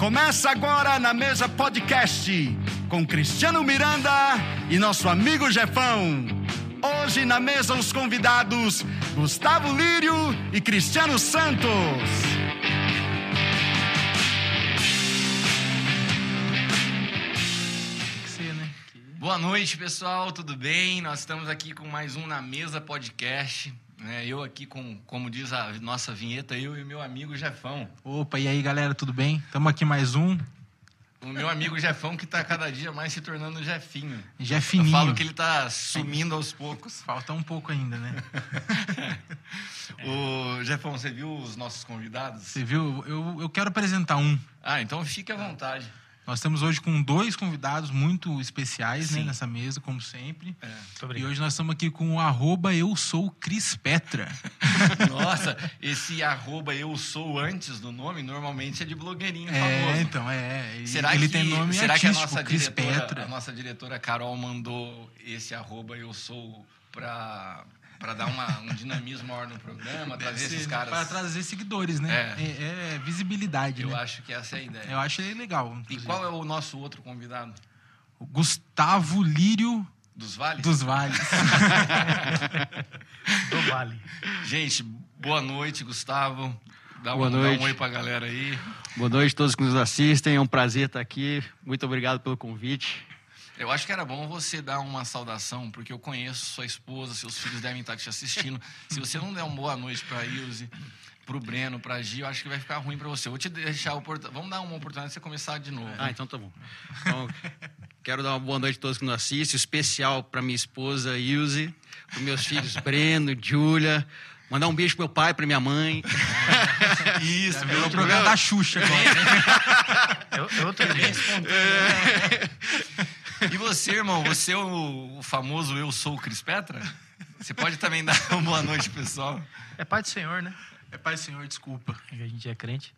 Começa agora na mesa podcast com Cristiano Miranda e nosso amigo Jefão. Hoje na mesa os convidados Gustavo Lírio e Cristiano Santos. Boa noite, pessoal, tudo bem? Nós estamos aqui com mais um Na Mesa Podcast. Né? eu aqui com, como diz a nossa vinheta, eu e meu amigo Jefão. Opa, e aí galera, tudo bem? Estamos aqui mais um. O meu amigo Jefão que está cada dia mais se tornando Jefinho. Eu Jefininho. falo que ele está sumindo aos poucos. Falta um pouco ainda, né? O Jefão, você viu os nossos convidados? Você viu? Eu, eu quero apresentar um. Ah, então fique à vontade. Nós estamos hoje com dois convidados muito especiais né, nessa mesa, como sempre. É. E hoje nós estamos aqui com o arroba eu sou Cris Petra. Nossa, esse arroba eu sou antes do nome, normalmente é de blogueirinho É, famoso. então, é. Ele, Será ele que, tem nome será que a nossa, Cris diretora, Petra. a nossa diretora Carol mandou esse arroba eu sou pra, pra dar uma, um dinamismo maior no programa, trazer esses caras. Para trazer seguidores, né? É. É, é visibilidade, Eu né? acho que essa é a ideia. Eu acho legal. E inclusive. qual é o nosso outro convidado? O Gustavo Lírio Dos Vales? dos Vales. do Vale. Gente, boa noite, Gustavo. Dá, Boa um, dá noite. um oi pra galera aí. Boa noite a todos que nos assistem. É um prazer estar aqui. Muito obrigado pelo convite. Eu acho que era bom você dar uma saudação, porque eu conheço sua esposa, seus filhos devem estar te assistindo. Se você não der uma boa noite para a Ilse, para o Breno, para a Gi, eu acho que vai ficar ruim para você. Eu vou te deixar a oportunidade. Vamos dar uma oportunidade de você começar de novo. Ah, então tá bom. Então, quero dar uma boa noite a todos que nos assistem. Especial para minha esposa Ilse, para meus filhos Breno, Júlia. Mandar um beijo pro meu pai, para minha mãe. Isso, É o programa da Xuxa agora. Eu, eu também. E você, irmão, você é o, o famoso Eu Sou o Cris Petra? Você pode também dar uma boa noite, pessoal. É Pai do Senhor, né? É Pai Senhor, desculpa. A gente é crente.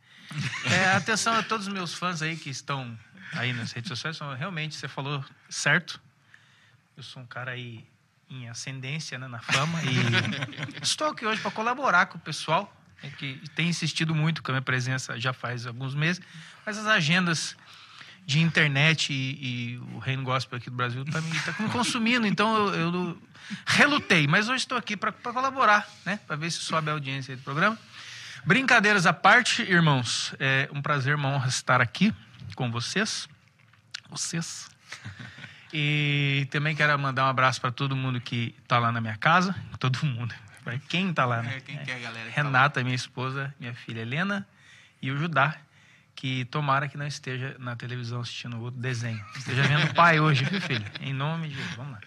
É, atenção a todos os meus fãs aí que estão aí nas redes sociais. Realmente, você falou certo. Eu sou um cara aí em ascendência né, na fama e estou aqui hoje para colaborar com o pessoal né, que tem insistido muito com a minha presença já faz alguns meses, mas as agendas de internet e, e o reino gospel aqui do Brasil tá me, tá consumindo, então eu, eu relutei, mas hoje estou aqui para colaborar, né, para ver se sobe a audiência aí do programa. Brincadeiras à parte, irmãos, é um prazer, uma honra estar aqui com vocês. Vocês. E também quero mandar um abraço para todo mundo que está lá na minha casa. Todo mundo. Pra Quem está lá, né? É, quem que é a galera tá? Renata, minha esposa, minha filha Helena e o Judá, que tomara que não esteja na televisão assistindo outro desenho. Esteja vendo o pai hoje, viu, filho? Em nome de Jesus. Vamos lá.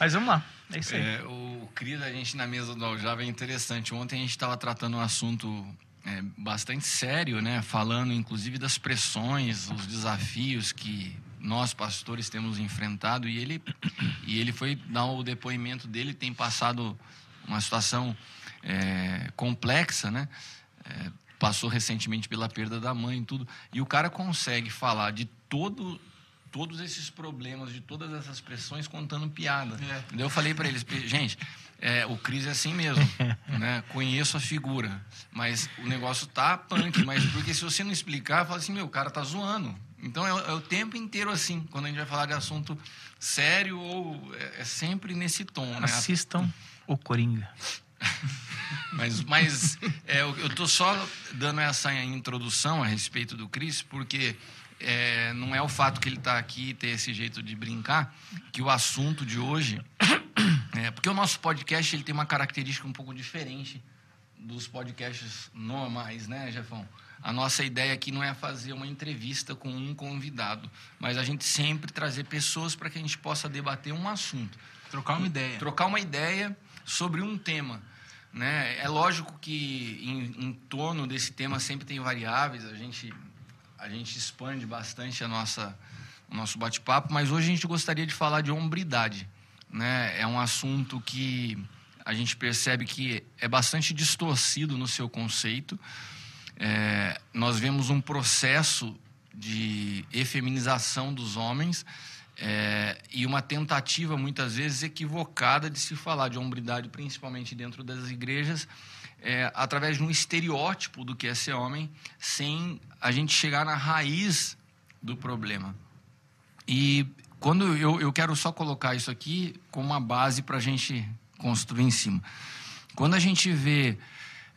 Mas vamos lá. É isso aí. É, o Cris, a gente na mesa do Aljava é interessante. Ontem a gente estava tratando um assunto é, bastante sério, né? Falando inclusive das pressões, os desafios que nós pastores temos enfrentado e ele e ele foi dar o depoimento dele tem passado uma situação é, complexa, né? Passou recentemente pela perda da mãe e tudo e o cara consegue falar de todo todos esses problemas, de todas essas pressões contando piada. É. Eu falei para eles, gente, é, o Cris é assim mesmo, né? Conheço a figura, mas o negócio tá punk, mas porque se você não explicar, fala assim, meu, o cara tá zoando. Então é, o- é o tempo inteiro assim, quando a gente vai falar de assunto sério ou é, é sempre nesse tom, né? Assistam o Coringa. Mas, mas é, eu tô só dando essa introdução a respeito do Cris, porque é, não é o fato que ele está aqui e ter esse jeito de brincar, que o assunto de hoje. É, porque o nosso podcast ele tem uma característica um pouco diferente dos podcasts normais, né, Jefão? A nossa ideia aqui não é fazer uma entrevista com um convidado, mas a gente sempre trazer pessoas para que a gente possa debater um assunto Trocar uma ideia. trocar uma ideia sobre um tema. Né? É lógico que em, em torno desse tema sempre tem variáveis, a gente, a gente expande bastante a nossa, o nosso bate-papo, mas hoje a gente gostaria de falar de hombridade. Né? É um assunto que a gente percebe que é bastante distorcido no seu conceito. É, nós vemos um processo de efeminização dos homens é, e uma tentativa, muitas vezes, equivocada de se falar de hombridade, principalmente dentro das igrejas, é, através de um estereótipo do que é ser homem, sem a gente chegar na raiz do problema. E quando eu, eu quero só colocar isso aqui como uma base para a gente construir em cima. Quando a gente vê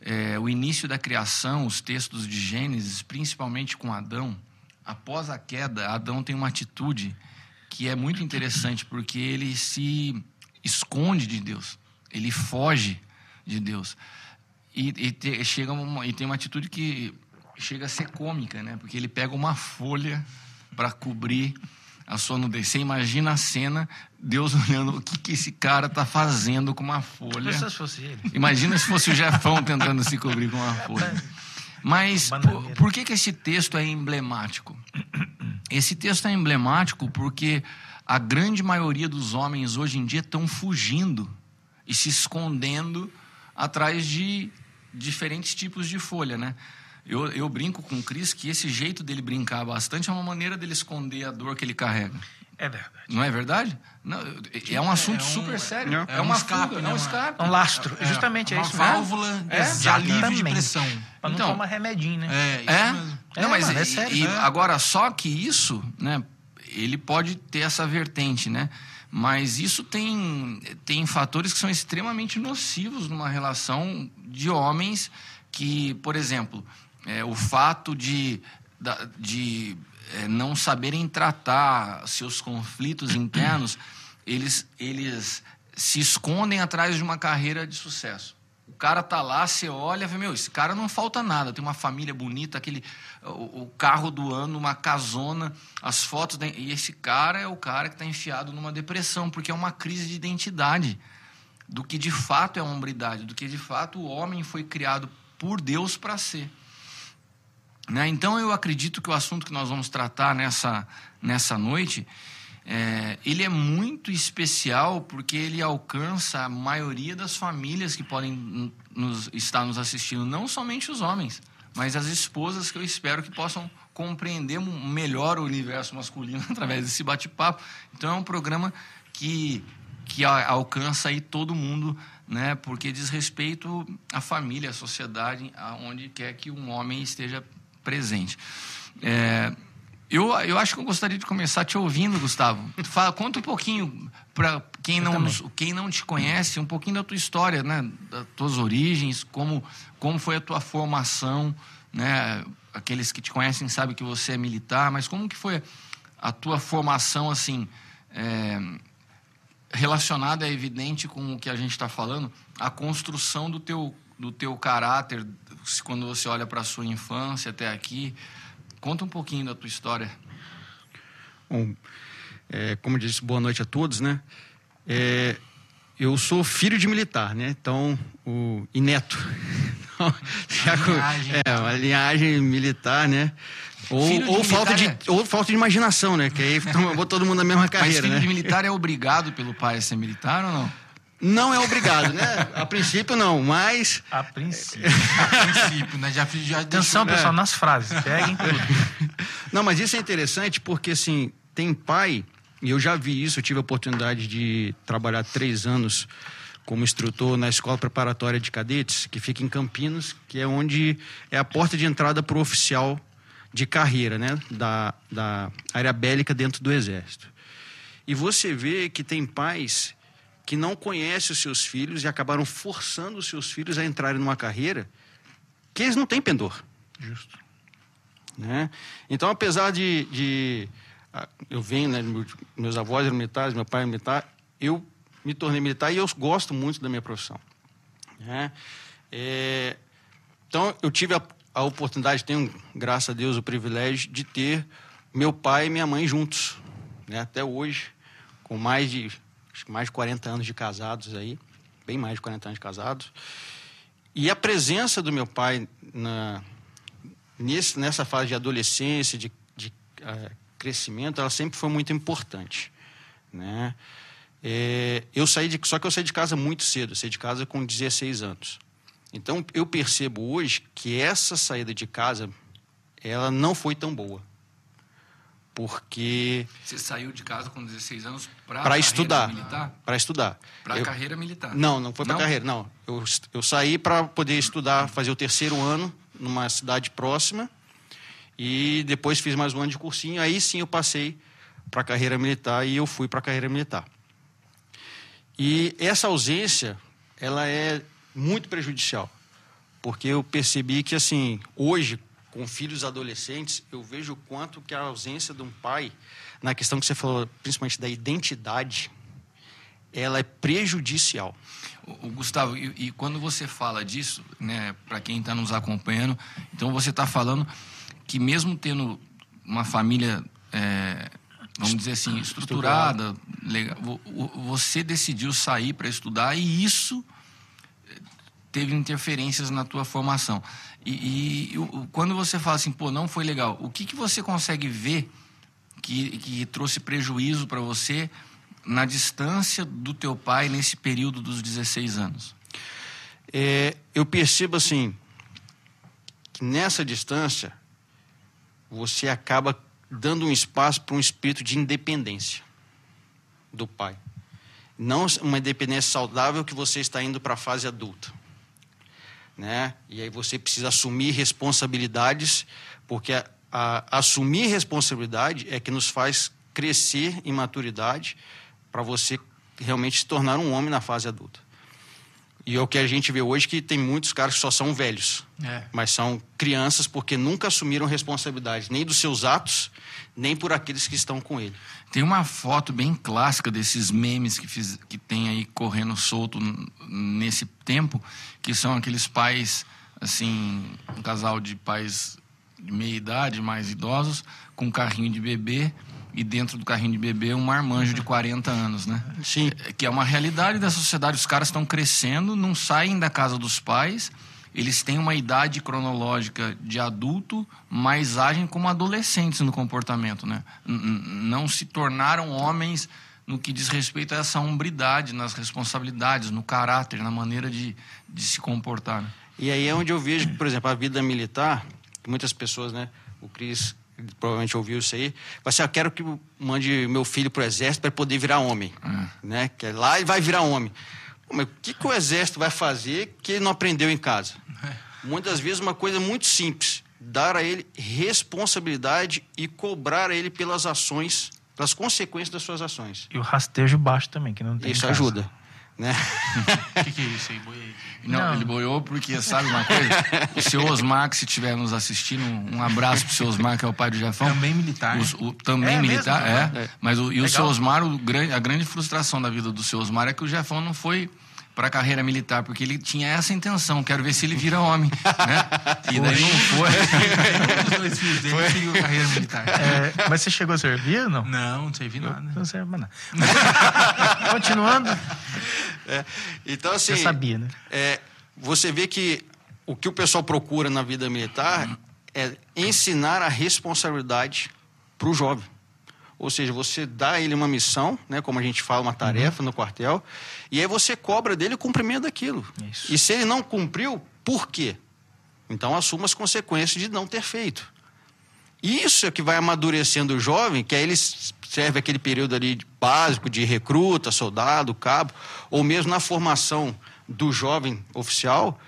é, o início da criação, os textos de Gênesis, principalmente com Adão, após a queda, Adão tem uma atitude que é muito interessante, porque ele se esconde de Deus, ele foge de Deus. E, e, te, chega uma, e tem uma atitude que chega a ser cômica, né? porque ele pega uma folha para cobrir a sua nudez. Você imagina a cena, Deus olhando o que, que esse cara está fazendo com uma folha. Se fosse ele. Imagina se fosse o Jefão tentando se cobrir com uma folha. Mas por, por, que, que esse texto é emblemático? Esse texto é emblemático porque a grande maioria dos homens hoje em dia estão fugindo e se escondendo atrás de diferentes tipos de folha, né? Eu, eu brinco com o Cris que esse jeito dele brincar bastante é uma maneira dele esconder a dor que ele carrega. É verdade. Não é verdade? Não, é um assunto é um, super sério. É, é uma escape, fuga, né? é um escape. É um lastro. É, Justamente é, isso. Uma válvula é? de alívio de pressão. Para não então, tomar remedinho, né? É, isso é? Não, mas mano, é sério. E, agora, só que isso, né? Ele pode ter essa vertente, né? Mas isso tem, tem fatores que são extremamente nocivos numa relação de homens que, por exemplo, é, o fato de, de é, não saberem tratar seus conflitos internos, eles, eles se escondem atrás de uma carreira de sucesso. Cara tá lá, você olha fala, meu, esse cara não falta nada. Tem uma família bonita, aquele o, o carro do ano, uma casona, as fotos. De, e esse cara é o cara que está enfiado numa depressão, porque é uma crise de identidade do que de fato é a hombridade, do que de fato o homem foi criado por Deus para ser. Né? Então eu acredito que o assunto que nós vamos tratar nessa, nessa noite, é, ele é muito especial porque ele alcança a maioria das famílias que podem nos, estar nos assistindo, não somente os homens, mas as esposas que eu espero que possam compreender melhor o universo masculino através desse bate-papo. Então é um programa que, que alcança aí todo mundo, né? Porque diz respeito à família, à sociedade, aonde quer que um homem esteja presente. É, eu, eu acho que eu gostaria de começar te ouvindo, Gustavo. Fala, conta um pouquinho para quem não, quem não te conhece, um pouquinho da tua história, né? Das tuas origens, como, como foi a tua formação, né? Aqueles que te conhecem sabem que você é militar, mas como que foi a tua formação, assim, é, relacionada, é evidente com o que a gente está falando, a construção do teu, do teu caráter, quando você olha para a sua infância até aqui. Conta um pouquinho da tua história. Bom, é, como eu disse, boa noite a todos, né? É, eu sou filho de militar, né? Então, o e neto. Então, linhagem, é, uma linhagem militar, né? Ou, ou falta de, é... ou falta de imaginação, né? Que aí botou todo mundo na mesma carreira, Mas filho né? de militar é obrigado pelo pai a ser militar ou não? Não é obrigado, né? A princípio não, mas. A princípio. A princípio, né? Já, já Atenção, deixou... pessoal, é. nas frases. Peguem tudo. Não, mas isso é interessante porque, assim, tem pai, e eu já vi isso, eu tive a oportunidade de trabalhar três anos como instrutor na Escola Preparatória de Cadetes, que fica em Campinas, que é onde é a porta de entrada para o oficial de carreira, né? Da, da área bélica dentro do Exército. E você vê que tem pais que não conhecem os seus filhos e acabaram forçando os seus filhos a entrarem numa carreira que eles não têm pendor. Justo. Né? Então, apesar de, de eu venho, né, meus avós eram militares, meu pai era militar, eu me tornei militar e eu gosto muito da minha profissão. Né? É, então, eu tive a, a oportunidade, tenho, graças a Deus, o privilégio de ter meu pai e minha mãe juntos, né? até hoje, com mais de acho que mais de 40 anos de casados aí, bem mais de 40 anos de casados. E a presença do meu pai na, nesse, nessa fase de adolescência, de, de uh, crescimento, ela sempre foi muito importante. Né? É, eu saí de, só que eu saí de casa muito cedo, saí de casa com 16 anos. Então eu percebo hoje que essa saída de casa ela não foi tão boa. Porque Você saiu de casa com 16 anos para estudar, militar? para estudar. Para carreira militar. Não, não foi para carreira, não. Eu, eu saí para poder estudar, fazer o terceiro ano numa cidade próxima e depois fiz mais um ano de cursinho. Aí sim eu passei para a carreira militar e eu fui para a carreira militar. E essa ausência, ela é muito prejudicial, porque eu percebi que assim, hoje com filhos adolescentes, eu vejo o quanto que a ausência de um pai, na questão que você falou, principalmente da identidade, ela é prejudicial. O, o Gustavo, e, e quando você fala disso, né, para quem está nos acompanhando, então você está falando que mesmo tendo uma família, é, vamos dizer assim, estruturada, legal, vo- vo- você decidiu sair para estudar e isso eh, teve interferências na tua formação. E, e quando você fala assim, pô, não foi legal, o que, que você consegue ver que, que trouxe prejuízo para você na distância do teu pai nesse período dos 16 anos? É, eu percebo assim que nessa distância você acaba dando um espaço para um espírito de independência do pai. Não uma independência saudável que você está indo para a fase adulta. Né? E aí você precisa assumir responsabilidades, porque a, a- assumir responsabilidade é que nos faz crescer em maturidade para você realmente se tornar um homem na fase adulta. E é o que a gente vê hoje que tem muitos caras que só são velhos, É. mas são crianças porque nunca assumiram responsabilidade nem dos seus atos, nem por aqueles que estão com ele. Tem uma foto bem clássica desses memes que, fiz, que tem aí correndo solto nesse tempo, que são aqueles pais, assim, um casal de pais de meia idade, mais idosos, com um carrinho de bebê e dentro do carrinho de bebê um marmanjo de 40 anos, né? Sim. É, Que é uma realidade da sociedade. Os caras estão crescendo, não saem da casa dos pais, eles têm uma idade cronológica de adulto, mas agem como adolescentes no comportamento, né? Não se tornaram homens no que diz respeito a essa hombridade, nas responsabilidades, no caráter, na maneira de, de se comportar. né? E aí é onde eu vejo, por exemplo, a vida militar, que muitas pessoas, né? O Cris provavelmente ouviu isso aí. Vai assim, eu quero que mande meu filho para o exército para poder virar homem. Né? Que é lá ele vai virar homem. Mas o que, que o exército vai fazer que ele não aprendeu em casa? Muitas vezes uma coisa muito simples. Dar a ele responsabilidade e cobrar a ele pelas ações, pelas consequências das suas ações. E o rastejo baixo também, que não tem. em Isso ajuda. Né? O que, que é isso aí? Boiei. Não, Não. ele boiou porque, sabe uma coisa? O seu Osmar, que se estiver nos assistindo, um abraço pro seu Osmar, que é o pai do Jefão. Também militar. Os- o- também É militar, mesmo? é. Mas o, e o Legal. seu Osmar, o grande, a grande frustração da vida do seu Osmar é que o Jefão não foi para a carreira militar, porque ele tinha essa intenção, quero ver se ele vira homem, né? E daí não foi. Dos dois filhos dele seguiu carreira militar. É, mas você chegou a servir ou não? Não, não servi nada. Não serve nada. Continuando, É, Então, assim. você sabia, né? é, você vê que o que o pessoal procura na vida militar é ensinar a responsabilidade para o jovem. Ou seja, você dá a ele uma missão, né, como a gente fala, uma tarefa no quartel, e aí você cobra dele o cumprimento daquilo. Isso. E se ele não cumpriu, por quê? Então assuma as consequências de não ter feito. Isso é que vai amadurecendo o jovem, que aí ele serve aquele período ali básico de recruta, soldado, cabo, ou mesmo na formação do jovem oficial,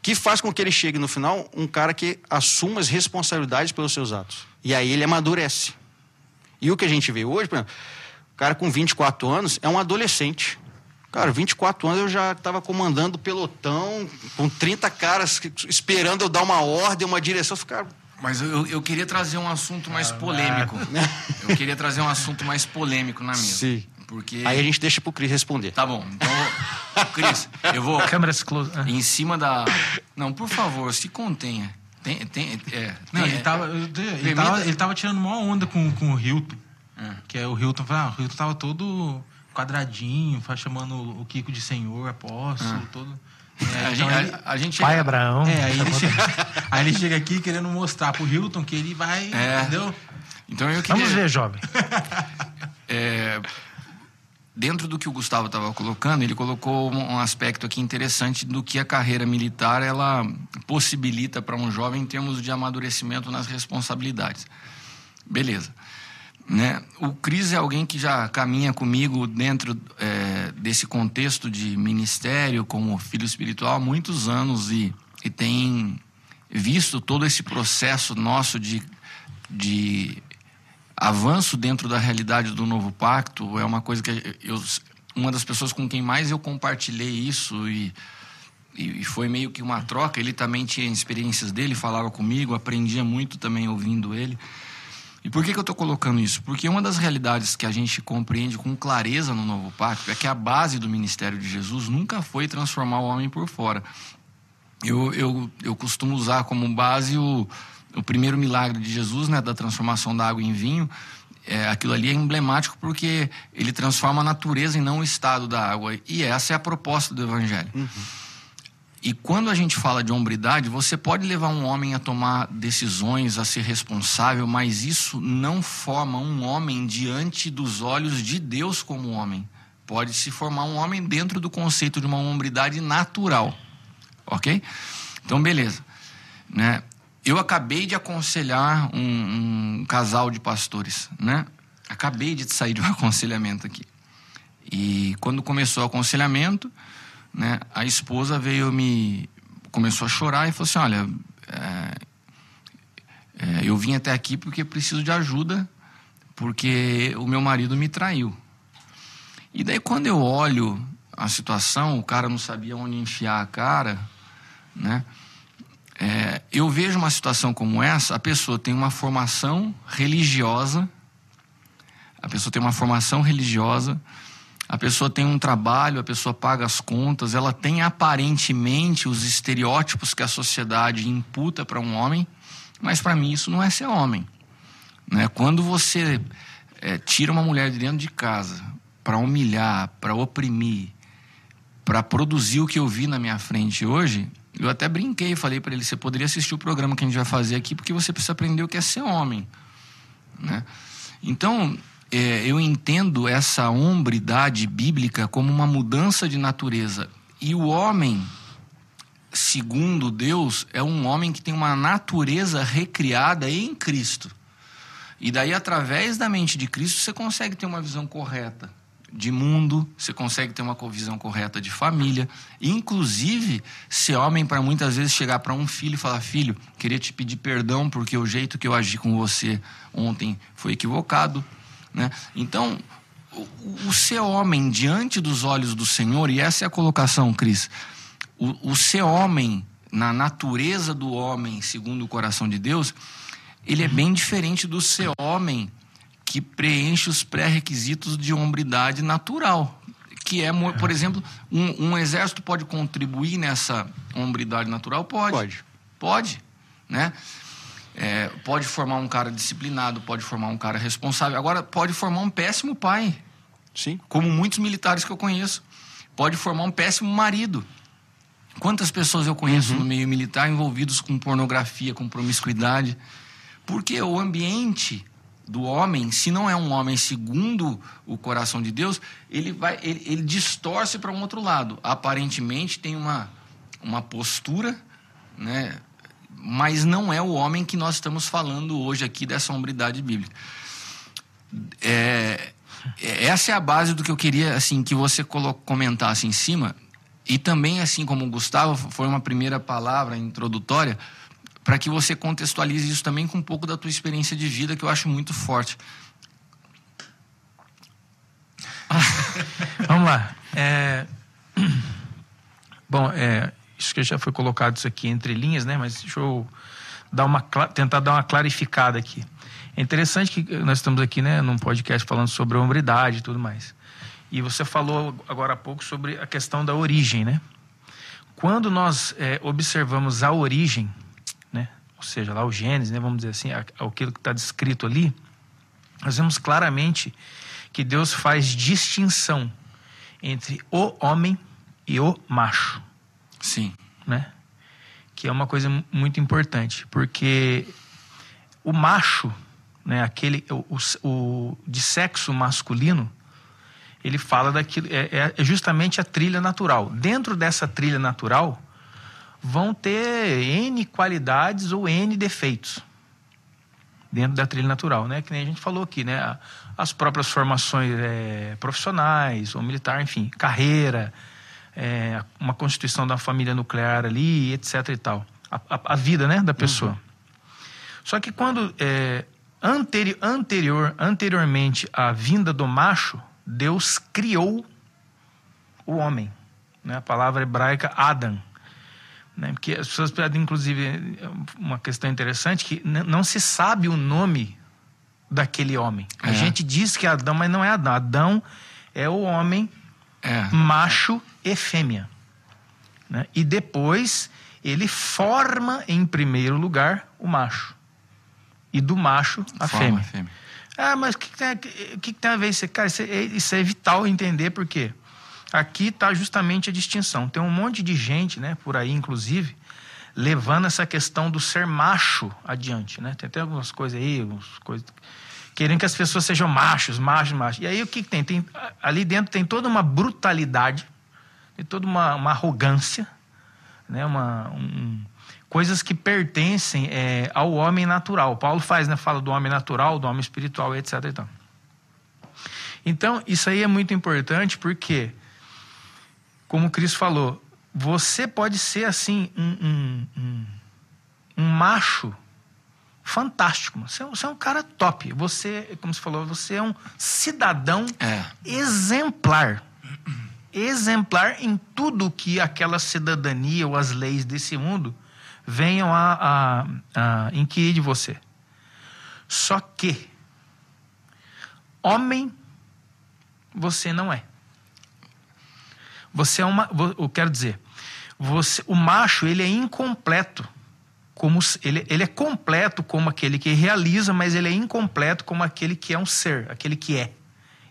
que faz com que ele chegue no final um cara que assuma as responsabilidades pelos seus atos. E aí ele amadurece. E o que a gente vê hoje, por exemplo, o cara com 24 anos é um adolescente. Cara, 24 anos eu já estava comandando o pelotão, com 30 caras esperando eu dar uma ordem, uma direção. Cara, Mas eu, eu queria trazer um assunto mais polêmico. Eu queria trazer um assunto mais polêmico na mesa. Sim. Porque. Aí a gente deixa pro Cris responder. Tá bom. Então, Cris, eu vou. Câmeras close. ah. Em cima da. Não, por favor, se contenha. Tem, tem, é, Não, tem- ele tava, eu- ele, tava, ele tava tirando uma onda com, com o Hilton. É. Que é o Hilton. Ah, o Hilton tava todo quadradinho, chamando o Kiko de senhor, apóstolo, todo. É, A então gente, ele- a, a gente Pai Abraão. é, aí ele, chega, aí ele chega aqui querendo mostrar pro Hilton que ele vai. É. Entendeu? Então eu queria. Vamos ver, jovem. é, dentro do que o Gustavo estava colocando, ele colocou um, aspecto aqui interessante do que a carreira militar ela possibilita para um jovem em termos de amadurecimento nas responsabilidades. Beleza. Né? O Cris é alguém que já caminha comigo dentro é, desse contexto de ministério como filho espiritual há muitos anos e, e tem visto todo esse processo nosso de, de avanço dentro da realidade do novo pacto. É uma coisa que eu, uma das pessoas com quem mais eu compartilhei isso e, e foi meio que uma troca. Ele também tinha experiências dele, falava comigo, aprendia muito também ouvindo ele. E por que, que eu estou colocando isso? Porque uma das realidades que a gente compreende com clareza no Novo Pacto é que a base do ministério de Jesus nunca foi transformar o homem por fora. Eu, eu, eu costumo usar como base o, o primeiro milagre de Jesus, né, da transformação da água em vinho. É, aquilo ali é emblemático porque ele transforma a natureza e não o estado da água. E essa é a proposta do Evangelho. Uhum. E quando a gente fala de hombridade, você pode levar um homem a tomar decisões, a ser responsável, mas isso não forma um homem diante dos olhos de Deus como homem. Pode se formar um homem dentro do conceito de uma hombridade natural. Ok? Então, beleza. Né? Eu acabei de aconselhar um, um casal de pastores. Né? Acabei de sair de um aconselhamento aqui. E quando começou o aconselhamento né? A esposa veio me começou a chorar e falou assim, olha, é, é, eu vim até aqui porque preciso de ajuda, porque o meu marido me traiu. E daí quando eu olho a situação, o cara não sabia onde enfiar a cara, né? É, eu vejo uma situação como essa, a pessoa tem uma formação religiosa, a pessoa tem uma formação religiosa, a pessoa tem um trabalho, a pessoa paga as contas, ela tem aparentemente os estereótipos que a sociedade imputa para um homem, mas para mim isso não é ser homem. Né? Quando você é, tira uma mulher de dentro de casa para humilhar, para oprimir, para produzir o que eu vi na minha frente hoje, eu até brinquei, falei para ele: você poderia assistir o programa que a gente vai fazer aqui, porque você precisa aprender o que é ser homem. Né? Então, é, eu entendo essa hombridade bíblica como uma mudança de natureza. E o homem, segundo Deus, é um homem que tem uma natureza recriada em Cristo. E daí, através da mente de Cristo, você consegue ter uma visão correta de mundo, você consegue ter uma visão correta de família. Inclusive, ser homem para muitas vezes chegar para um filho e falar: Filho, queria te pedir perdão porque o jeito que eu agi com você ontem foi equivocado né? Então, o, o ser homem diante dos olhos do Senhor, e essa é a colocação, Cris, o, o ser homem na natureza do homem, segundo o coração de Deus, ele é bem diferente do ser homem que preenche os pré-requisitos de hombridade natural. Que é, por exemplo, um, um, exército pode contribuir nessa hombridade natural? Pode. Pode. Pode. Né? É, pode formar um cara disciplinado, pode formar um cara responsável. Agora, pode formar um péssimo pai. Sim. Como muitos militares que eu conheço. Pode formar um péssimo marido. Quantas pessoas eu conheço uhum. no meio militar envolvidos com pornografia, com promiscuidade? Porque o ambiente do homem, se não é um homem segundo o coração de Deus, ele vai, ele, ele distorce para um outro lado. Aparentemente tem uma, uma postura, né, mas não é o homem que nós estamos falando hoje aqui dessa hombridade bíblica. É, é, essa é a base do que eu queria assim que você comentasse em cima e também assim como o Gustavo foi uma primeira palavra introdutória para que você contextualize isso também com um pouco da tua experiência de vida que eu acho muito forte. Vamos lá. É... Bom, é, isso que já foi colocado isso aqui entre linhas, né? Mas deixa eu dar uma, tentar dar uma clarificada aqui. É interessante que nós estamos aqui, né, num podcast falando sobre a hombridade e tudo mais. E você falou agora há pouco sobre a questão da origem, né? Quando nós é, observamos a origem, ou seja, lá o Gênesis, né, vamos dizer assim, aquilo que está descrito ali, nós vemos claramente que Deus faz distinção entre o homem e o macho. Sim. Né? Que é uma coisa muito importante, porque o macho, né, aquele o, o de sexo masculino, ele fala daquilo é, é justamente a trilha natural. Dentro dessa trilha natural vão ter n qualidades ou n defeitos. dentro da trilha natural, né? Que nem a gente falou aqui, né? As próprias formações eh, profissionais, ou militar, enfim, carreira, eh, uma constituição da família nuclear ali, etc. e tal. A, a- a vida, né, da pessoa. Só que quando é, anteri- anterior, anteriormente à vinda do macho, Deus criou o homem. Né? A palavra hebraica Adam. Né? Porque as pessoas inclusive, uma questão interessante, que não se sabe o nome daquele homem. A É. gente diz que é Adão, mas não é Adão. Adão é o homem É. macho e fêmea. né? E depois ele forma, em primeiro lugar, o macho. E do macho, a Forma, fêmea. Ah, mas o que, que, que tem a ver isso? Cara, isso é, isso é vital entender por quê. Aqui está justamente a distinção. Tem um monte de gente, né, por aí, inclusive, levando essa questão do ser macho adiante. Né? Tem até algumas coisas aí, algumas coisas, querendo que as pessoas sejam machos, machos, machos. E aí o que, que tem? tem? Ali dentro tem toda uma brutalidade, tem toda uma, uma arrogância, né? uma, um- coisas que pertencem é, ao homem natural. Paulo faz, né? Fala do homem natural, do homem espiritual, etc. e tal. Então, isso aí é muito importante porque, como o Cristo falou, você pode ser assim um, um, um, um macho fantástico. Você, é- você é um cara top. Você, como você falou, você é um cidadão É. exemplar. Exemplar em tudo que aquela cidadania ou as leis desse mundo venham a, a, a inquirir de você. Só que, homem, você não é. Você é uma. Eu quero dizer, você, o macho ele é incompleto. Como, ele, ele é completo como aquele que realiza, mas ele é incompleto como aquele que é um ser, aquele que é.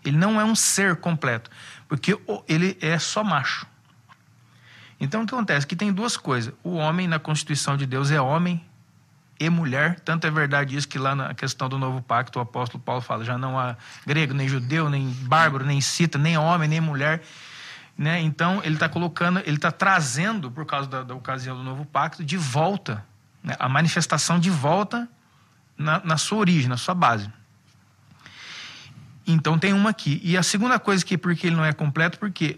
Ele não é um ser completo, porque ele é só macho. Então o que acontece? Que tem duas coisas. O homem na Constituição de Deus é homem e mulher. Tanto é verdade isso que lá na questão do novo pacto o apóstolo Paulo fala: já não há grego, nem judeu, nem bárbaro, nem cita, nem homem, nem mulher. Né? Então ele está colocando, ele está trazendo, por causa da, da ocasião do novo pacto, de volta né? a manifestação de volta na, na sua origem, na sua base. Então tem uma aqui. E a segunda coisa que porque ele não é completo, porque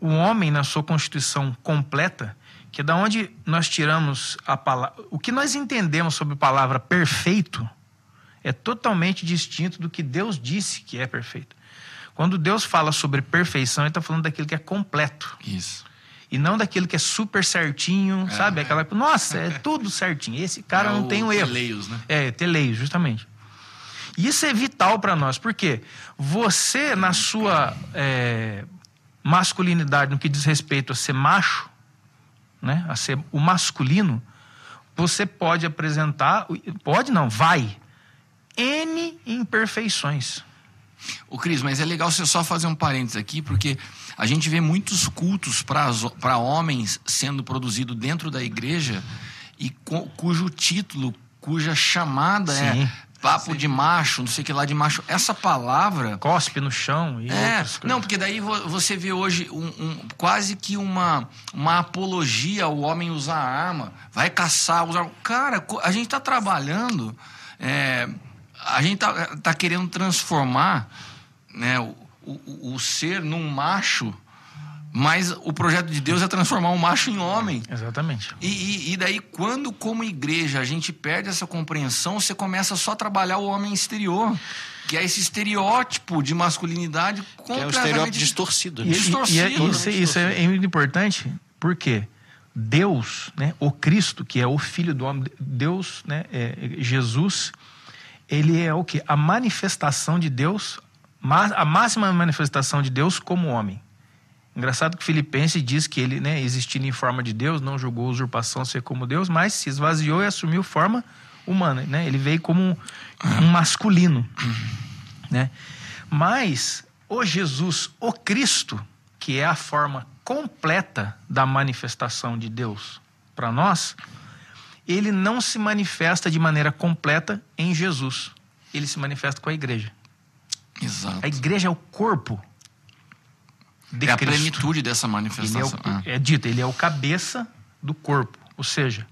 o homem na sua constituição completa, que é da onde nós tiramos a palavra, o que nós entendemos sobre a palavra perfeito é totalmente distinto do que Deus disse que é perfeito. Quando Deus fala sobre perfeição, ele está falando daquilo que é completo Isso. e não daquilo que é super certinho, É. sabe? Aquela, nossa, é tudo certinho. Esse cara É não tem um erro. teleios, né? É, teleio, justamente. E isso é vital para nós, porque você, na sua é, masculinidade, no que diz respeito a ser macho, né, a ser o masculino, você pode apresentar, pode não, vai, N imperfeições. Ô, Cris, mas é legal você só fazer um parênteses aqui, porque a gente vê muitos cultos para homens sendo produzido dentro da igreja e cu- cujo título, cuja chamada Sim. é papo de macho, não sei o que lá de macho. Essa palavra. Cospe no chão e É, não, porque daí vo- você vê hoje um, um- quase que uma, uma apologia ao homem usar arma, vai caçar, usar. Cara, a gente está trabalhando, é, a gente tá, tá querendo transformar né, o, o, o ser num macho, mas o projeto de Deus é transformar um macho em homem. Exatamente. E, e- e daí, quando, como igreja, a gente perde essa compreensão, você começa só a trabalhar o homem exterior, que é esse estereótipo de masculinidade Que é o completamente estereótipo distorcido. E, Né? e- Distorcido, e é- isso, isso é, é muito importante, porque Deus, né, o Cristo, que é o Filho do homem, Deus, né, é, Jesus, ele é o que? A manifestação de Deus, a máxima manifestação de Deus como homem. Engraçado que Filipenses diz que ele, né, existindo em forma de Deus, não julgou usurpação ser como Deus, mas se esvaziou e assumiu forma humana. Né? Ele veio como um, um masculino. Né? Mas o Jesus, o Cristo, que é a forma completa da manifestação de Deus para nós, ele não se manifesta de maneira completa em Jesus. Ele se manifesta com a igreja. Exato. A igreja é o corpo de É a Cristo. plenitude dessa Ele é, manifestação. o, é dito, ele é o cabeça do corpo. Ou seja,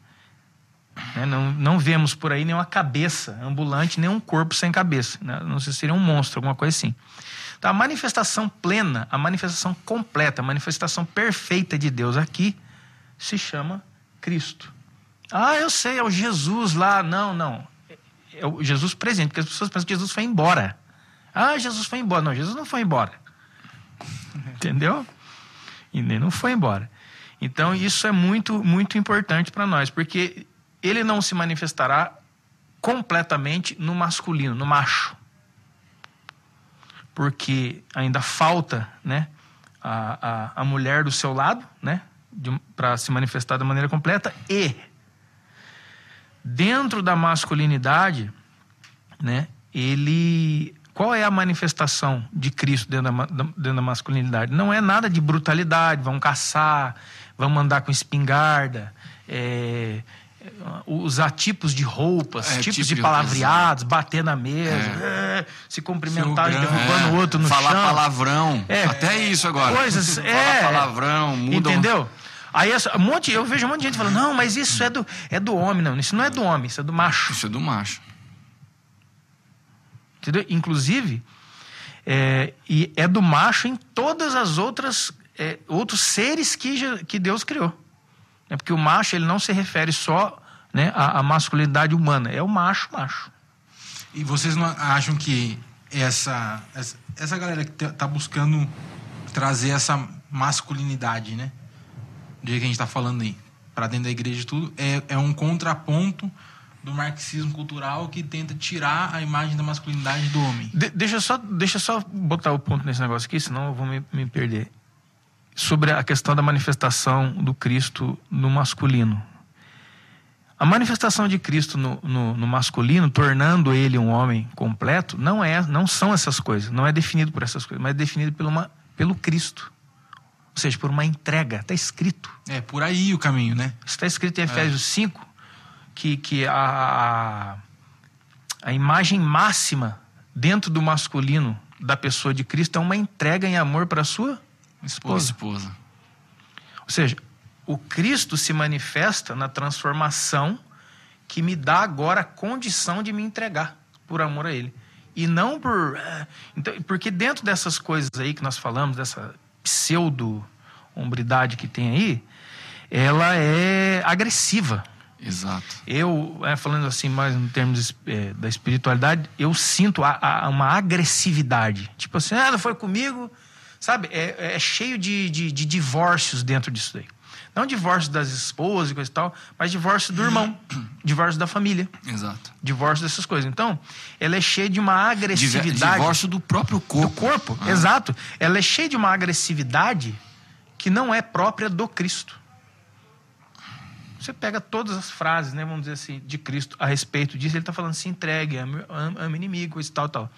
Né? Não, não vemos por aí nenhuma cabeça ambulante, nem um corpo sem cabeça. Né? Não sei se seria um monstro, alguma coisa assim. Então, a manifestação plena, a manifestação completa, a manifestação perfeita de Deus aqui se chama Cristo. Ah, eu sei, é o Jesus lá. Não, não. É o Jesus presente, porque as pessoas pensam que Jesus foi embora. Ah, Jesus foi embora. Não, Jesus não foi embora. Entendeu? E nem não foi embora. Então, isso é muito, muito importante para nós, porque ele não se manifestará completamente no masculino, no macho. Porque ainda falta né, a, a, a mulher do seu lado, né, para se manifestar da maneira completa, e dentro da masculinidade, né, ele qual é a manifestação de Cristo dentro da, dentro da masculinidade? Não é nada de brutalidade, vão caçar, vão andar com espingarda, é, usar tipos de roupas, é, tipos tipo de, de palavreados, bater na mesa, é. É, se cumprimentar derrubando o outro no falar chão. Falar palavrão. É. Até isso agora. Coisas, é. Falar palavrão, muda. Entendeu? Aí um monte, eu vejo um monte de gente falando, não, mas isso é do, é do homem, não. Isso não é do homem, isso é do macho. Isso é do macho. Entendeu? Inclusive, é, e é do macho em todas as outras é, outros seres que, que Deus criou. É porque o macho ele não se refere só né, à, à masculinidade humana, é o macho macho. E vocês não acham que essa, essa, essa galera que está buscando trazer essa masculinidade, né? Do jeito que a gente está falando aí, para dentro da igreja e tudo, é, é um contraponto do marxismo cultural que tenta tirar a imagem da masculinidade do homem. De, deixa, só, deixa só botar o ponto nesse negócio aqui, senão eu vou me, me perder. Sobre a questão da manifestação do Cristo no masculino. A manifestação de Cristo no, no, no, masculino, tornando ele um homem completo, não é, não são essas coisas, não é definido por essas coisas, mas é definido por uma, pelo Cristo. Ou seja, por uma entrega. Está escrito. É por aí o caminho, né? Está escrito em Efésios é. 5 que, que a, a imagem máxima dentro do masculino da pessoa de Cristo é uma entrega em amor para a sua esposa. esposa. Ou seja, o Cristo se manifesta na transformação que me dá agora a condição de me entregar por amor a Ele. E não por. É, então, porque dentro dessas coisas aí que nós falamos, dessa pseudo-hombridade que tem aí, ela é agressiva. Exato. Eu, é, falando assim mais em termos é, da espiritualidade, eu sinto a, a, uma agressividade. Tipo assim, ah, não foi comigo. Sabe, é, é cheio de, de, de, divórcios dentro disso daí. Não divórcio das esposas e coisa e tal, mas divórcio do irmão, divórcio da família. Exato. Divórcio dessas coisas. Então, ela é cheia de uma agressividade. Divórcio do próprio corpo. Do corpo, ah. exato. Ela é cheia de uma agressividade que não é própria do Cristo. Você pega todas as frases, né, vamos dizer assim, de Cristo a respeito disso, ele está falando se entregue, ame, ame inimigo, isso tal, tal.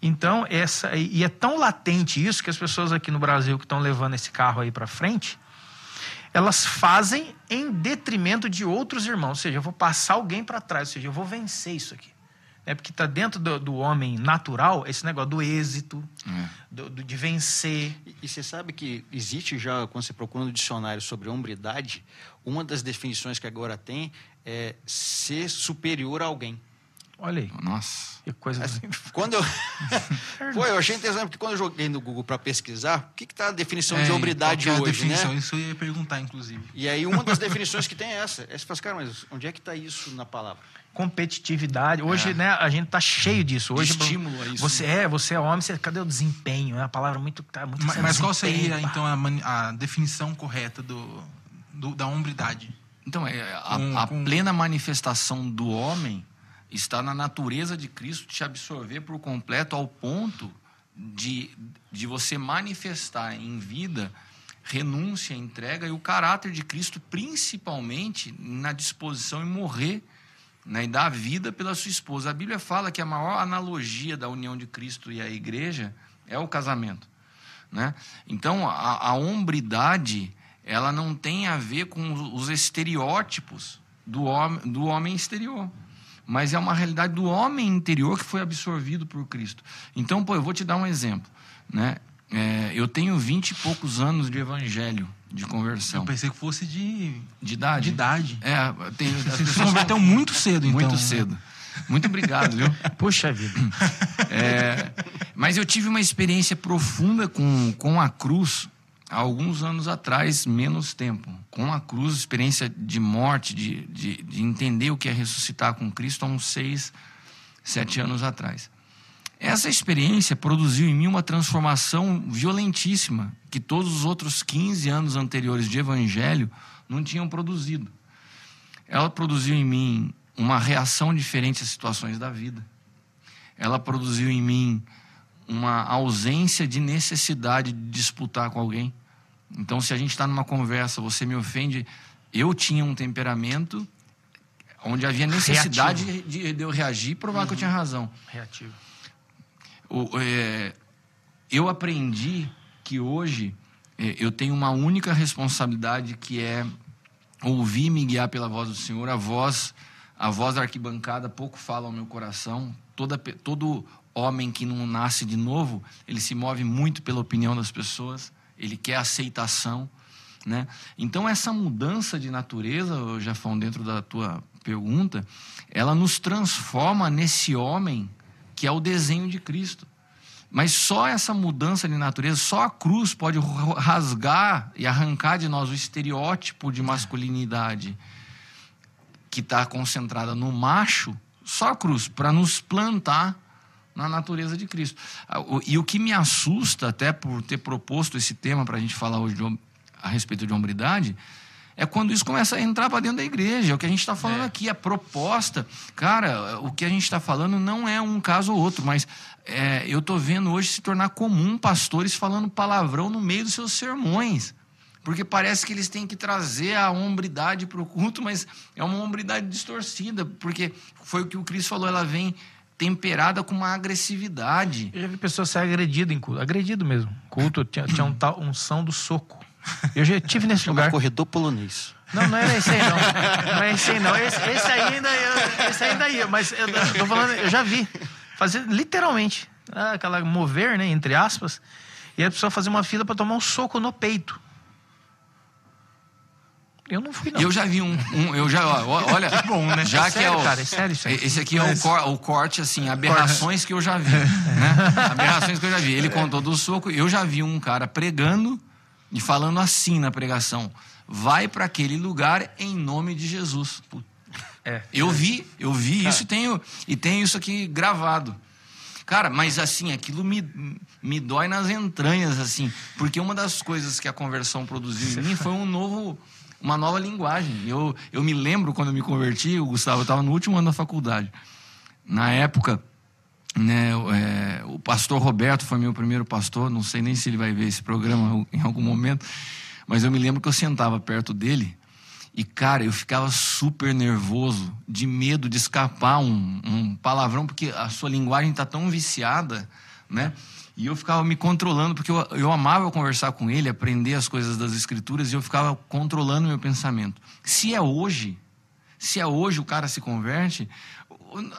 Então, essa, e é tão latente isso que as pessoas aqui no Brasil que estão levando esse carro aí para frente, elas fazem em detrimento de outros irmãos. Ou seja, eu vou passar alguém para trás, ou seja, eu vou vencer isso aqui. É porque está dentro do, do, homem natural esse negócio do êxito, é. do, do, de vencer. E, e, você sabe que existe já, quando você procura no dicionário sobre hombridade, uma das definições que agora tem é ser superior a alguém. Olha aí. Nossa. Que coisa assim. Quando eu. Pô, eu achei interessante, porque quando eu joguei no Google para pesquisar, o que está a definição é, de hombridade é hoje, definição? né? Isso eu ia perguntar, inclusive. E aí, uma das definições que tem é essa. É você fala, cara, mas onde é que está isso na palavra? competitividade. Hoje, é. né, a gente tá cheio disso. Hoje, de estímulo a isso. Você né? é, você é homem, você, cadê o desempenho? É uma palavra muito. Tá, muito mas, mas qual seria, então, a, a, definição correta do, do, da hombridade? Então, é, a, com, a com... plena manifestação do homem está na natureza de Cristo te absorver por completo ao ponto de, de você manifestar em vida renúncia, entrega e o caráter de Cristo, principalmente na disposição em morrer né, e dar vida pela sua esposa. A Bíblia fala que a maior analogia da união de Cristo e a igreja é o casamento. Né? Então, a, a hombridade ela não tem a ver com os estereótipos do homem, do homem exterior. Mas é uma realidade do homem interior que foi absorvido por Cristo. Então, pô, eu vou te dar um exemplo. Né? É, eu tenho vinte e poucos anos de evangelho de Eu conversão. pensei que fosse de, De idade? de idade. É, tem, as pessoas converteu muito cedo, então. muito cedo. Muito obrigado, viu? Puxa vida. É, mas eu tive uma experiência profunda com, com a cruz há alguns anos atrás, menos tempo. Com a cruz, experiência de morte, de, de, de entender o que é ressuscitar com Cristo há uns seis, sete anos atrás. Essa experiência produziu em mim uma transformação violentíssima que todos os outros 15 anos anteriores de evangelho não tinham produzido. Ela produziu em mim uma reação diferente às situações da vida. Ela produziu em mim uma ausência de necessidade de disputar com alguém. Então, se a gente está numa conversa, você me ofende, eu tinha um temperamento onde havia necessidade de, de eu reagir e provar que eu tinha razão. Reativo. O- é, eu aprendi que hoje é, eu tenho uma única responsabilidade que é ouvir me guiar pela voz do Senhor. A voz, a voz da arquibancada pouco fala ao meu coração. Toda, todo homem que não nasce de novo, ele se move muito pela opinião das pessoas. Ele quer aceitação, né? Então essa mudança de natureza, Jafão, dentro da tua pergunta, ela nos transforma nesse homem que é o desenho de Cristo. Mas só essa mudança de natureza, só a cruz pode rasgar e arrancar de nós o estereótipo de masculinidade que está concentrada no macho, só a cruz, para nos plantar na natureza de Cristo. Ah, E o que me assusta, até por ter proposto esse tema para a gente falar hoje de a respeito de hombridade, é quando isso começa a entrar para dentro da igreja. É o que a gente está falando aqui, a proposta. Cara, o que a gente está falando não é um caso ou outro, mas é, eu estou vendo hoje se tornar comum pastores falando palavrão no meio dos seus sermões. Porque parece que eles têm que trazer a hombridade para o culto, mas é uma hombridade distorcida, porque foi o que o Cristo falou, ela vem temperada com uma agressividade. Eu já vi pessoas ser agredidas em culto. Agredido mesmo. Culto tinha, tinha um tal unção do soco. Eu já tive nesse lugar. corredor polonês. Não, não era esse aí, não. Não é esse aí, não. Esse, esse aí ainda ia, esse ainda ia, mas eu, eu tô falando, eu já vi. Fazer literalmente. ah, Aquela mover, né? Entre aspas. E a pessoa fazer uma fila para tomar um soco no peito. Eu não fui, não. Eu já vi um, um- eu já, olha, bom, né? já É que sério, é o, cara, é sério isso aí. esse aqui é o, cor- o corte assim, aberrações que eu já vi, né? Aberrações que eu já vi. Ele contou do soco, eu já vi um cara pregando e falando assim na pregação: "Vai para aquele lugar em nome de Jesus". É. Eu vi, eu vi isso e tenho, e tenho isso aqui gravado. Cara, mas assim, aquilo me, me dói nas entranhas, assim, porque uma das coisas que a conversão produziu em mim foi um novo, uma nova linguagem. Eu, eu me lembro quando eu me converti, o Gustavo, estava no último ano da faculdade. Na época, né, é, o pastor Roberto foi meu primeiro pastor, não sei nem se ele vai ver esse programa em algum momento, mas eu me lembro que eu sentava perto dele e, cara, eu ficava super nervoso, de medo de escapar um, um palavrão, porque a sua linguagem está tão viciada, né? E eu ficava me controlando, porque eu, eu amava conversar com ele, aprender as coisas das escrituras, e eu ficava controlando meu pensamento. Se é hoje, se é hoje o cara se converte,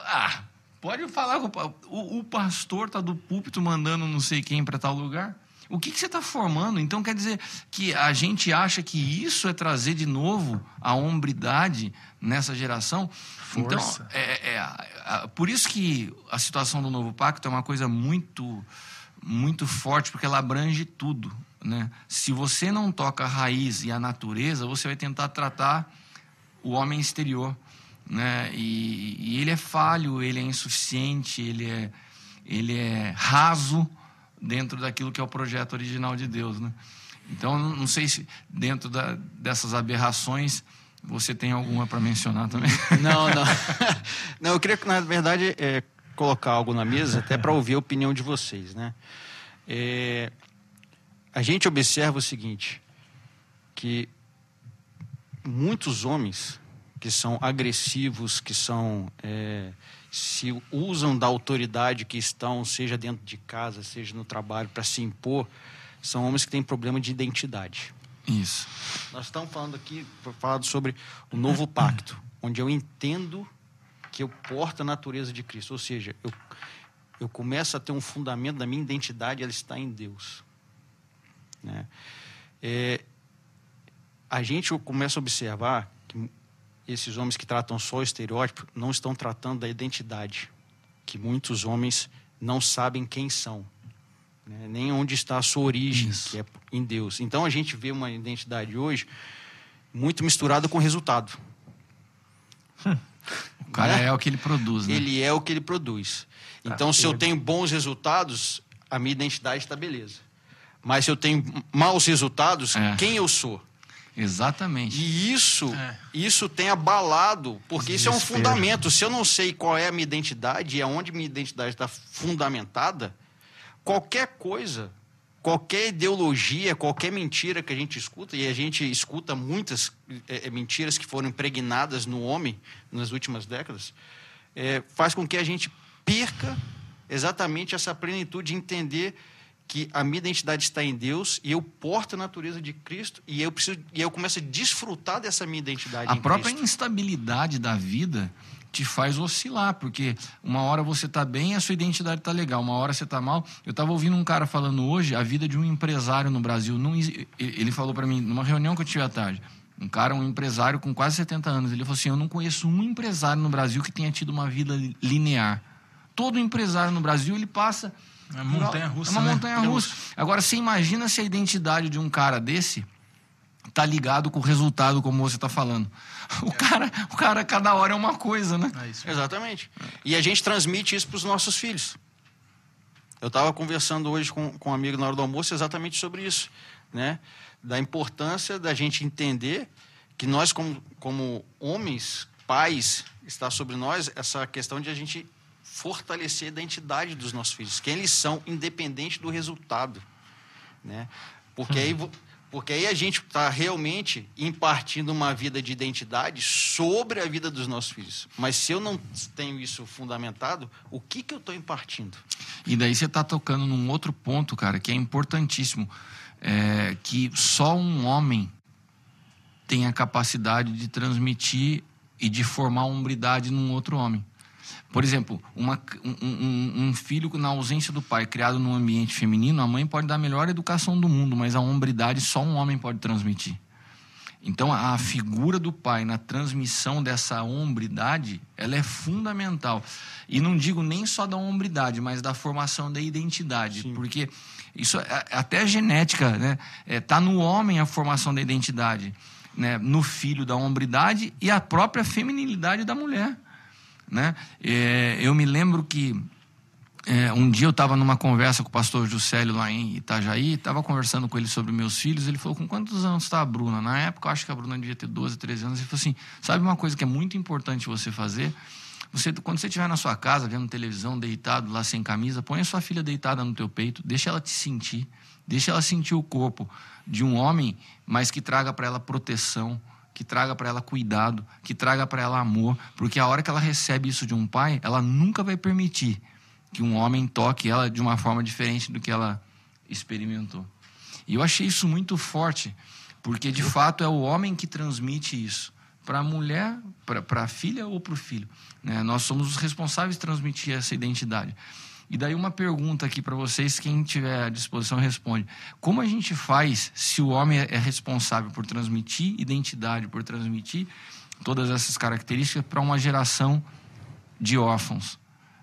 ah, pode falar com o, o, pastor tá do púlpito mandando não sei quem para tal lugar. O que, que você está formando? Então quer dizer que a gente acha que isso é trazer de novo a hombridade nessa geração? Então, Força. é, é, a- a- por isso que a situação do novo pacto é uma coisa muito, muito forte, porque ela abrange tudo. Né? Se você não toca a raiz e a natureza, você vai tentar tratar o homem exterior. Né? E, e ele é falho, ele é insuficiente, ele é, ele é raso dentro daquilo que é o projeto original de Deus. Né? Então, não sei se dentro da, dessas aberrações você tem alguma para mencionar também. Não, não. não, eu queria, na verdade, é, colocar algo na mesa, até para ouvir a opinião de vocês. Né? É, a gente observa o seguinte, que muitos homens que são agressivos, que são é, se usam da autoridade que estão, seja dentro de casa, seja no trabalho, para se impor, são homens que têm problema de identidade. Isso. Nós estamos falando aqui, falando sobre o novo pacto, onde eu entendo que eu porto a natureza de Cristo, ou seja, eu, eu começo a ter um fundamento da minha identidade, ela está em Deus. Né? É, a gente começa a observar que esses homens que tratam só o estereótipo não estão tratando da identidade, que muitos homens não sabem quem são, né? nem onde está a sua origem, Isso. que é em Deus. Então a gente vê uma identidade hoje muito misturada com resultado. O cara Né? é o que ele produz, né? Ele é o que ele produz. Então, se eu tenho bons resultados, a minha identidade está beleza. Mas se eu tenho maus resultados, É. quem eu sou? Exatamente. E isso, É. isso tem abalado, porque isso é um Desespero. fundamento. Se eu não sei qual é a minha identidade e aonde minha identidade está fundamentada, qualquer coisa, qualquer ideologia, qualquer mentira que a gente escuta, e a gente escuta muitas eh, eh, mentiras que foram impregnadas no homem nas últimas décadas, eh, faz com que a gente perca exatamente essa plenitude de entender que a minha identidade está em Deus e eu porto a natureza de Cristo e eu preciso e eu começo a desfrutar dessa minha identidade A própria Cristo. instabilidade da vida te faz oscilar, porque uma hora você tá bem e a sua identidade tá legal, uma hora você tá mal. Eu tava ouvindo um cara falando hoje a vida de um empresário no Brasil. Não, ele falou para mim, numa reunião que eu tive à tarde, um cara, um empresário com quase 70 anos, ele falou assim: Eu não conheço um empresário no Brasil que tenha tido uma vida li- linear. Todo empresário no Brasil, ele passa. É uma montanha russa, É uma né? montanha russa. Agora, você imagina se a identidade de um cara desse tá ligado com o resultado, como você tá falando. O cara, o cara, cada hora é uma coisa, né? É isso. Exatamente. E a gente transmite isso para os nossos filhos. Eu estava conversando hoje com, com um amigo na hora do almoço exatamente sobre isso, né? Da importância da gente entender que nós, como, como homens, pais, está sobre nós essa questão de a gente fortalecer a identidade dos nossos filhos, quem eles são, independente do resultado, né? Porque aí vo- porque aí a gente está realmente impartindo uma vida de identidade sobre a vida dos nossos filhos. Mas se eu não tenho isso fundamentado, o que, que eu estou impartindo? E daí você tá tocando num outro ponto, cara, que é importantíssimo. É que só um homem tem a capacidade de transmitir e de formar hombridade num outro homem. Por exemplo, uma, um, um- filho na ausência do pai, criado num ambiente feminino, a mãe pode dar a melhor educação do mundo, mas a hombridade só um homem pode transmitir. Então, a figura do pai na transmissão dessa hombridade, ela é fundamental. E não digo nem só da hombridade, mas da formação da identidade. Porque isso é até genética, né? É, tá no homem a formação da identidade, né? No filho da hombridade e a própria feminilidade da mulher, né? É, eu me lembro que é, um dia eu estava numa conversa com o pastor Juscelio lá em Itajaí, estava conversando com ele sobre meus filhos. Ele falou: Com quantos anos está a Bruna? Na época, eu acho que a Bruna devia ter 12, 13 anos. Ele falou assim: Sabe uma coisa que é muito importante você fazer? Você, quando você estiver na sua casa, vendo televisão, deitado lá sem camisa, põe a sua filha deitada no teu peito, deixa ela te sentir, deixa ela sentir o corpo de um homem, mas que traga para ela proteção, que traga para ela cuidado, que traga para ela amor, porque a hora que ela recebe isso de um pai, ela nunca vai permitir que um homem toque ela de uma forma diferente do que ela experimentou. E eu achei isso muito forte, porque de fato é o homem que transmite isso para a mulher, para a filha ou para o filho. né? Nós somos os responsáveis de transmitir essa identidade. E daí uma pergunta aqui para vocês, quem tiver à disposição responde. Como a gente faz se o homem é responsável por transmitir identidade, por transmitir todas essas características para uma geração de órfãos?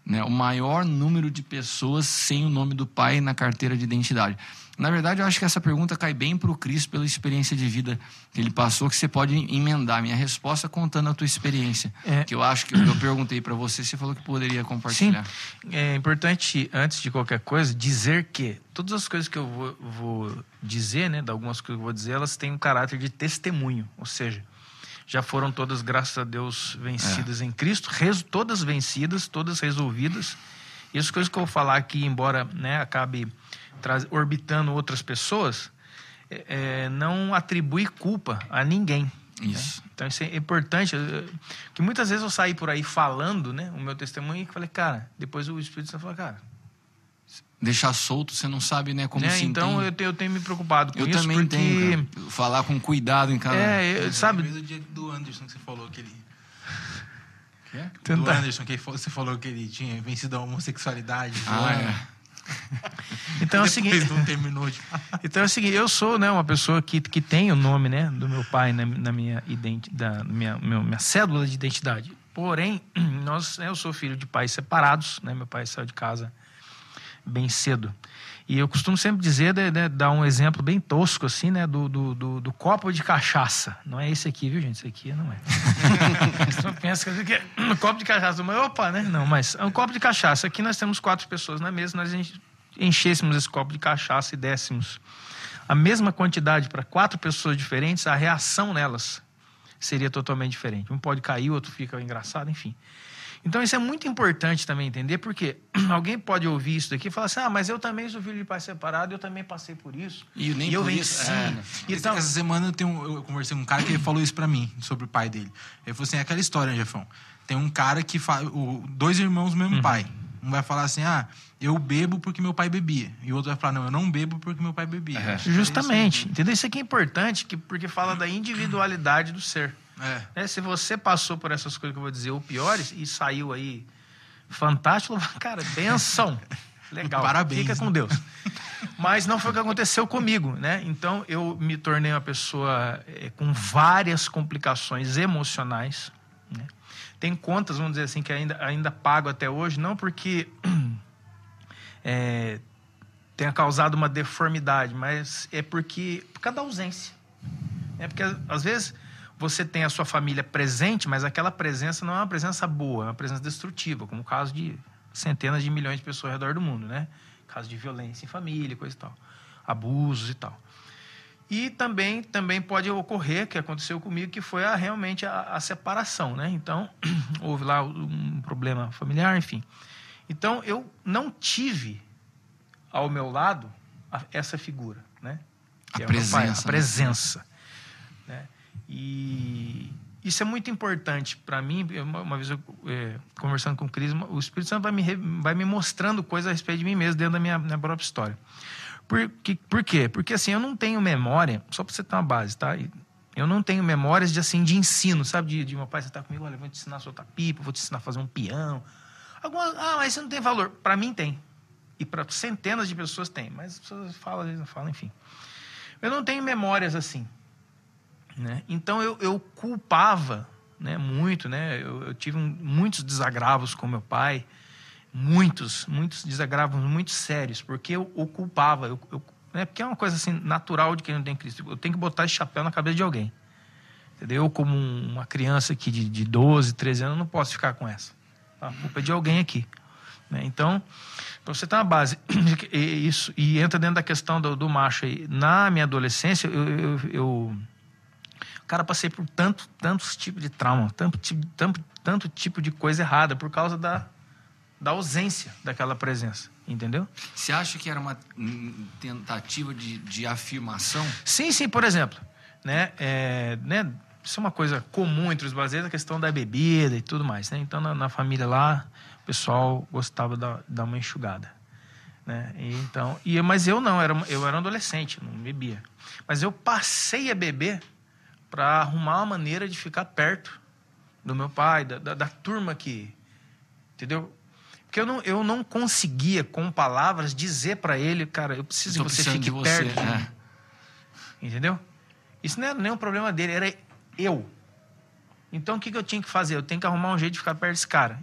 Né? O maior número de pessoas sem o nome do pai na carteira de identidade. Na verdade, eu acho que essa pergunta cai bem para o Cris pela experiência de vida que ele passou, que você pode emendar minha resposta contando a tua experiência. É. Que eu acho que eu perguntei para você, você falou que poderia compartilhar. É importante, antes de qualquer coisa, dizer que todas as coisas que eu vou, vou dizer, né, de algumas coisas que eu vou dizer, elas têm um caráter de testemunho, ou seja, já foram todas, graças a Deus, vencidas em Cristo, res- todas vencidas, todas resolvidas. E as coisas que eu vou falar aqui, embora né, acabe orbitando outras pessoas, é, é, não atribui culpa a ninguém. Isso. né? Então isso é importante, que muitas vezes eu saí por aí falando, né, o meu testemunho e falei, cara, depois o Espírito Santo falou, cara, Deixar solto, você não sabe né, como né, se então entende. eu, te- eu tenho me preocupado com Eu isso também porque tenho, cara. Falar com cuidado em cada... é, eu- sabe, Mesmo dia do Anderson que você falou que ele. Quê? Do Tentar. Anderson, que você falou que ele tinha vencido a homossexualidade. Ah, é. Então é o seguinte. Não terminou de Então é o seguinte, eu sou né, uma pessoa que, que tem o nome né, do meu pai na, na minha, identi da, minha, meu- minha cédula de identidade. Porém, nós, né, eu sou filho de pais separados, né, meu pai saiu de casa bem cedo. E eu costumo sempre dizer, né, né, dar um exemplo bem tosco assim, né, do, do, do- do copo de cachaça. Não é esse aqui, viu, gente? Esse aqui não é. Você pensa que é um copo de cachaça, mas opa, né? Não, mas é um copo de cachaça. Aqui nós temos quatro pessoas na mesa, nós enchêssemos esse copo de cachaça e dessemos a mesma quantidade para quatro pessoas diferentes, a reação nelas seria totalmente diferente. Um pode cair, o outro fica engraçado, enfim. Então isso é muito importante também entender, porque alguém pode ouvir isso daqui e falar assim: ah, mas eu também sou filho de pai separado, eu também passei por isso. E nem eu por venci. isso- é? Então, Essa semana eu, tenho, eu conversei com um cara que falou isso pra mim, sobre o pai dele. Ele falou assim: é aquela história, Jefão. Tem um cara que fala. O, dois irmãos do mesmo Uhum. pai. Um vai falar assim: ah, eu bebo porque meu pai bebia. E o outro vai falar: não, eu não bebo porque meu pai bebia. É. Justamente, isso entendeu? Isso aqui é importante, que, porque fala da individualidade do ser. É. né? Se você passou por essas coisas que eu vou dizer, ou piores, e saiu aí fantástico, cara, benção. Legal. Parabéns, Fica né? com Deus. Mas não foi o que aconteceu comigo, né? Então eu me tornei uma pessoa eh, com várias complicações emocionais. né? Tem contas, vamos dizer assim, que ainda, ainda pago até hoje, não porque eh, tenha causado uma deformidade, mas é porque por causa da ausência. É porque às vezes você tem a sua família presente, mas aquela presença não é uma presença boa, é uma presença destrutiva, como o caso de centenas de milhões de pessoas ao redor do mundo, né? Caso de violência em família, coisa e tal, abusos e tal. E também, também pode ocorrer, que aconteceu comigo, que foi a, realmente a, a separação, né? Então, houve lá um problema familiar, enfim. Então, eu não tive ao meu lado a- essa figura, né? A Que é o meu pai, presença, a né? presença. né? E isso é muito importante para mim. Uma, vez eu, é, conversando com o Cris, o Espírito Santo vai me, vai me mostrando coisas a respeito de mim mesmo dentro da minha, minha própria história. Por, que, por quê? Porque assim, eu não tenho memória, só para você ter uma base, tá? Eu não tenho memórias de assim de ensino, sabe? De, de meu pai sentar comigo, olha, vou te ensinar a soltar pipa, vou te ensinar a fazer um peão. Ah, mas isso não tem valor. Para mim tem. E para centenas de pessoas tem. Mas as pessoas falam, às vezes não falam, enfim. Eu não tenho memórias assim. Né? Então eu, eu culpava né, muito, né? Eu, eu tive um- muitos desagravos com meu pai, muitos, muitos desagravos muito sérios, porque eu o culpava, eu, eu, né, porque é uma coisa assim natural de quem não tem Cristo. Eu tenho que botar esse chapéu na cabeça de alguém. Entendeu? Eu, como um- uma criança aqui de, de 12, 13 anos, não posso ficar com essa. Tá? A culpa é de alguém aqui. né? Então, para você ter uma base, e isso, e entra dentro da questão do, do macho aí. Na minha adolescência, eu, eu, eu Cara, passei por tanto, tantos tipos de trauma, tanto, tipo- tanto, tanto tipo de coisa errada por causa da, da ausência daquela presença, entendeu? Você acha que era uma tentativa de, de afirmação? Sim, sim, por exemplo, né, é, né, isso é uma coisa comum entre os brasileiros, a questão da bebida e tudo mais, né? Então, na, na família lá, o pessoal gostava de dar- dar uma enxugada, né? E, então, e, mas eu não, era, eu era um adolescente, não bebia. Mas eu passei a beber para arrumar uma maneira de ficar perto do meu pai, da, da, da turma que, entendeu? Porque eu não, eu não conseguia, com palavras, dizer para ele, cara, eu preciso Tô que você fique você, perto é. mim. Entendeu? Isso não era nenhum problema dele, era eu. Então o que, que eu tinha que fazer? Eu tenho que arrumar um jeito de ficar perto desse cara.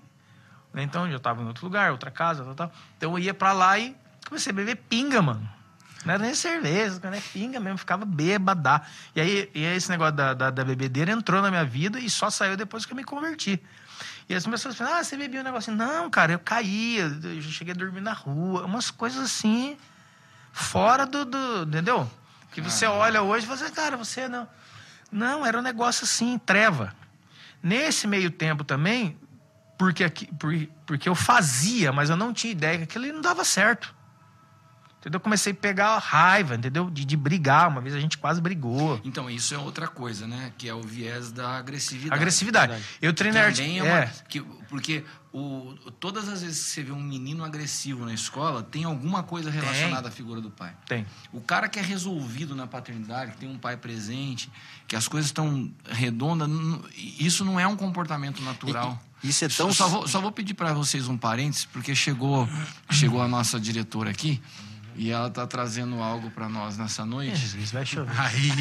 Então eu já estava em outro lugar, outra casa, tal, tal. Então eu ia para lá e comecei a beber pinga, mano. Não era nem cerveja, não era pinga mesmo, ficava bêbada. E aí, e aí esse negócio da, da, da bebedeira entrou na minha vida e só saiu depois que eu me converti. E as pessoas falam, ah, você bebia um negocinho. Não, cara, eu caía, eu cheguei a dormir na rua, umas coisas assim, fora do. do entendeu? Que você olha hoje e fala assim, cara, você não. Não, era um negócio assim, treva. Nesse meio tempo também, porque, aqui, por- porque eu fazia, mas eu não tinha ideia que aquilo não dava certo. Entendeu? Eu comecei a pegar raiva, entendeu? De, de brigar. Uma vez a gente quase brigou. Então, isso é outra coisa, né? Que é o viés da agressividade. Agressividade. Eu treinei arte. Também é, É, uma, que, porque o, todas as vezes que você vê um menino agressivo na escola, tem alguma coisa relacionada à figura do pai. tem. O cara que é resolvido na paternidade, que tem um pai presente, que as coisas estão redondas, isso não é um comportamento natural. Isso é tão. Só vou, só vou pedir para vocês um parênteses, porque chegou, chegou a nossa diretora aqui e ela tá trazendo algo para nós nessa noite. Jesus, vai chover. Aí,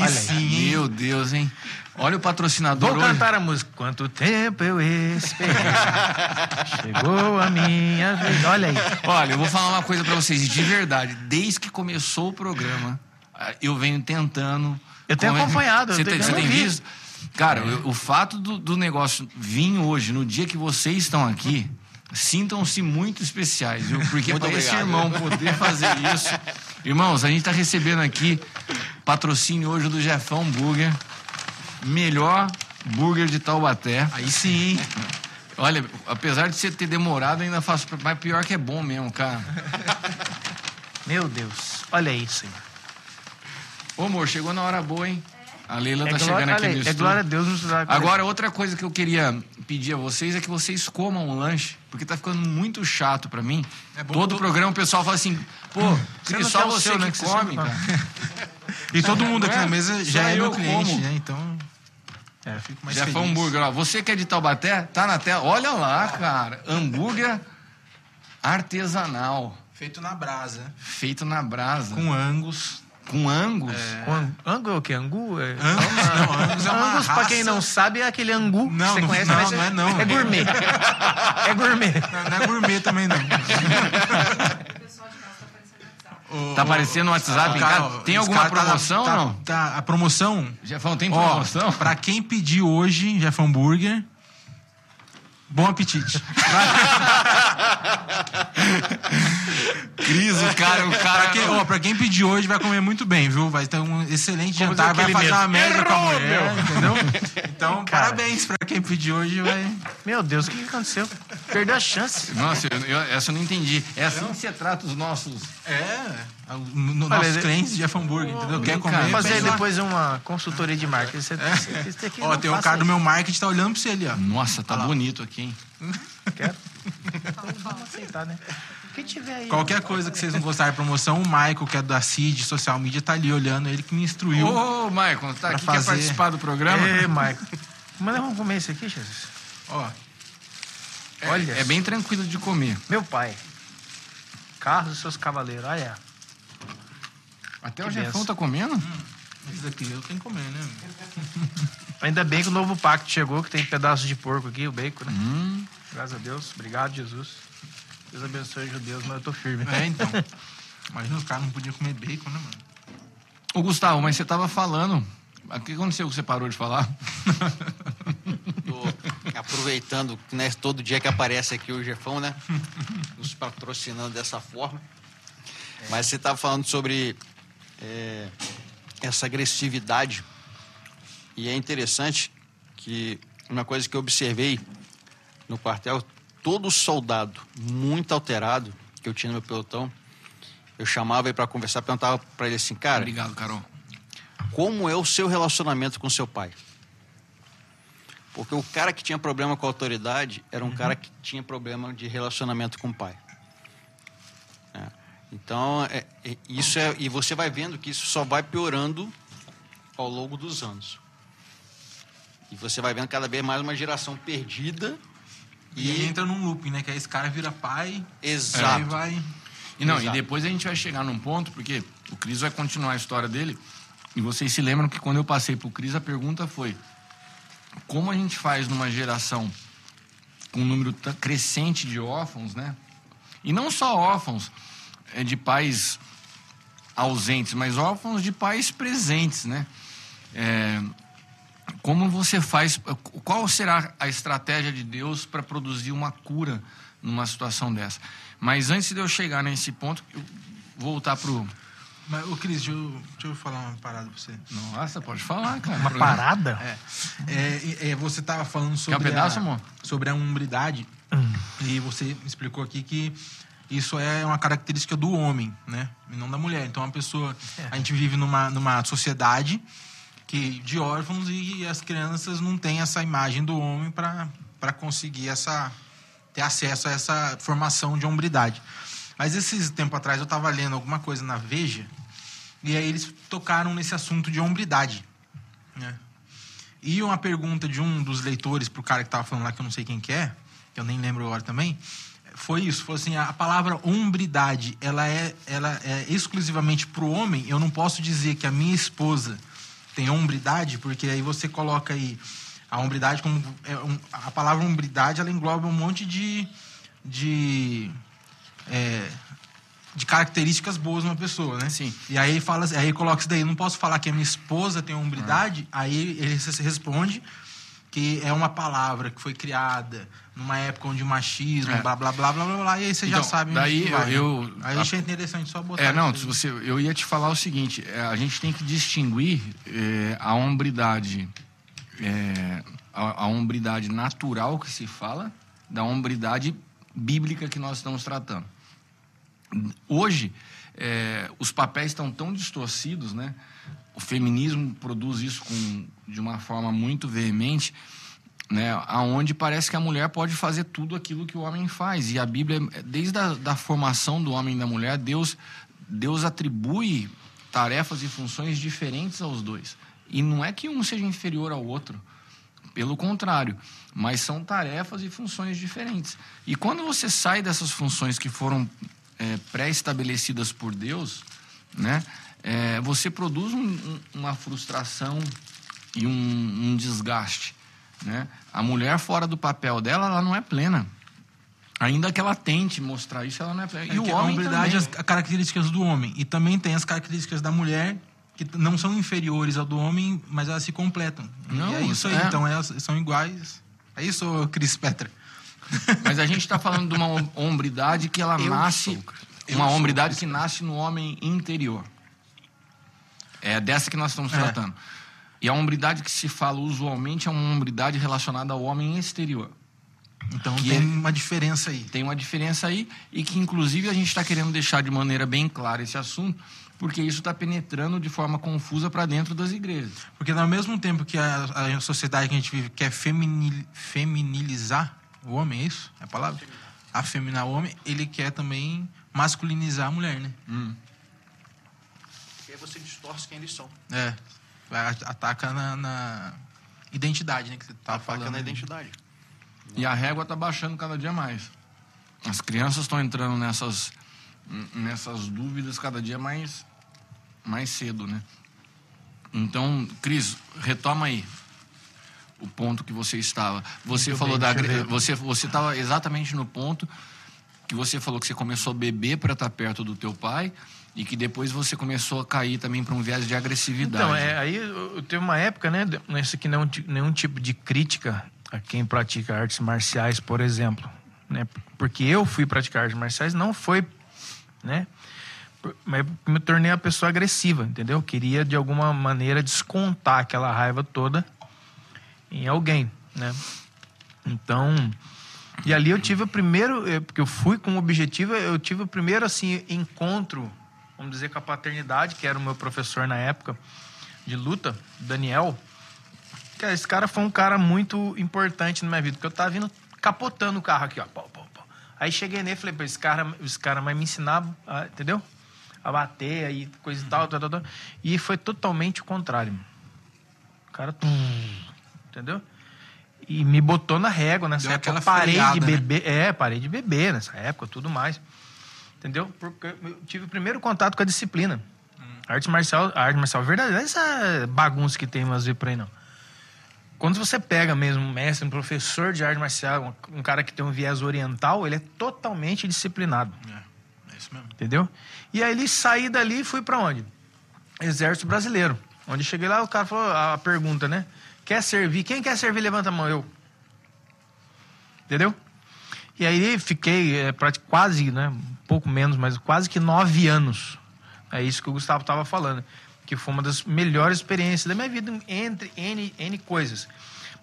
aí sim, hein? Meu Deus, hein? Olha o patrocinador Vou hoje. cantar a música. Quanto tempo eu esperei. Chegou a minha vez. Olha aí. Olha, eu vou falar uma coisa para vocês, de verdade. Desde que começou o programa, eu venho tentando. Eu tenho Conven- acompanhado, eu Você tenho- tem, eu você tem vi. visto? Cara, o, o fato do, do negócio vir hoje, no dia que vocês estão aqui, sintam-se muito especiais, viu? Porque para esse irmão poder fazer isso. Irmãos, a gente está recebendo aqui patrocínio hoje do Jefão Burger. Melhor burger de Taubaté. Aí sim? Olha, apesar de você ter demorado, ainda faço. Mas pior que é bom mesmo, cara. Meu Deus. Olha isso, Senhor. Ô, amor, chegou na hora boa, hein? A Leila É tá glória, chegando aqui no aí, é estúdio. glória a Deus nos dá. Agora, outra coisa que eu queria pedir a vocês é que vocês comam um lanche, porque tá ficando muito chato pra mim. É bom Todo todo- programa o pessoal fala assim, pô, Você só o você seu, que né, que você come, sempre cara. E todo mundo aqui Não é? na mesa já é eu meu cliente, como. né? Então. É, fico mais Já foi feliz. hambúrguer, ó. Você que é de Taubaté, tá na tela. Olha lá, cara. Hambúrguer artesanal, Feito na brasa. feito na brasa, com, Com angus. angus. Com ang- Angu é o quê? Angu? É... Angus, não, angus é uma Angus, pra quem raça- não sabe, é aquele angu Não, que você não- conhece, não, mas não é não. É gourmet. é gourmet. Não, não é gourmet também, não. Tá aparecendo no WhatsApp Cara, ó, Tem alguma cara tá promoção tá- ou não? tá- a promoção Jefão, tem Ó, promoção? pra quem pedir hoje, Jeff Hambúrguer, bom apetite. Cris, o cara, o pra, cara. quem, ó, pra quem pedir hoje, vai comer muito bem, viu? Vai ter um excelente Como jantar, vai fazer mesmo. uma média com a mulher, meu. entendeu? Então, Cara. parabéns pra quem pedir hoje, vai... Meu Deus, o que que aconteceu? Perdeu a chance. Nossa, eu- eu- essa eu não entendi. É assim que você trata os nossos. É, no, Olha, nossos ele- clientes de Jeff Hambúrguer, entendeu? Quer comer, Vou fazer lá. depois uma consultoria de marketing. Você, você, você aqui Ó, tem o faça cara do isso. meu marketing tá olhando pra você ali, ó. Nossa, tá bonito aqui, hein? Quero. Então, vamos aceitar, né? Aí. Qualquer coisa que vocês não gostarem de promoção, o Michael, que é da CID, social media, tá ali olhando, ele que me instruiu. Ô, Maicon, tá aqui, quer fazer- participar do programa? Ei, Maico. Mas vamos comer isso aqui, Jesus? Ó, É- olha É bem tranquilo de comer. Meu pai. Carros dos seus cavaleiros. Olha. Até Que o Jefão tá comendo? esse daqui eu tenho que comer, né? Ainda bem que o novo pacto chegou, que tem pedaço de porco aqui, o bacon, né? Hum, Graças a Deus. Obrigado, Jesus. Deus abençoe os judeus, mas eu tô firme. É, então. Imagina os caras não podiam comer bacon, né, mano? Ô, Gustavo, mas você tava falando. O que aconteceu que você parou de falar? Tô aproveitando, né, todo dia que aparece aqui o Jefão, né? Nos patrocinando dessa forma. Mas você estava falando sobre é, essa agressividade. E é interessante que uma coisa que eu observei no quartel, todo soldado muito alterado que eu tinha no meu pelotão, eu chamava ele para conversar, perguntava para ele assim, cara, Obrigado, Carol. como é o seu relacionamento com seu pai? Porque o cara que tinha problema com a autoridade era um cara que tinha problema de relacionamento com o pai. Então, é- é- isso é, e você vai vendo que isso só vai piorando ao longo dos anos. E você vai vendo cada vez mais uma geração perdida. E E, entra num looping, né? Que aí esse cara vira pai, exato. vai. E não, e Exato. depois a gente vai chegar num ponto, porque o Cris vai continuar a história dele. E vocês se lembram que quando eu passei pro Cris, a pergunta foi: como a gente faz numa geração com um número crescente de órfãos, né? E não só órfãos de pais ausentes, mas órfãos de pais presentes, né? É, como você faz, qual será a estratégia de Deus para produzir uma cura numa situação dessa? Mas antes de eu chegar nesse ponto, eu vou voltar pro. Mas, ô Cris, deixa eu, deixa eu falar uma parada pra você. Nossa, pode falar, cara. Uma parada? É, é, você estava falando sobre, um pedaço, a, amor? sobre a umbridade e você explicou aqui que isso é uma característica do homem, né? E não da mulher. Então, uma pessoa... A gente vive numa, numa sociedade que, de órfãos e as crianças não têm essa imagem do homem para conseguir essa, ter acesso a essa formação de hombridade. Mas esses tempo atrás eu estava lendo alguma coisa na Veja e aí eles tocaram nesse assunto de hombridade, né? E uma pergunta de um dos leitores pro cara que tava falando lá, que eu não sei quem que é, que eu nem lembro agora também, foi isso, foi assim, a palavra hombridade, ela é, ela é exclusivamente pro homem, eu não posso dizer que a minha esposa tem hombridade, porque aí você coloca aí a hombridade como... É um, a palavra hombridade, ela engloba um monte de... de é, de características boas numa pessoa, né? Sim. E aí fala, aí coloca isso daí, eu não posso falar que a minha esposa tem hombridade, Ah. aí ele se- responde que é uma palavra que foi criada numa época onde o machismo, É. blá, blá, blá, blá, blá, blá, e aí você já Então, sabe onde daí que vai, né? eu- Aí a- achei interessante só botar É, não, se você, eu ia te falar o seguinte: é, a gente tem que distinguir é, a hombridade, é, a, a hombridade natural que se fala da hombridade bíblica que nós estamos tratando. Hoje, é, os papéis estão tão distorcidos, né? O feminismo produz isso com, de uma forma muito veemente, né? Aonde parece que a mulher pode fazer tudo aquilo que o homem faz. E a Bíblia, desde a da formação do homem e da mulher, Deus, Deus atribui tarefas e funções diferentes aos dois. E não é que um seja inferior ao outro. Pelo contrário, mas são tarefas e funções diferentes. E quando você sai dessas funções que foram é, pré-estabelecidas por Deus, né, é, você produz um- um- uma frustração e um, um desgaste. Né? A mulher fora do papel dela, ela não é plena. Ainda que ela tente mostrar isso, ela não é plena. É E o que a homem hombridade também. as características do homem. E também tem as características da mulher que não são inferiores ao do homem, mas elas se completam. Não, e é isso aí. é. Então elas são iguais. É isso, Cris Petra. Mas a gente está falando de uma hom- hombridade que ela Eu nasce. sou, uma hombridade que nasce no homem interior. É dessa que nós estamos É. tratando. E a hombridade que se fala usualmente é uma hombridade relacionada ao homem exterior. Então tem é- uma diferença aí. Tem uma diferença aí e que, inclusive, a gente está querendo deixar de maneira bem clara esse assunto, porque isso está penetrando de forma confusa para dentro das igrejas. Porque ao mesmo tempo que a, a sociedade que a gente vive quer feminil, feminilizar o homem, é isso? É a palavra? Afeminar o homem, ele quer também masculinizar a mulher, né? E distorce quem eles são. É. Ataca na, na identidade, né? Que você tá Ataca falando. na identidade. E a régua está baixando cada dia mais. As crianças estão entrando nessas, nessas dúvidas cada dia mais, mais cedo, né? Então, Cris, retoma aí o ponto que você estava. Você Muito falou bem, da você você estava exatamente no ponto que você falou que você começou a beber para estar perto do teu pai e que depois você começou a cair também para um viés de agressividade. Então, é, aí eu, eu teve uma época, né? Isso aqui não nenhum tipo de crítica a quem pratica artes marciais, por exemplo. Né? Porque eu fui praticar artes marciais, não foi, né? Mas me tornei a pessoa agressiva, entendeu? Queria, de alguma maneira, descontar aquela raiva toda em alguém, né? Então, e ali eu tive o primeiro, eh, porque eu fui com o objetivo, eu tive o primeiro assim encontro, vamos dizer, com a paternidade, que era o meu professor na época de luta, Daniel. Cara, esse cara foi um cara muito importante na minha vida, porque eu tava vindo capotando o carro aqui, ó. pô, pô, pô. Aí cheguei nele e falei, esse cara, esse cara vai me ensinar, a- entendeu? A bater aí, coisa e tal, tal, tal, tal. E foi totalmente o contrário. O cara, tum, entendeu? E me botou na régua nessa Deu época. Eu parei de freada, né? beber. É, parei de beber nessa época, tudo mais. Entendeu? Porque eu tive o primeiro contato com a disciplina. A arte marcial, a arte marcial verdadeira, essa bagunça que tem umas vezes por aí, não. Quando você pega mesmo um mestre, um professor de arte marcial, um, cara que tem um viés oriental, ele é totalmente disciplinado. É, é isso mesmo. Entendeu? E aí ele saí dali e fui pra onde? Exército Brasileiro. Onde cheguei lá, o cara falou a pergunta, né? Quer servir? Quem quer servir? Levanta a mão. Eu. Entendeu? E aí fiquei é, quase, né? Pouco menos, mas quase que nove anos. É isso que o Gustavo estava falando. Que foi uma das melhores experiências da minha vida, entre N, N coisas.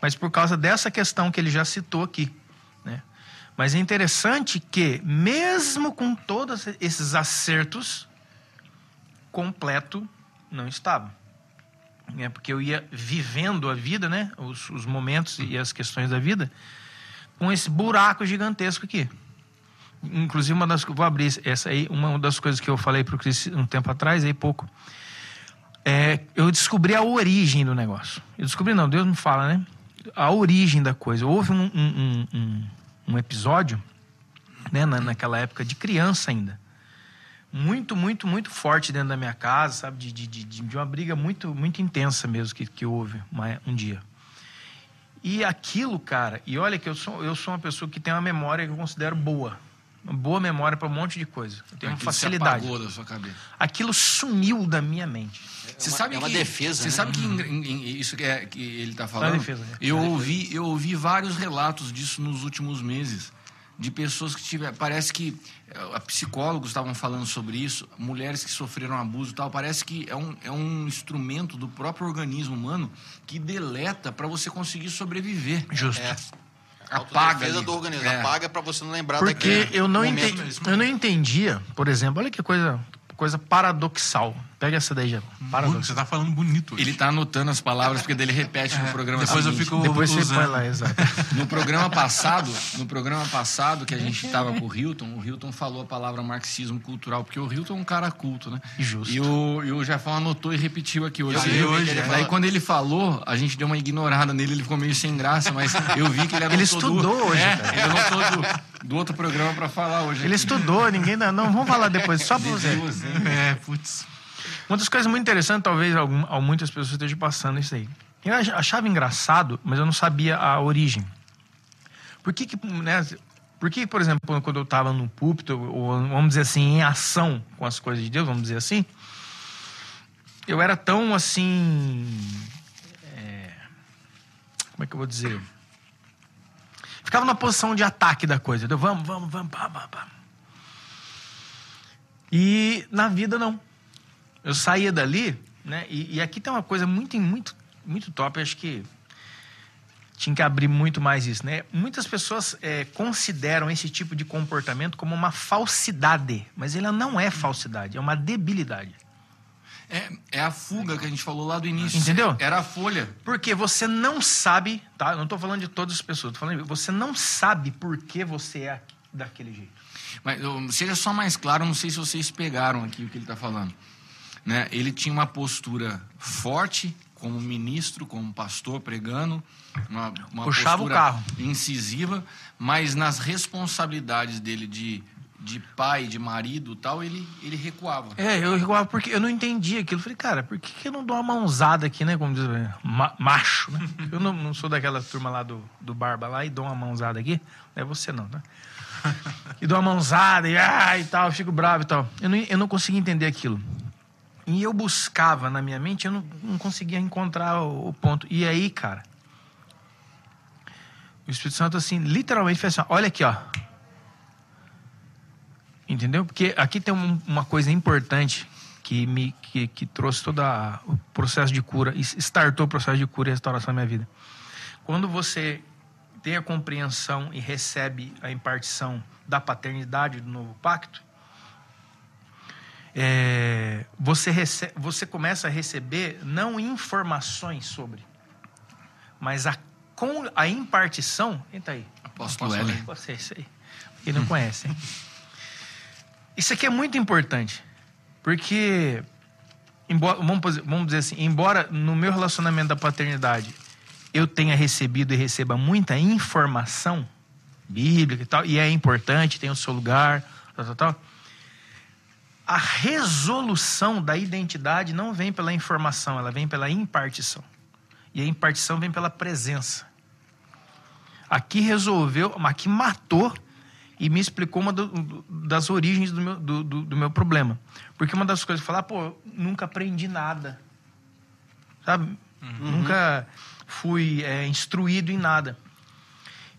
Mas por causa dessa questão que ele já citou aqui. Né? Mas é interessante que, mesmo com todos esses acertos, completo não estava. É porque eu ia vivendo a vida, né? Os, os momentos e as questões da vida, com esse buraco gigantesco aqui. Inclusive, uma das vou abrir essa aí, uma das coisas que eu falei para o Cris um tempo atrás, aí pouco. é, eu descobri a origem do negócio. Eu descobri, não, Deus me fala, né? A origem da coisa. Houve um, um, um, um episódio, né, na, naquela época de criança ainda, muito, muito, muito forte dentro da minha casa, sabe? De, de, de, de uma briga muito, muito intensa mesmo que, que houve uma, um dia. E aquilo, cara, e olha que eu sou, eu sou uma pessoa que tem uma memória que eu considero boa. Uma boa memória para um monte de coisa. Eu tenho uma Aquilo se facilidade. apagou da sua cabeça. Aquilo sumiu da minha mente. Você uma- sabe é uma que, defesa, Você né? sabe que em- em- em- isso que, é, que ele está falando. defesa, né? eu ouvi, eu ouvi vários relatos disso nos últimos meses de pessoas que tiveram. Parece que eh, psicólogos estavam falando sobre isso, mulheres que sofreram abuso e tal. Parece que é um, é um instrumento do próprio organismo humano que deleta para você conseguir sobreviver. Justo. É. Apaga Autodefesa ali. do organismo. É. Apaga pra você não lembrar Porque daquele eu não, entendi, eu não entendia, por exemplo, olha que coisa, coisa paradoxal. Pega essa daí já. Paradoxal. Você tá falando bonito. hoje. Ele tá anotando as palavras porque daí ele repete no programa Depois eu seguinte. fico Depois você usando. põe lá, exato. No programa passado, no programa passado que a gente estava com o Hilton, o Hilton falou a palavra marxismo cultural, porque o Hilton é um cara culto, né? Justo. E o, e o Jefão anotou e repetiu aqui hoje. Eu eu vi hoje, ele Daí fala- quando ele falou, a gente deu uma ignorada nele, ele ficou meio sem graça, mas eu vi que ele anotou Ele estudou do, hoje, é, cara. ele anotou do, do outro programa para falar hoje. Ele aqui. estudou, ninguém dá. Não, vamos falar depois, só pra você. Hein? É, putz. Uma das coisas muito interessantes, talvez algum, muitas pessoas estejam passando isso aí. Eu ach- achava engraçado, mas eu não sabia a origem. Por que, que né, por que, por exemplo, quando eu estava no púlpito, ou vamos dizer assim, em ação com as coisas de Deus, vamos dizer assim, eu era tão assim. é, como é que eu vou dizer? Ficava na posição de ataque da coisa. entendeu? Vamos, vamos, vamos, pá, pá, pá. E na vida não. Eu saía dali, né? E, e aqui tem uma coisa muito, muito, muito top. Acho que tinha que abrir muito mais isso, né? Muitas pessoas é, consideram esse tipo de comportamento como uma falsidade, mas ele não é falsidade, é uma debilidade. É, é a fuga que a gente falou lá do início. Entendeu? Era a folha. Porque você não sabe, tá? Eu não estou falando de todas as pessoas, tô falando, você não sabe por que você é daquele jeito. Mas seja só mais claro, não sei se vocês pegaram aqui o que ele está falando. Né? Ele tinha uma postura forte, como ministro, como pastor pregando, uma, uma Puxava o carro. incisiva, mas nas responsabilidades dele de, de pai, de marido tal, ele, ele recuava. É, eu igual porque eu não entendi aquilo. Falei, cara, por que, que eu não dou uma mãozada aqui, né? Como diz, ma- macho, né? Eu não, não sou daquela turma lá do, do Barba lá e dou uma mãozada aqui. Não é você não, né? E dou uma mãozada e, ah, e tal, fico bravo e tal. Eu não, eu não conseguia entender aquilo. E eu buscava na minha mente, eu não, não conseguia encontrar o, o ponto. E aí, cara, o Espírito Santo, assim, literalmente fez assim: olha aqui, ó. Entendeu? Porque aqui tem um- uma coisa importante que me que, que trouxe todo o processo de cura, startou o processo de cura e restauração na minha vida. Quando você tem a compreensão e recebe a impartição da paternidade do novo pacto, é, você, rece- você começa a receber não informações sobre, mas a, com a impartição. Eita aí. Apóstolo Hélio. Você, isso aí. Quem não conhece. hein? Isso aqui é muito importante. Porque, embora, vamos, vamos dizer assim, embora no meu relacionamento da paternidade eu tenha recebido e receba muita informação bíblica e tal, e é importante, tem o seu lugar, tal, tal, tal. A resolução da identidade não vem pela informação, ela vem pela impartição. E a impartição vem pela presença. Aqui resolveu, aqui matou e me explicou uma do- das origens do meu, do, do- do meu problema. Porque uma das coisas que falar, pô, nunca aprendi nada. Sabe? Nunca fui é, instruído em nada.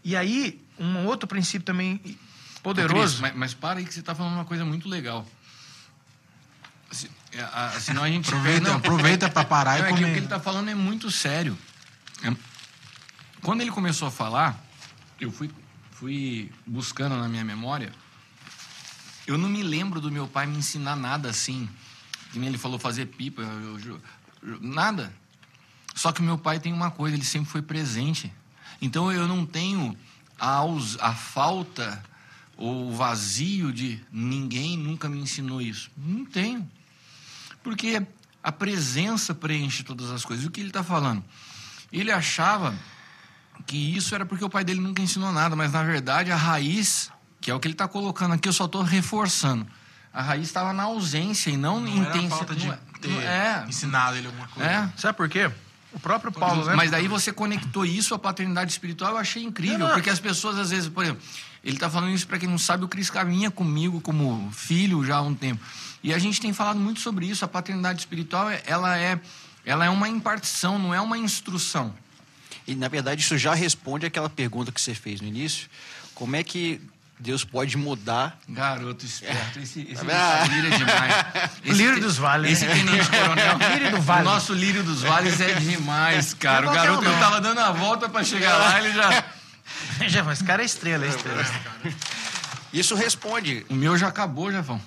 E aí, um outro princípio também Ô, Cris, poderoso. mas, mas para aí que você está falando uma coisa muito legal. Se- é, a- Senão a gente Aproveita, Não, aproveita pra parar Não, e é que o que comer. ele está falando é muito sério. Quando ele começou a falar, eu fui, fui buscando na minha memória. Eu não me lembro do meu pai me ensinar nada assim. Que nem ele falou fazer pipa, eu- eu- eu- nada. Só que meu pai tem uma coisa, ele sempre foi presente. Então eu não tenho a, a falta ou o vazio de ninguém nunca me ensinou isso. Não tenho. Porque a presença preenche todas as coisas. E o que ele está falando? Ele achava que isso era porque o pai dele nunca ensinou nada, mas na verdade a raiz, que é o que ele está colocando aqui, eu só estou reforçando. A raiz estava na ausência e não, Não em era a falta de não é- ter não é, ensinado ele alguma coisa. é. Sabe por quê? O próprio Paulo, né? Mas daí você conectou isso à paternidade espiritual, eu achei incrível, Não, não. porque as pessoas às vezes, por exemplo, ele está falando isso para quem não sabe, o Cris caminha comigo como filho já há um tempo. E a gente tem falado muito sobre isso, a paternidade espiritual, ela é ela é uma impartição, não é uma instrução. E, na verdade, isso já responde àquela pergunta que você fez no início. Como é que Deus pode mudar? Garoto esperto, esse, esse Ah. lírio é demais. Esse Lírio dos Vales, Esse tenente coronel. Lírio do Vale. O nosso lírio dos vales é demais, cara. O é garoto um, ele não. tava dando a volta para chegar lá, ele já. Mas esse cara é estrela, é estrela. Isso responde. O meu já acabou, Jafão.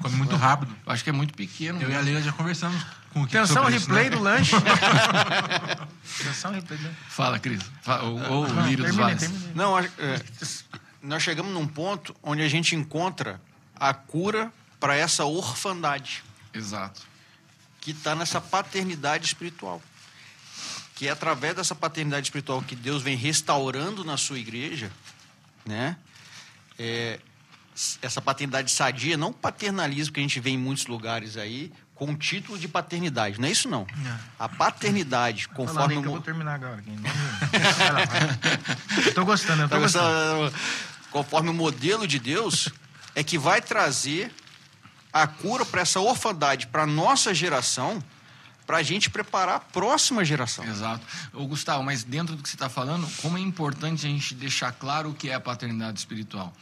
Come muito rápido. Eu acho que é muito pequeno. Eu e a Leila já conversamos com o que Atenção, sobre isso, replay né? do lanche. Atenção, replay do lanche. Fala, Cris. Fala, ou ou o Não, lírio dos vales. Não, é, nós chegamos num ponto onde a gente encontra a cura para essa orfandade Exato. que está nessa paternidade espiritual. Que é através dessa paternidade espiritual que Deus vem restaurando na sua igreja, né? É, essa paternidade sadia, não paternalismo que a gente vê em muitos lugares aí, com o título de paternidade. Não é isso, não. A paternidade, conforme. Eu vou terminar agora. Eu tô gostando, eu tô Tá gostando. gostando? Conforme o modelo de Deus, é que vai trazer a cura para essa orfandade, para a nossa geração, para a gente preparar a próxima geração. Exato. Ô, Gustavo, mas dentro do que você está falando, como é importante a gente deixar claro o que é a paternidade espiritual?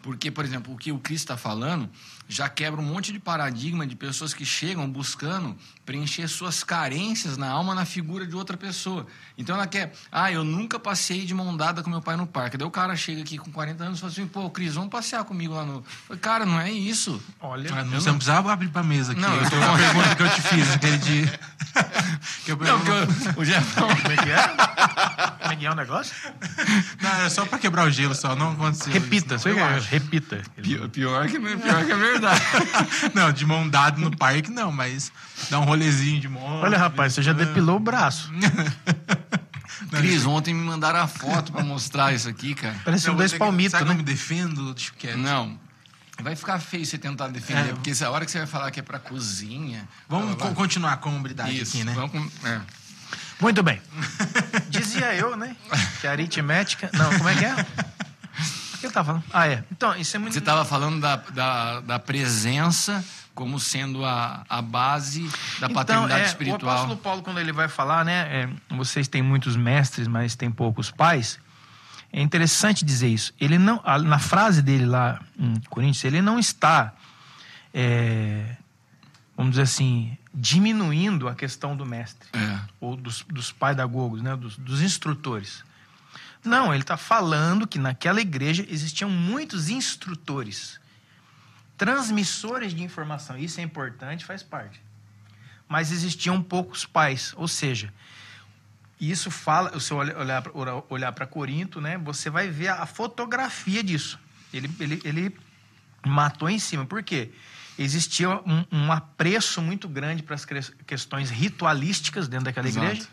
Porque, por exemplo, o que o Cris está falando já quebra um monte de paradigma de pessoas que chegam buscando preencher suas carências na alma na figura de outra pessoa. Então ela quer, ah, eu nunca passei de mão dada com meu pai no parque. Daí o cara chega aqui com 40 anos e fala assim, pô, Cris, vamos passear comigo lá no. Eu falei, cara, não é isso. Olha, Ah, não, Eu você não- precisava abrir pra mesa aqui. Não, eu eu tô- tô... uma pergunta que eu te fiz aquele dia. que eu Não, porque o, o Jefão. como é que é? Como é que é o negócio? Não, é só pra quebrar o gelo, só. Não aconteceu. Repita, isso, não, eu repita. Pior, pior, que, pior que é verdade. Não, de mão dada no parque, não, mas dá um rolezinho de mão. Olha, rapaz, você já depilou o braço. Cris, ontem me mandaram a foto pra mostrar isso aqui, cara. Parecendo dois palmitos, Sabe que eu né? me defendo? Deixa quieto. Não. Vai ficar feio você tentar defender, É. porque essa hora que você vai falar que é pra cozinha. Vamos blá, blá, co- continuar com a hombridade Isso, aqui, né? vamos com- é. Muito bem. Dizia eu, né? Que a aritmética. Não, como é que é? O que eu tava falando? Ah, é. Então, isso é muito. Você estava falando da, da, da presença como sendo a, a base da paternidade então, é, O espiritual. apóstolo Paulo, quando ele vai falar, né? é, vocês têm muitos mestres, mas têm poucos pais. É interessante dizer isso. Ele não, na frase dele lá em Coríntios, ele não está, é, vamos dizer assim, diminuindo a questão do mestre É. ou dos, dos pedagogos, né, dos, dos instrutores. Não, ele está falando que naquela igreja existiam muitos instrutores, transmissores de informação. Isso é importante, faz parte. Mas existiam poucos pais, ou seja, isso fala, se olha- olhar para olhar para Corinto, né, você vai ver a fotografia disso. Ele, ele, ele matou em cima. Por quê? Existia um, um apreço muito grande para as questões ritualísticas dentro daquela Exato. igreja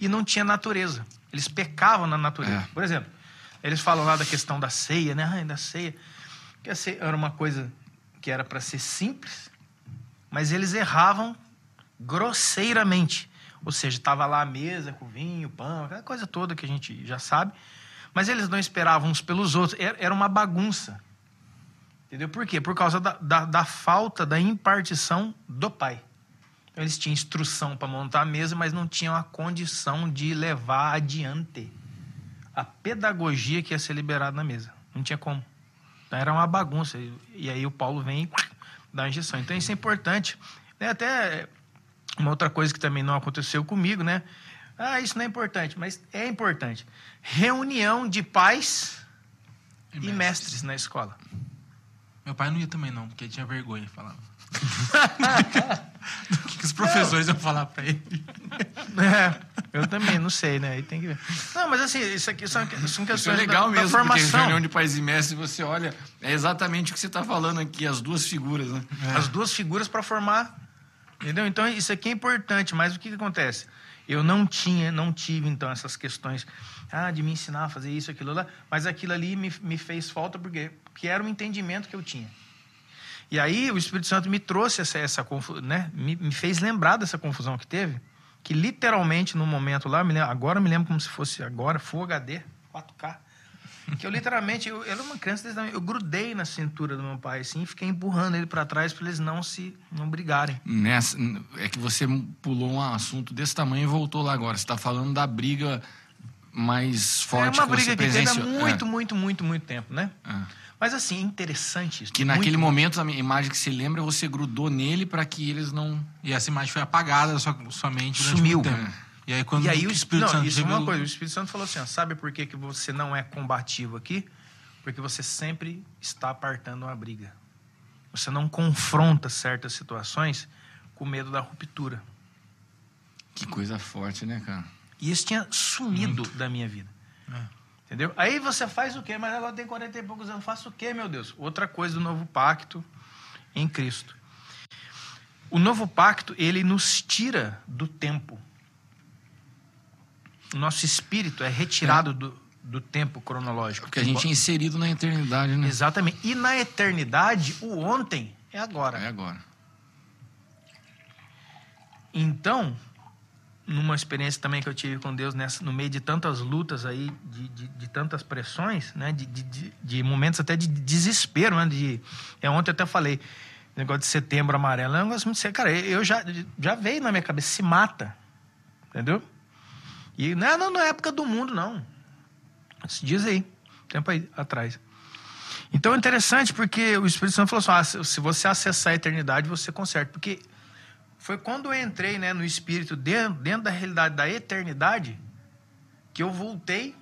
e não tinha natureza. Eles pecavam na natureza. É. Por exemplo, eles falam lá da questão da ceia, né? Ai, da ceia. Que a ceia era uma coisa que era para ser simples, mas eles erravam grosseiramente. Ou seja, estava lá a mesa com vinho, pão, aquela coisa toda que a gente já sabe. Mas eles não esperavam uns pelos outros. Era uma bagunça. Entendeu? Por quê? Por causa da, da, da falta da impartição do pai. Então, eles tinham instrução para montar a mesa, mas não tinham a condição de levar adiante a pedagogia que ia ser liberada na mesa. Não tinha como. Então, era uma bagunça. E, aí o Paulo vem e dá a injeção. Então isso é importante. Né? Até uma outra coisa que também não aconteceu comigo, né? Ah, isso não é importante, mas é importante. Reunião de pais E e, mestres. mestres na escola. Meu pai não ia também, não, porque tinha vergonha, falava. Do que, que os professores iam falar pra ele? É, eu também, não sei, né? Aí tem que ver. Não, mas assim, isso aqui são, são Isso questões é legal da, da mesmo, porque formação. reunião de pais e mestres, você olha, é exatamente o que você está falando aqui, as duas figuras, né? As duas figuras para formar Entendeu? Então isso aqui é importante, mas o que, que acontece? Eu não tinha, não tive então essas questões ah, de me ensinar a fazer isso, aquilo lá, mas aquilo ali me, me fez falta porque, porque era um entendimento que eu tinha. E aí o Espírito Santo me trouxe essa, essa né, me, me fez lembrar dessa confusão que teve, que literalmente no momento lá, me lembro, agora me lembro como se fosse agora, Full HD, 4K. Que eu literalmente, eu, eu era uma criança, eu grudei na cintura do meu pai, assim, e fiquei empurrando ele para trás para eles não se não brigarem. Nessa, é que você pulou um assunto desse tamanho e voltou lá agora. Você está falando da briga mais forte É uma que briga você que teve há presenciou. muito, É. muito, muito, muito tempo, né? É. Mas assim, é interessante isso. Que muito- naquele momento, a imagem que se lembra, você grudou nele para que eles não. E essa imagem foi apagada da sua, sua mente Sumiu. muito. E aí quando E aí o Espírito não, Santo isso é uma revelou- coisa. O Espírito Santo falou assim: ó, sabe por que, que você não é combativo aqui? Porque você sempre está apartando uma briga. Você não confronta certas situações com medo da ruptura. Que coisa forte, né, cara? E isso tinha sumido da minha vida. É. Entendeu? Aí você faz o quê? Mas agora tem 40 e poucos anos. Faço o quê, meu Deus? Outra coisa do novo pacto em Cristo. O novo pacto, ele nos tira do tempo. O nosso espírito é retirado do, do tempo cronológico. Porque a gente é inserido na eternidade, né? Exatamente. E na eternidade, o ontem é agora. É agora. Então, numa experiência também que eu tive com Deus nessa, no meio de tantas lutas aí, de, de, de tantas pressões, né? De, de, de- momentos até de desespero, né? De, é, ontem eu até falei, negócio de setembro amarelo, é um negócio muito sério. Cara, eu já, já veio na minha cabeça, se mata. Entendeu? E não é na época do mundo, não. Esses dias aí, tempo aí atrás. Então é interessante porque o Espírito Santo falou assim: ah, se se você acessar a eternidade, você conserta. Porque foi quando eu entrei né, no Espírito, dentro, dentro da realidade da eternidade, que eu voltei,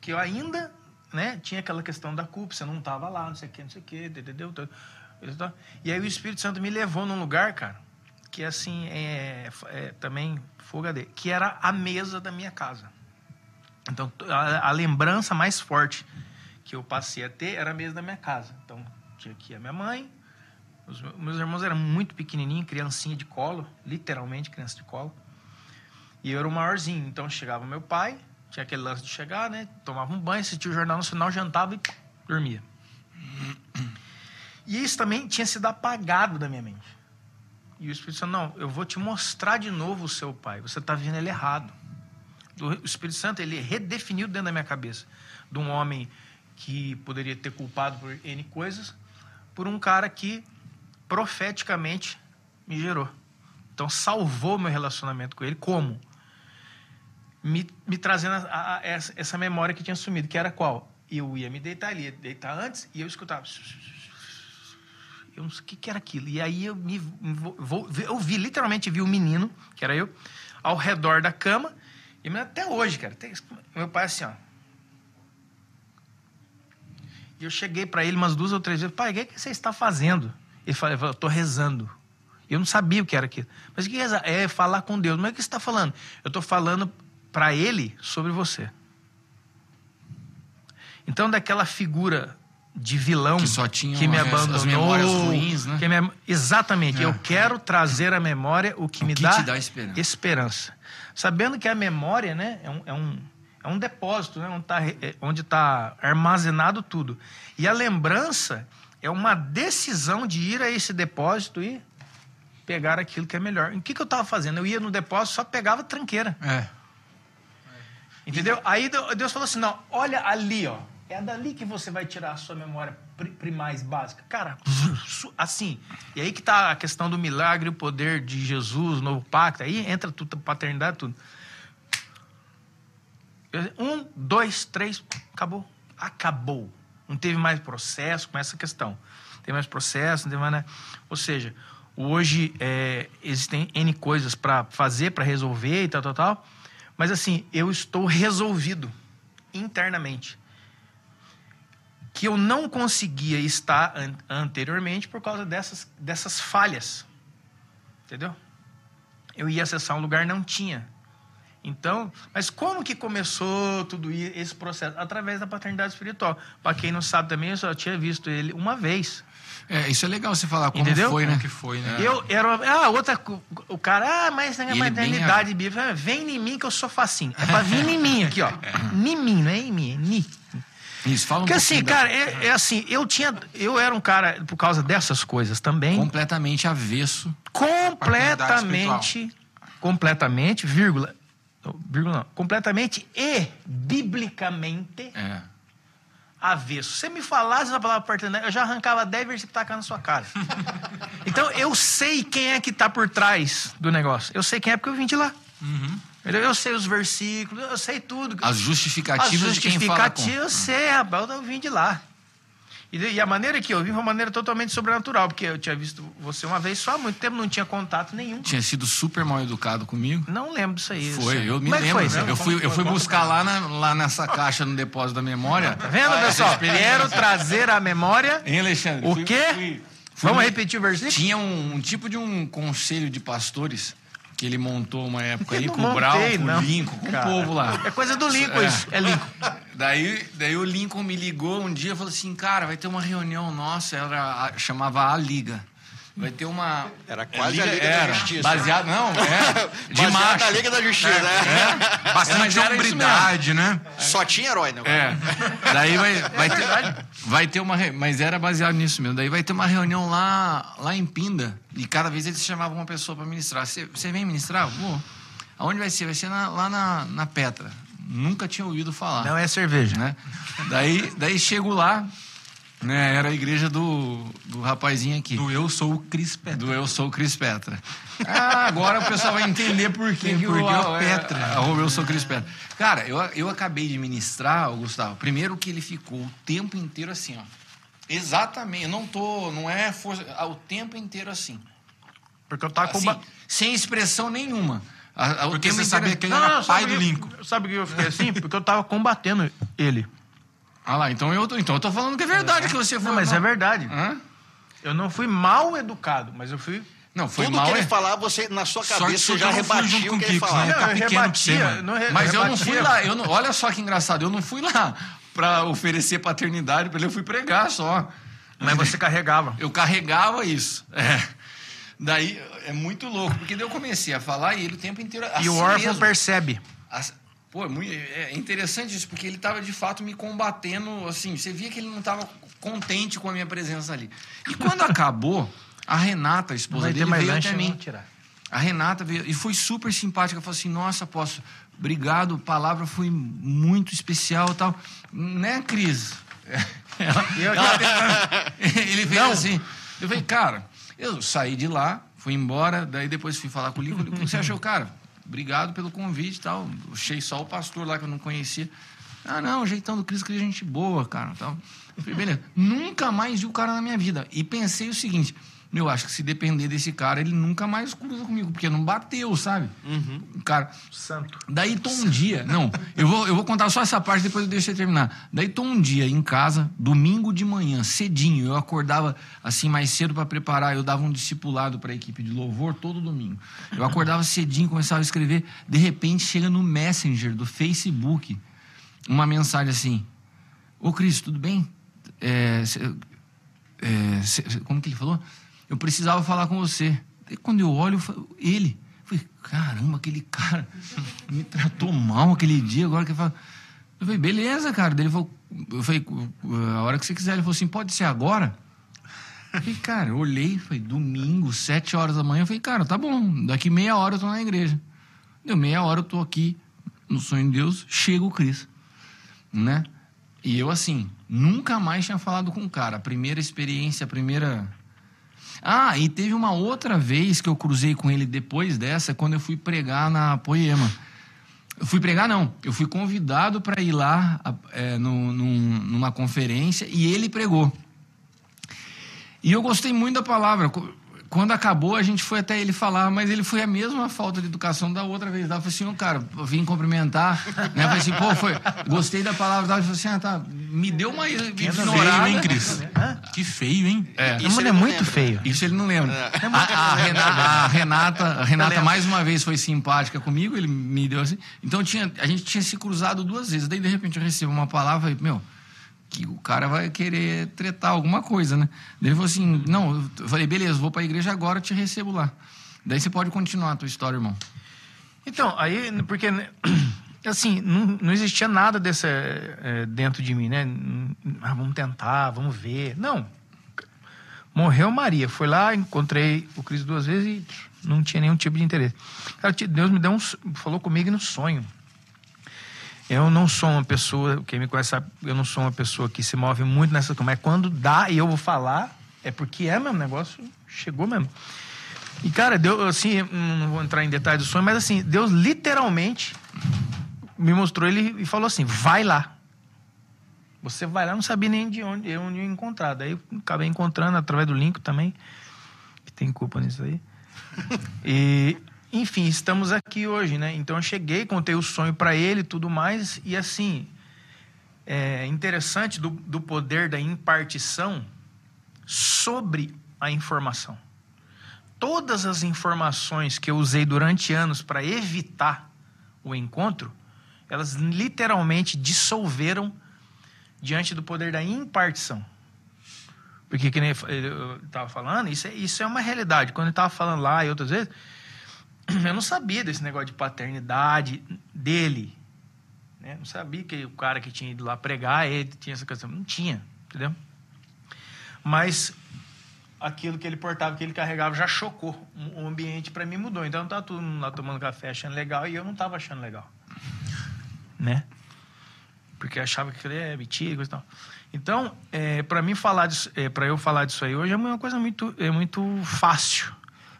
que eu ainda né, tinha aquela questão da culpa, você não estava lá, não sei o quê, não sei o quê, entendeu? E aí o Espírito Santo me levou num lugar, cara, que assim, é, é também fogo dele, que era a mesa da minha casa. Então, a, a lembrança mais forte que eu passei a ter era a mesa da minha casa. Então, tinha aqui a minha mãe, os meus- irmãos eram muito pequenininhos, criancinha de colo, literalmente criança de colo. E eu era o maiorzinho. Então, chegava meu pai, tinha aquele lance de chegar, né? Tomava um banho, assistia o Jornal Nacional, jantava e dormia. E isso também tinha sido apagado da minha mente. E o Espírito Santo, não, eu vou te mostrar de novo o seu pai. Você está vendo ele errado. Do- O Espírito Santo, ele redefiniu dentro da minha cabeça. De um homem que poderia ter culpado por N coisas, por um cara que profeticamente me gerou. Então, salvou meu relacionamento com ele. Como? Me, me trazendo a- a- a- essa, memória que tinha sumido, que era qual? Eu ia me deitar, ia deitar antes, e eu escutava. Eu não sei o que, que era aquilo. E aí eu me vo- vo- eu vi, literalmente vi o menino, que era eu, ao redor da cama. E até hoje, cara, tem- meu pai assim, ó. E eu cheguei para ele umas duas ou três vezes, pai, o que, é que você está fazendo? Ele falou, eu estou rezando. Eu não sabia o que era aquilo. Mas o que é rezar? É falar com Deus. Mas o que você está falando? Eu estou falando para ele sobre você. Então, daquela figura de vilão Que só tinha que me as- as abandonou. memórias ruins, né? que me- exatamente. É. Eu quero trazer à memória o que O me que dá, te dá esperança. esperança. Sabendo que a memória né, é, um, é, um, é um depósito, né, onde está onde tá armazenado tudo. E a lembrança é uma decisão de ir a esse depósito e pegar aquilo que é melhor. O que, que eu estava fazendo? Eu ia no depósito, só pegava tranqueira. É. Entendeu? Aí Deu- Deus falou assim: não, olha ali, ó. É dali que você vai tirar a sua memória pri- primais básica. Cara, assim. E aí que tá a questão do milagre, o poder de Jesus, o novo pacto. Aí entra tudo, paternidade, tudo. Um, dois, três, acabou. Acabou. Não teve mais processo com essa questão. Não teve mais processo, não teve mais. nada. Ou seja, hoje é, existem N coisas para fazer, para resolver e tal, tal, tal. Mas assim, eu estou resolvido internamente. Que eu não conseguia estar an- anteriormente por causa dessas, dessas falhas. Entendeu? Eu ia acessar um lugar, não tinha. Então, mas como que começou tudo esse processo? Através da paternidade espiritual. Para quem não sabe também, eu só tinha visto ele uma vez. É, isso é legal você falar como Entendeu? foi, né? Como que foi, né? Eu era. uma- Ah, outra. O cara, ah, mas na E ele maternidade bíblica, vem em mim que eu sou facinho. É pra vir em mim aqui, ó. Em mim, não é em mim, é ni. Isso, fala um Porque assim, da- cara, é, é assim, eu tinha. Eu era um cara, por causa dessas coisas também, completamente avesso. completamente. Completamente, vírgula. Vírgula não. Completamente e biblicamente É. avesso. Se você me falasse a palavra paternidade, eu já arrancava 10 versículos e tacava na sua cara. então eu sei quem é que está por trás do negócio. Eu sei quem é porque eu vim de lá. Entendeu? Eu sei os versículos, eu sei tudo. As justificativas, As de quem fala com. justificativas, eu sei, rapaz, eu vim de lá. E, a maneira que eu vim foi uma maneira totalmente sobrenatural, porque eu tinha visto você uma vez só, há muito tempo não tinha contato nenhum. Tinha sido super mal educado comigo. Não lembro disso aí. Foi, eu me Como é lembro. foi? eu fui, eu fui buscar lá, na, lá nessa caixa no depósito da memória. Tá vendo, Ah, pessoal? Quero trazer à memória. Hein, Alexandre? O Fui- quê? fui- fui Vamos repetir o versículo? Tinha um, um tipo de um conselho de pastores que ele montou uma época aí com não o Brown, montei, com o Lincoln, com o povo lá. É coisa do Lincoln É. isso. É Lincoln. Daí, daí o Lincoln me ligou um dia e falou assim, cara, vai ter uma reunião nossa, era, chamava A Liga. Vai ter uma... Era quase a Liga da era, Justiça. Baseado, não, é, de macho. na Liga da Justiça, né? Mas Bastante hombridade, né? Só tinha herói, né? É. Daí vai, vai ter, vai ter uma. Mas era baseado nisso mesmo. Daí vai ter uma reunião lá, lá em Pinda. E cada vez eles chamavam uma pessoa para ministrar. Você você vem ministrar? Vou. Aonde vai ser? Vai ser na- lá na, na Petra. Nunca tinha ouvido falar. Não é cerveja. Né? Daí, daí chego lá. Né, era a igreja do, do rapazinho aqui. Do Eu Sou o Cris Petra. Do Eu Sou o Cris Petra. Ah, agora o pessoal vai entender por que, que Por que o, é, Petra. arroba Eu Sou o Cris Petra. Cara, eu, eu acabei de ministrar, Gustavo, primeiro que ele ficou o tempo inteiro assim, ó. Exatamente, eu não tô, não é força, ah, o tempo inteiro assim. Porque eu tava com Assim, ba- sem expressão nenhuma. A- a- o Porque você inteiro- sabia que ele Não, era não, pai sabe do que- Lincoln. Sabe que eu fiquei assim? Porque eu tava combatendo ele. Ah lá, então eu tô, então eu tô falando que é verdade que você foi. Não, mas é verdade. Hã? Eu não fui mal educado, mas eu fui. Não, foi Tudo mal. que ele é- falava, você, na sua cabeça, você já junto o que ele Kiko, falava. né? Não, Fica eu rebatia. não re- Mas eu não fui lá, eu não- olha só que engraçado, eu não fui lá pra oferecer paternidade pra ele, eu fui pregar só. Mas você carregava. Eu carregava isso. É. Daí é muito louco, porque daí eu comecei a falar e ele o tempo inteiro. E assim o órfão mesmo. percebe. As- Pô, é, muito, é interessante isso, porque ele estava de fato me combatendo, assim, você via que ele não estava contente com a minha presença ali. E quando acabou, a Renata, a esposa dele, veio até mim. A Renata veio e foi super simpática. Falou assim: Nossa, apóstolo, obrigado, a palavra foi muito especial e tal. Né, Cris? Ela- E ela Ele fez Não. assim. Eu falei, cara, eu saí de lá, fui embora, daí depois fui falar com o Lincoln. O que você achou, cara? Obrigado pelo convite e tal. Achei só o pastor lá que eu não conhecia. Ah, não, o jeitão do Cris, que gente boa, cara. Eu falei, beleza. Nunca mais vi o cara na minha vida. E pensei o seguinte: meu, acho que se depender desse cara, ele nunca mais cruza comigo, porque não bateu, sabe? O cara. Santo. Daí tô um dia. Não, eu vou, eu vou contar só essa parte, depois eu deixo você terminar. Daí tô um dia em casa, domingo de manhã, cedinho. Eu acordava assim mais cedo para preparar. Eu dava um discipulado para a equipe de louvor todo domingo. Eu acordava cedinho, começava a escrever. De repente chega no Messenger do Facebook uma mensagem assim: Ô Cris, tudo bem? É, cê- é, cê- como que ele falou? Eu precisava falar com você. Daí, quando eu olho, eu ele. Eu falei, caramba, aquele cara me tratou mal aquele dia, agora que ele fala. Eu falei, beleza, cara. Daí ele falou, eu falei, a hora que você quiser. Ele falou assim, pode ser agora? Eu falei, cara, eu olhei, foi domingo, sete horas da manhã. Eu falei, cara, tá bom, daqui meia hora eu tô na igreja. Deu meia hora eu tô aqui, no sonho de Deus, chega o Cris. Né? E eu, assim, nunca mais tinha falado com o cara. A primeira experiência, a primeira. Ah, e teve uma outra vez que eu cruzei com ele depois dessa, quando eu fui pregar na Poema. Eu fui pregar, não. Eu fui convidado para ir lá é, no- num- numa conferência e ele pregou. E eu gostei muito da palavra. Quando acabou, a gente foi até ele falar, mas ele foi a mesma falta de educação da outra vez. Ela falou assim, ô, cara, vim cumprimentar. né? Eu falei assim, pô, foi, gostei da palavra. Ele falou assim, ah, tá, me deu uma ignorada. Feio, hein, Cris? Que feio, hein? É. Isso é muito feio. Isso ele não lembra. A, a Renata, a Renata, a Renata mais uma vez foi simpática comigo, ele me deu assim. Então tinha, a gente tinha se cruzado duas vezes. Daí, de repente, eu recebo uma palavra e, meu, que o cara vai querer tretar alguma coisa, né? Daí ele falou assim: não, eu falei, beleza, vou pra igreja agora, te recebo lá. Daí você pode continuar a tua história, irmão. Então, aí, porque, assim, não, não existia nada desse é, dentro de mim, né? Ah, vamos tentar, vamos ver. Não. Morreu Maria. Foi lá, encontrei o Cristo duas vezes e não tinha nenhum tipo de interesse. Cara, Deus me deu um, falou comigo no sonho. Eu não sou uma pessoa, quem me conhece sabe, eu não sou uma pessoa que se move muito nessa coisa, mas quando dá e eu vou falar, é porque é mesmo, negócio chegou mesmo. E, cara, Deus, assim, não vou entrar em detalhes do sonho, mas assim, Deus literalmente me mostrou ele e falou assim: vai lá. Você vai lá, não sabia nem de onde, eu ia encontrar. Daí acabei encontrando através do link também, que tem culpa nisso aí. E, enfim, estamos aqui hoje, né? Então eu cheguei, contei o sonho para ele e tudo mais. E assim, é interessante do, do poder da impartição sobre a informação. Todas as informações que eu usei durante anos para evitar o encontro, elas literalmente dissolveram diante do poder da impartição. Porque, que nem eu estava falando, isso é, isso é uma realidade. Quando eu estava falando lá e outras vezes, eu não sabia desse negócio de paternidade dele. Né? Não sabia que o cara que tinha ido lá pregar, ele tinha essa questão. Não tinha, entendeu? Mas aquilo que ele portava, que ele carregava, já chocou. O ambiente para mim mudou. Então tá todo mundo lá tomando café achando legal e eu não estava achando legal. Né? Porque achava que ele é mentira e coisa e tal. Então, é, para mim falar disso, é, para eu falar disso aí hoje é uma coisa muito, é muito fácil,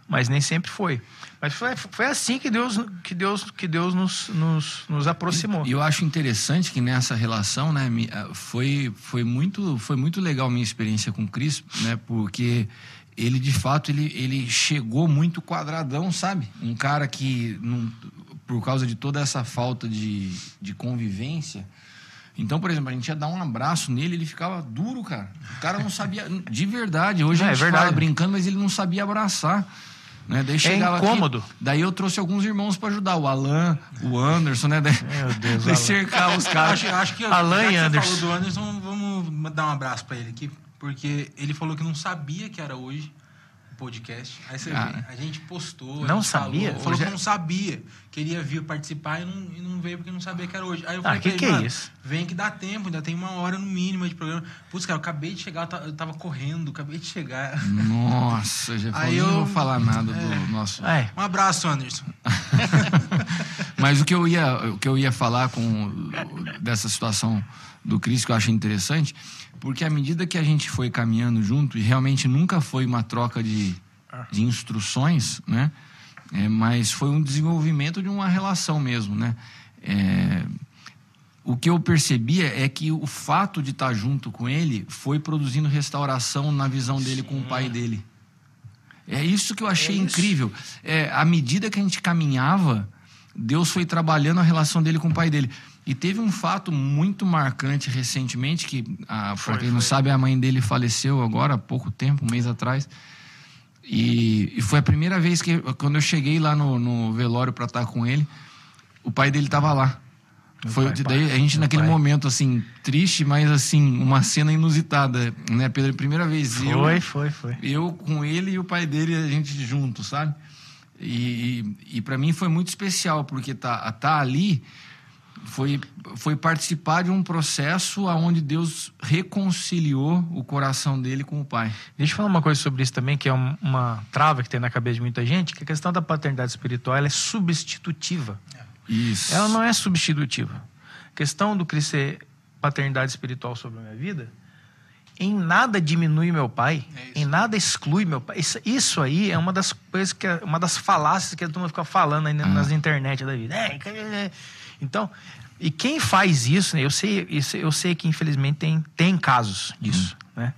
mas nem sempre foi. Mas foi, foi assim que Deus, que Deus, que Deus nos, nos, nos aproximou. E eu acho interessante que nessa relação, né, foi, foi, muito, foi muito legal minha experiência com o Cris, né, porque ele de fato ele, ele chegou muito quadradão, sabe? Um cara que, não, por causa de toda essa falta de, de convivência, então, por exemplo, a gente ia dar um abraço nele, ele ficava duro, cara. O cara não sabia, de verdade. Hoje É, a é gente verdade. fala brincando, mas ele não sabia abraçar. Né? Daí chegava aqui, incômodo. daí eu trouxe alguns irmãos para ajudar, o Alan, o Anderson, né? Daí, Meu Deus, daí cercava os caras. Acho, acho que Alan já e que você Anderson. falou do Anderson, vamos dar um abraço pra ele aqui, porque ele falou que não sabia que era hoje podcast. Aí você Cara. vê, a gente postou. Não gente sabia? Falou, falou que é- não sabia, queria vir participar e não, e não veio porque não sabia que era hoje. Aí eu Ah, falei que pra que ele, é "Mano, isso?" Vem que dá tempo, ainda tem uma hora no mínimo de programa. Putz, cara, eu acabei de chegar, eu ta- eu tava correndo, acabei de chegar. Nossa, já falei, Aí não eu- vou falar nada do nosso. É, Um abraço, Anderson. Mas o que eu ia, o que eu ia falar com dessa situação do Cris que eu achei interessante, porque à medida que a gente foi caminhando junto e realmente nunca foi uma troca de, de instruções, né? É, mas foi um desenvolvimento de uma relação mesmo, né? É, o que eu percebia é que o fato de estar junto com ele foi produzindo restauração na visão dele com o pai dele. É isso que eu achei incrível. É, à medida que a gente caminhava, Deus foi trabalhando a relação dele com o pai dele. E teve um fato muito marcante recentemente, que, ah, para quem não sabe, a mãe dele faleceu agora há pouco tempo, um mês atrás. E, e foi a primeira vez que, quando eu cheguei lá no, no velório para estar com ele, o pai dele estava lá. Foi, pai, daí a gente meu naquele pai. momento, assim, triste, mas assim, uma cena inusitada, né? Pela primeira vez. eu- foi, foi, foi. eu com ele e o pai dele, a gente junto, sabe? E, e, para mim foi muito especial, porque tá, tá ali foi, foi participar de um processo onde Deus reconciliou o coração dele com o pai. Deixa eu falar uma coisa sobre isso também, que é um- uma trava que tem na cabeça de muita gente, que a questão da paternidade espiritual ela é substitutiva. Isso. Ela não é substitutiva. A questão do crescer paternidade espiritual sobre a minha vida, em nada diminui meu pai, É em nada exclui meu pai. Isso, isso aí é uma das coisas que é uma das falácias que a turma fica falando aí Ah. nas internet da vida. É, que- é. Então, e quem faz isso, né, eu sei, isso- eu sei que infelizmente tem, tem casos disso, Uhum. né?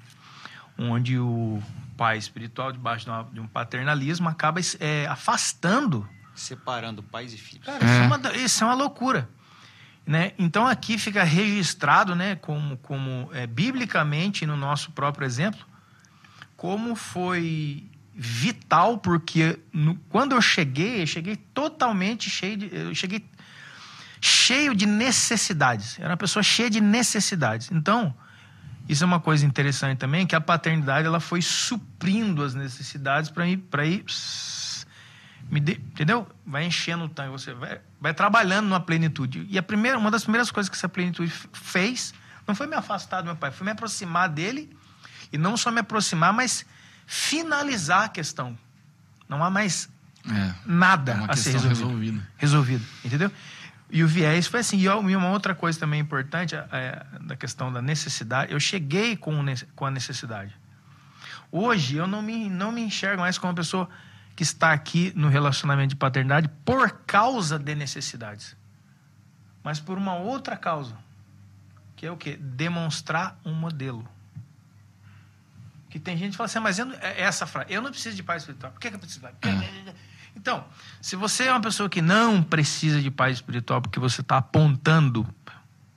Onde o, pai espiritual debaixo de, uma- de um paternalismo acaba é, afastando Separando pais e filhos. Cara, isso, é uma, isso é uma loucura. Né? Então aqui fica registrado, né, como, como é, biblicamente, no nosso próprio exemplo, como foi vital, porque no- quando eu cheguei, eu cheguei totalmente cheio de. Eu cheguei cheio de necessidades. Era uma pessoa cheia de necessidades. Então, isso é uma coisa interessante também, que a paternidade ela foi suprindo as necessidades para ir, ir me dê- entendeu? Vai enchendo o tanque, você vai, vai trabalhando numa plenitude. E a primeira, uma das primeiras coisas que essa plenitude fez não foi me afastar do meu pai, foi me aproximar dele e não só me aproximar, mas finalizar a questão. Não há mais É, nada é a ser resolvido resolvida. resolvido, entendeu? E o viés foi assim. E uma outra coisa também importante é, da questão da necessidade. Eu cheguei com, com a necessidade. Hoje eu não me, não me enxergo mais como uma pessoa que está aqui no relacionamento de paternidade por causa de necessidades, mas por uma outra causa, que é o quê? Demonstrar um modelo. Que tem gente que fala assim, "Ah, mas eu não, é essa frase, eu não preciso de pai espiritual. Por que, que eu preciso de pai? Então, se você é uma pessoa que não precisa de pai espiritual porque você está apontando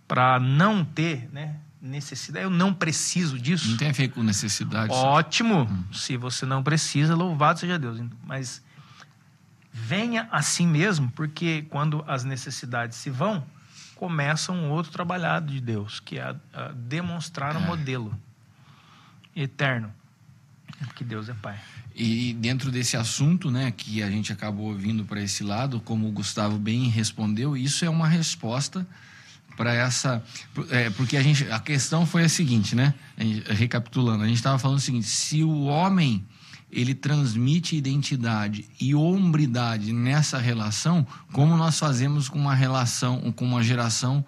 para não ter né, necessidade, eu não preciso disso. Não tem a ver com necessidade. Ótimo. Se você não precisa, louvado seja Deus. Mas venha assim mesmo, porque quando as necessidades se vão, começa um outro trabalhado de Deus, que é a, a demonstrar um modelo eterno. Que Deus é Pai. E dentro desse assunto, né, que a gente acabou vindo para esse lado, como o Gustavo bem respondeu, isso é uma resposta para essa, é, porque a gente, a questão foi a seguinte, né, a gente- recapitulando, a gente estava falando o seguinte: se o homem ele transmite identidade e hombridade nessa relação, como nós fazemos com uma relação, com uma geração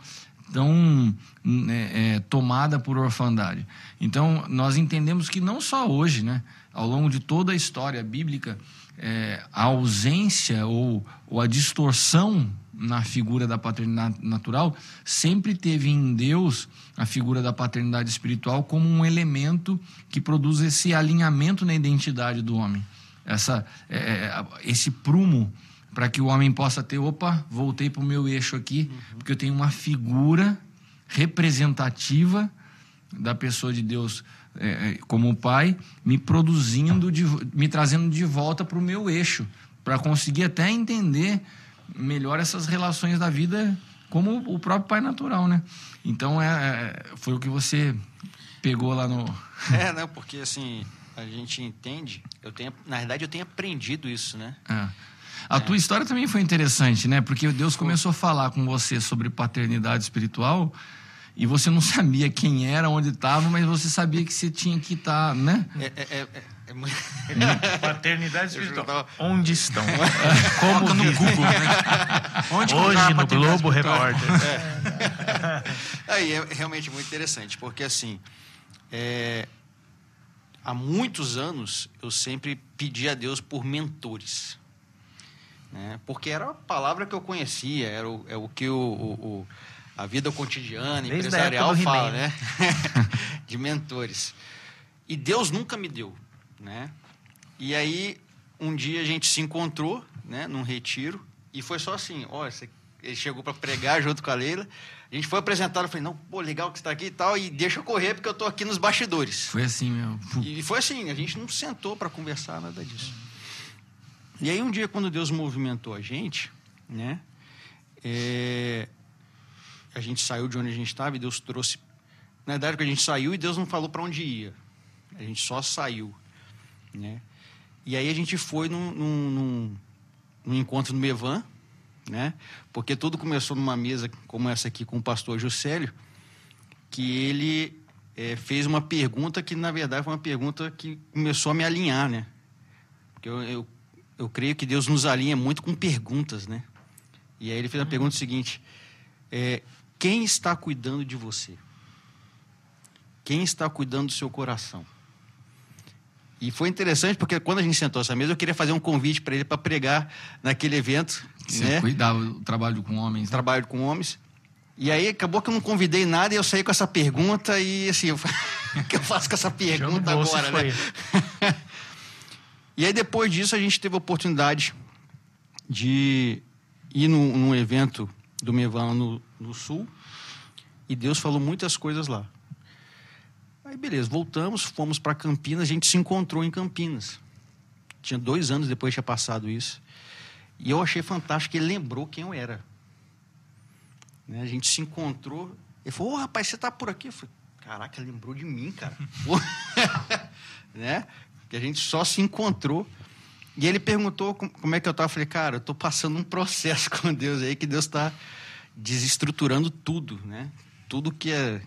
tão né, é, tomada por orfandade. Então, nós entendemos que não só hoje, né, ao longo de toda a história bíblica, é, a ausência ou, ou a distorção na figura da paternidade natural sempre teve em Deus a figura da paternidade espiritual como um elemento que produz esse alinhamento na identidade do homem. Essa, é, é, esse prumo para que o homem possa ter, opa, voltei para o meu eixo aqui, porque eu tenho uma figura representativa da pessoa de Deus é, é, como pai, me produzindo, de, me trazendo de volta para o meu eixo, para conseguir até entender melhor essas relações da vida como o próprio pai natural, né? Então é, é, foi o que você pegou lá no. É, não, porque assim, a gente entende, eu tenho, na verdade eu tenho aprendido isso, né? É. A tua história também foi interessante, né? Porque Deus começou a falar com você sobre paternidade espiritual e você não sabia quem era, onde estava, mas você sabia que você tinha que estar, né? É, é, é, é, é muito... Paternidade espiritual. tava- Onde estão? Coloca Como no? Google, né? Onde Hoje no Globo? Repórter. Aí é realmente muito interessante, porque assim, é, há muitos anos eu sempre pedi a Deus por mentores. Né? Porque era a palavra que eu conhecia, era o, é o que o, o- o- a vida cotidiana, Desde empresarial fala, né? De mentores. E Deus nunca me deu, né? E aí, um dia a gente se encontrou, né, num retiro, e foi só assim, ó, você- ele chegou para pregar junto com a Leila, a gente foi apresentado, eu falei, não, pô, legal que você está aqui e tal, e deixa eu correr porque eu tô aqui nos bastidores. Foi assim mesmo. E foi assim, a gente não sentou para conversar nada disso. E aí um dia quando Deus movimentou a gente, né, é, a gente saiu de onde a gente estava e Deus trouxe. Na verdade, que a gente saiu e Deus não falou para onde ia. A gente só saiu, né? E aí a gente foi num, num, num- num encontro no Mevan, né? Porque tudo começou numa mesa como essa aqui com o pastor Juscelio, que ele eh, fez uma pergunta que, na verdade, foi uma pergunta que começou a me alinhar, né? Porque eu, eu, eu creio que Deus nos alinha muito com perguntas, né? E aí ele fez a pergunta seguinte: eh, quem está cuidando de você? Quem está cuidando do seu coração? E foi interessante porque quando a gente sentou essa mesa, eu queria fazer um convite para ele para pregar naquele evento, Você né? cuidava do trabalho com homens. né? trabalho com homens. E aí acabou que eu não convidei nada e eu saí com essa pergunta e assim, eu... O que eu faço com essa pergunta agora, né? E aí, depois disso, a gente teve a oportunidade de ir num, num evento do Mevan no, no Sul. E Deus falou muitas coisas lá. Aí, beleza, voltamos, fomos para Campinas. A gente se encontrou em Campinas. Tinha dois anos depois tinha passado isso. E eu achei fantástico ele lembrou quem eu era. Né, A gente se encontrou. Ele falou: Ô, rapaz, você tá por aqui? Eu falei: Caraca, lembrou de mim, cara. Né? Que a gente só se encontrou. E ele perguntou com- como é que eu estava. Eu falei, cara, eu estou passando um processo com Deus aí, que Deus está desestruturando tudo, né? Tudo que, é,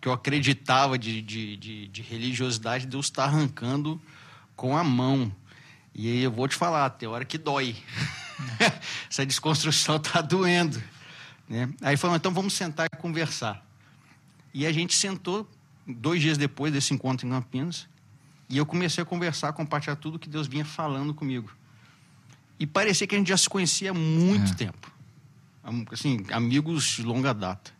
que eu acreditava de, de, de, de religiosidade, Deus está arrancando com a mão. E aí eu vou te falar, tem hora que dói. Essa desconstrução está doendo. Né? Aí falou, então vamos sentar e conversar. E a gente sentou dois dias depois desse encontro em Campinas. E eu comecei a conversar, compartilhar tudo que Deus vinha falando comigo. E parecia que a gente já se conhecia há muito É. tempo. Assim, amigos de longa data.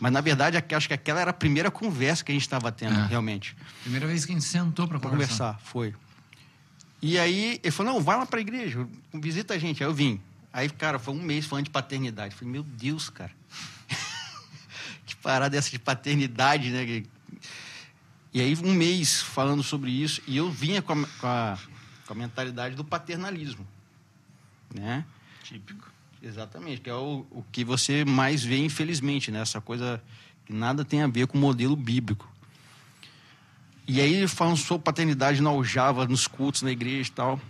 Mas, na verdade, acho que aquela era a primeira conversa que a gente estava tendo, É. realmente. Primeira vez que a gente sentou para Para conversar. conversar, foi. E aí, ele falou, não, vai lá para a igreja, visita a gente. Aí eu vim. Aí, cara, foi um mês falando de paternidade. Eu falei, meu Deus, cara. que parada essa de paternidade, né? E aí, um mês falando sobre isso, e eu vinha com a, com a, com a mentalidade do paternalismo. Né? Típico. Exatamente, que é o, o que você mais vê, infelizmente, né? Essa coisa que nada tem a ver com o modelo bíblico. E aí, falando sobre paternidade na aljava, nos cultos, na igreja e tal.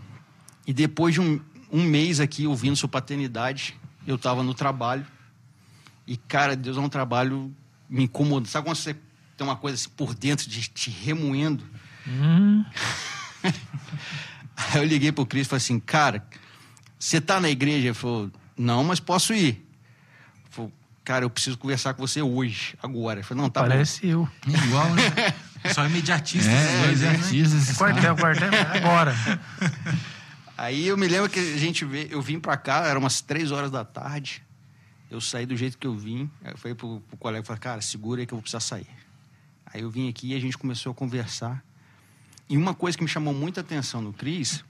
E depois de um, um mês aqui ouvindo sobre paternidade, eu estava no trabalho. E, cara, Deus é um trabalho me incomoda. Sabe quando você tem uma coisa assim por dentro de te remoendo? Hum, Aí eu liguei pro Cris e falei assim, cara, você tá na igreja? Ele falou, não, mas posso ir. Ele falou, cara, eu preciso conversar com você hoje, agora. Eu falei, não, tá parece eu. Igual, né? Só imediatista. é, dois né? artistas, esses Quartel, quartel, agora. bom. Aí eu me lembro que a gente veio, eu vim pra cá, eram umas três horas da tarde. Eu saí do jeito que eu vim. Aí eu falei pro, pro colega, falei, cara, segura aí que eu vou precisar sair. Aí eu vim aqui e a gente começou a conversar. E uma coisa que me chamou muita atenção no Cris,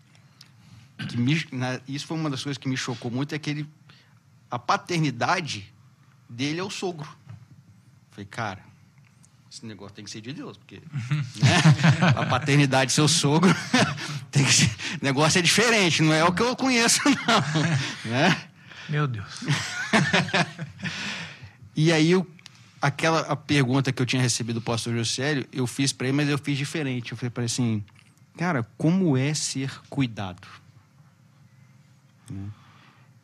que me- na- isso foi uma das coisas que me chocou muito, é que ele, a paternidade dele é o sogro. Falei, cara, esse negócio tem que ser de Deus, porque né? a paternidade seu sogro tem que ser, o negócio é diferente, não é o que eu conheço, não. Né? Meu Deus. E aí, eu, aquela a pergunta que eu tinha recebido do pastor Josélio, eu fiz para ele, mas eu fiz diferente. Eu falei para ele assim, cara, como é ser cuidado?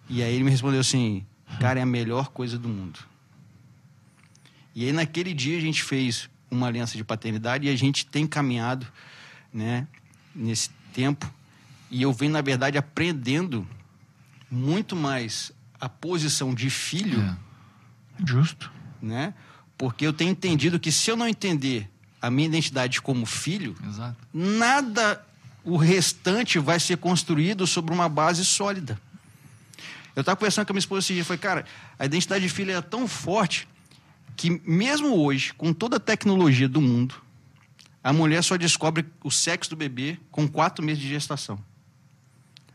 E aí ele me respondeu assim, cara, é a melhor coisa do mundo. E aí naquele dia a gente fez uma aliança de paternidade e a gente tem caminhado, né, nesse tempo. E eu venho, na verdade, aprendendo muito mais a posição de filho É. Justo. né? Porque eu tenho entendido que se eu não entender a minha identidade como filho, Exato. nada o restante vai ser construído sobre uma base sólida. Eu estava conversando com a minha esposa esse dia, falei, cara, a identidade de filho é tão forte que mesmo hoje, com toda a tecnologia do mundo, a mulher só descobre o sexo do bebê com quatro meses de gestação.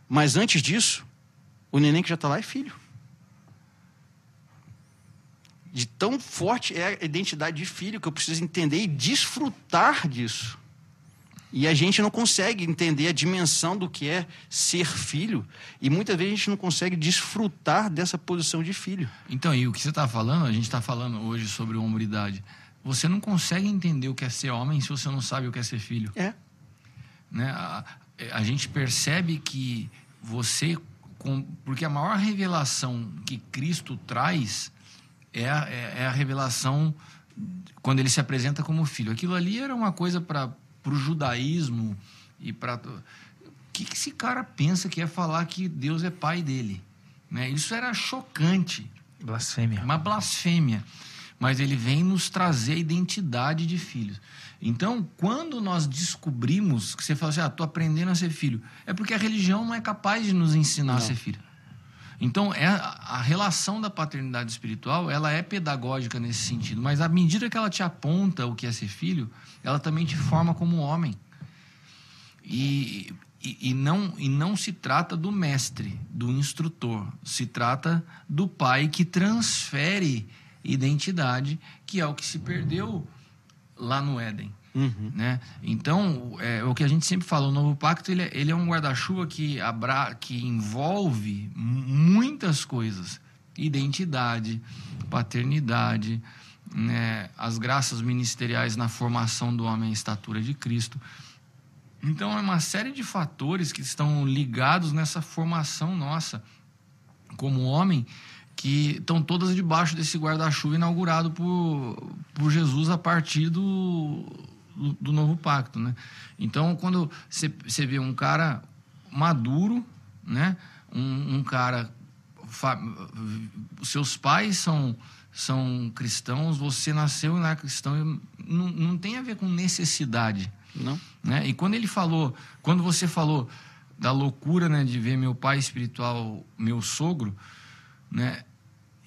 Mas antes disso, o neném que já está lá é filho. De tão forte é a identidade de filho que eu preciso entender e desfrutar disso. E a gente não consegue entender a dimensão do que é ser filho. E muitas vezes a gente não consegue desfrutar dessa posição de filho. Então, e o que você está falando, a gente está falando hoje sobre hombridade. Você não consegue entender o que é ser homem se você não sabe o que é ser filho. É. né? A, a gente percebe que você, com- porque a maior revelação que Cristo traz é a, é- é a revelação quando ele se apresenta como filho. Aquilo ali era uma coisa para o judaísmo e para o que, que esse cara pensa que é falar que Deus é pai dele, né? Isso era chocante Blasfêmia. uma blasfêmia. Mas ele vem nos trazer a identidade de filhos. Então, quando nós descobrimos que você fala assim, ah, tô aprendendo a ser filho, é porque a religião não é capaz de nos ensinar a Não. ser filho. Então, é, a relação da paternidade espiritual, ela é pedagógica nesse sentido, mas à medida que ela te aponta o que é ser filho, ela também te forma como homem. E, e, e, não, e não se trata do mestre, do instrutor, se trata do pai que transfere identidade, que é o que se perdeu lá no Éden. Uhum. Né? Então, é, o que a gente sempre fala, o novo pacto ele é, ele é um guarda-chuva que, abra, que envolve muitas coisas: identidade, paternidade, né? as graças ministeriais na formação do homem à estatura de Cristo. Então, é uma série de fatores que estão ligados nessa formação nossa como homem que estão todas debaixo desse guarda-chuva inaugurado por, por Jesus a partir do, do, do novo pacto, né? Então, quando você vê um cara maduro, né? Um, um cara... Seus pais são, são cristãos, você nasceu não é cristão, não, não tem a ver com necessidade. Não. Né? E quando ele falou, quando você falou da loucura né, de ver meu pai espiritual, meu sogro, né?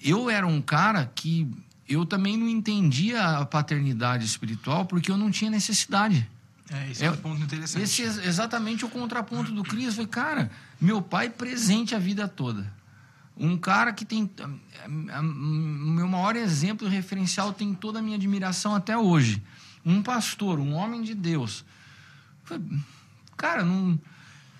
Eu era um cara que eu também não entendia a paternidade espiritual porque eu não tinha necessidade. É, esse é, é um ponto interessante. Esse é exatamente o contraponto do Cristo. Foi, cara, meu pai presente a vida toda. Um cara que tem. O meu maior exemplo referencial tem toda a minha admiração até hoje. Um pastor, um homem de Deus. Foi, cara, não.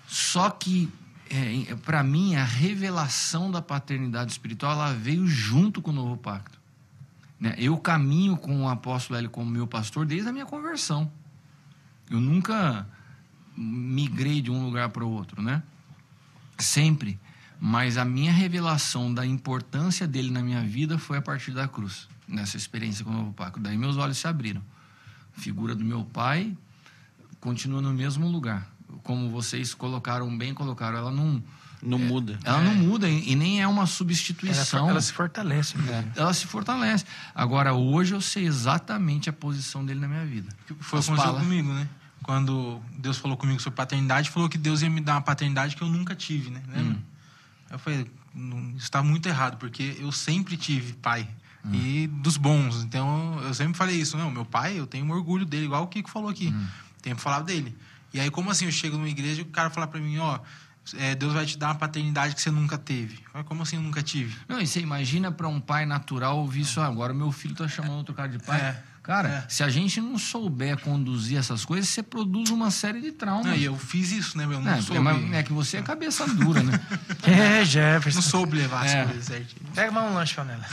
Só que, é, para mim, a revelação da paternidade espiritual ela veio junto com o novo pacto. Né? Eu caminho com o apóstolo Hélio como meu pastor desde a minha conversão. Eu nunca migrei de um lugar para o outro, né? Sempre. Mas a minha revelação da importância dele na minha vida foi a partir da cruz, nessa experiência com o novo pacto. Daí meus olhos se abriram. A figura do meu pai continua no mesmo lugar. Como vocês colocaram bem, colocaram, ela não não é, muda. Ela é. não muda e nem é uma substituição. Ela, ela se fortalece. Né? Ela se fortalece. Agora, hoje eu sei exatamente a posição dele na minha vida. Foi o que aconteceu comigo, né? Quando Deus falou comigo sobre paternidade, falou que Deus ia me dar uma paternidade que eu nunca tive, né? Hum. Eu falei, isso está muito errado, porque eu sempre tive pai. Hum. E dos bons. Então, eu sempre falei isso. Não, meu pai, eu tenho um orgulho dele, igual o Kiko falou aqui. Hum. Tempo falava dele. E aí, como assim, eu chego numa igreja e o cara fala para mim, ó... Oh, é, Deus vai te dar uma paternidade que você nunca teve. Como assim eu nunca tive? Não, e você imagina para um pai natural ouvir isso ah, agora, meu filho está chamando outro cara de pai. É. Cara, é. se a gente não souber conduzir essas coisas, você produz uma série de traumas. Não, e eu fiz isso, né, meu? Não é, soube... é, que você é cabeça dura, né? é, Jefferson. Não soube levar as é. coisas certinho. Pega mais um lanche, Panela.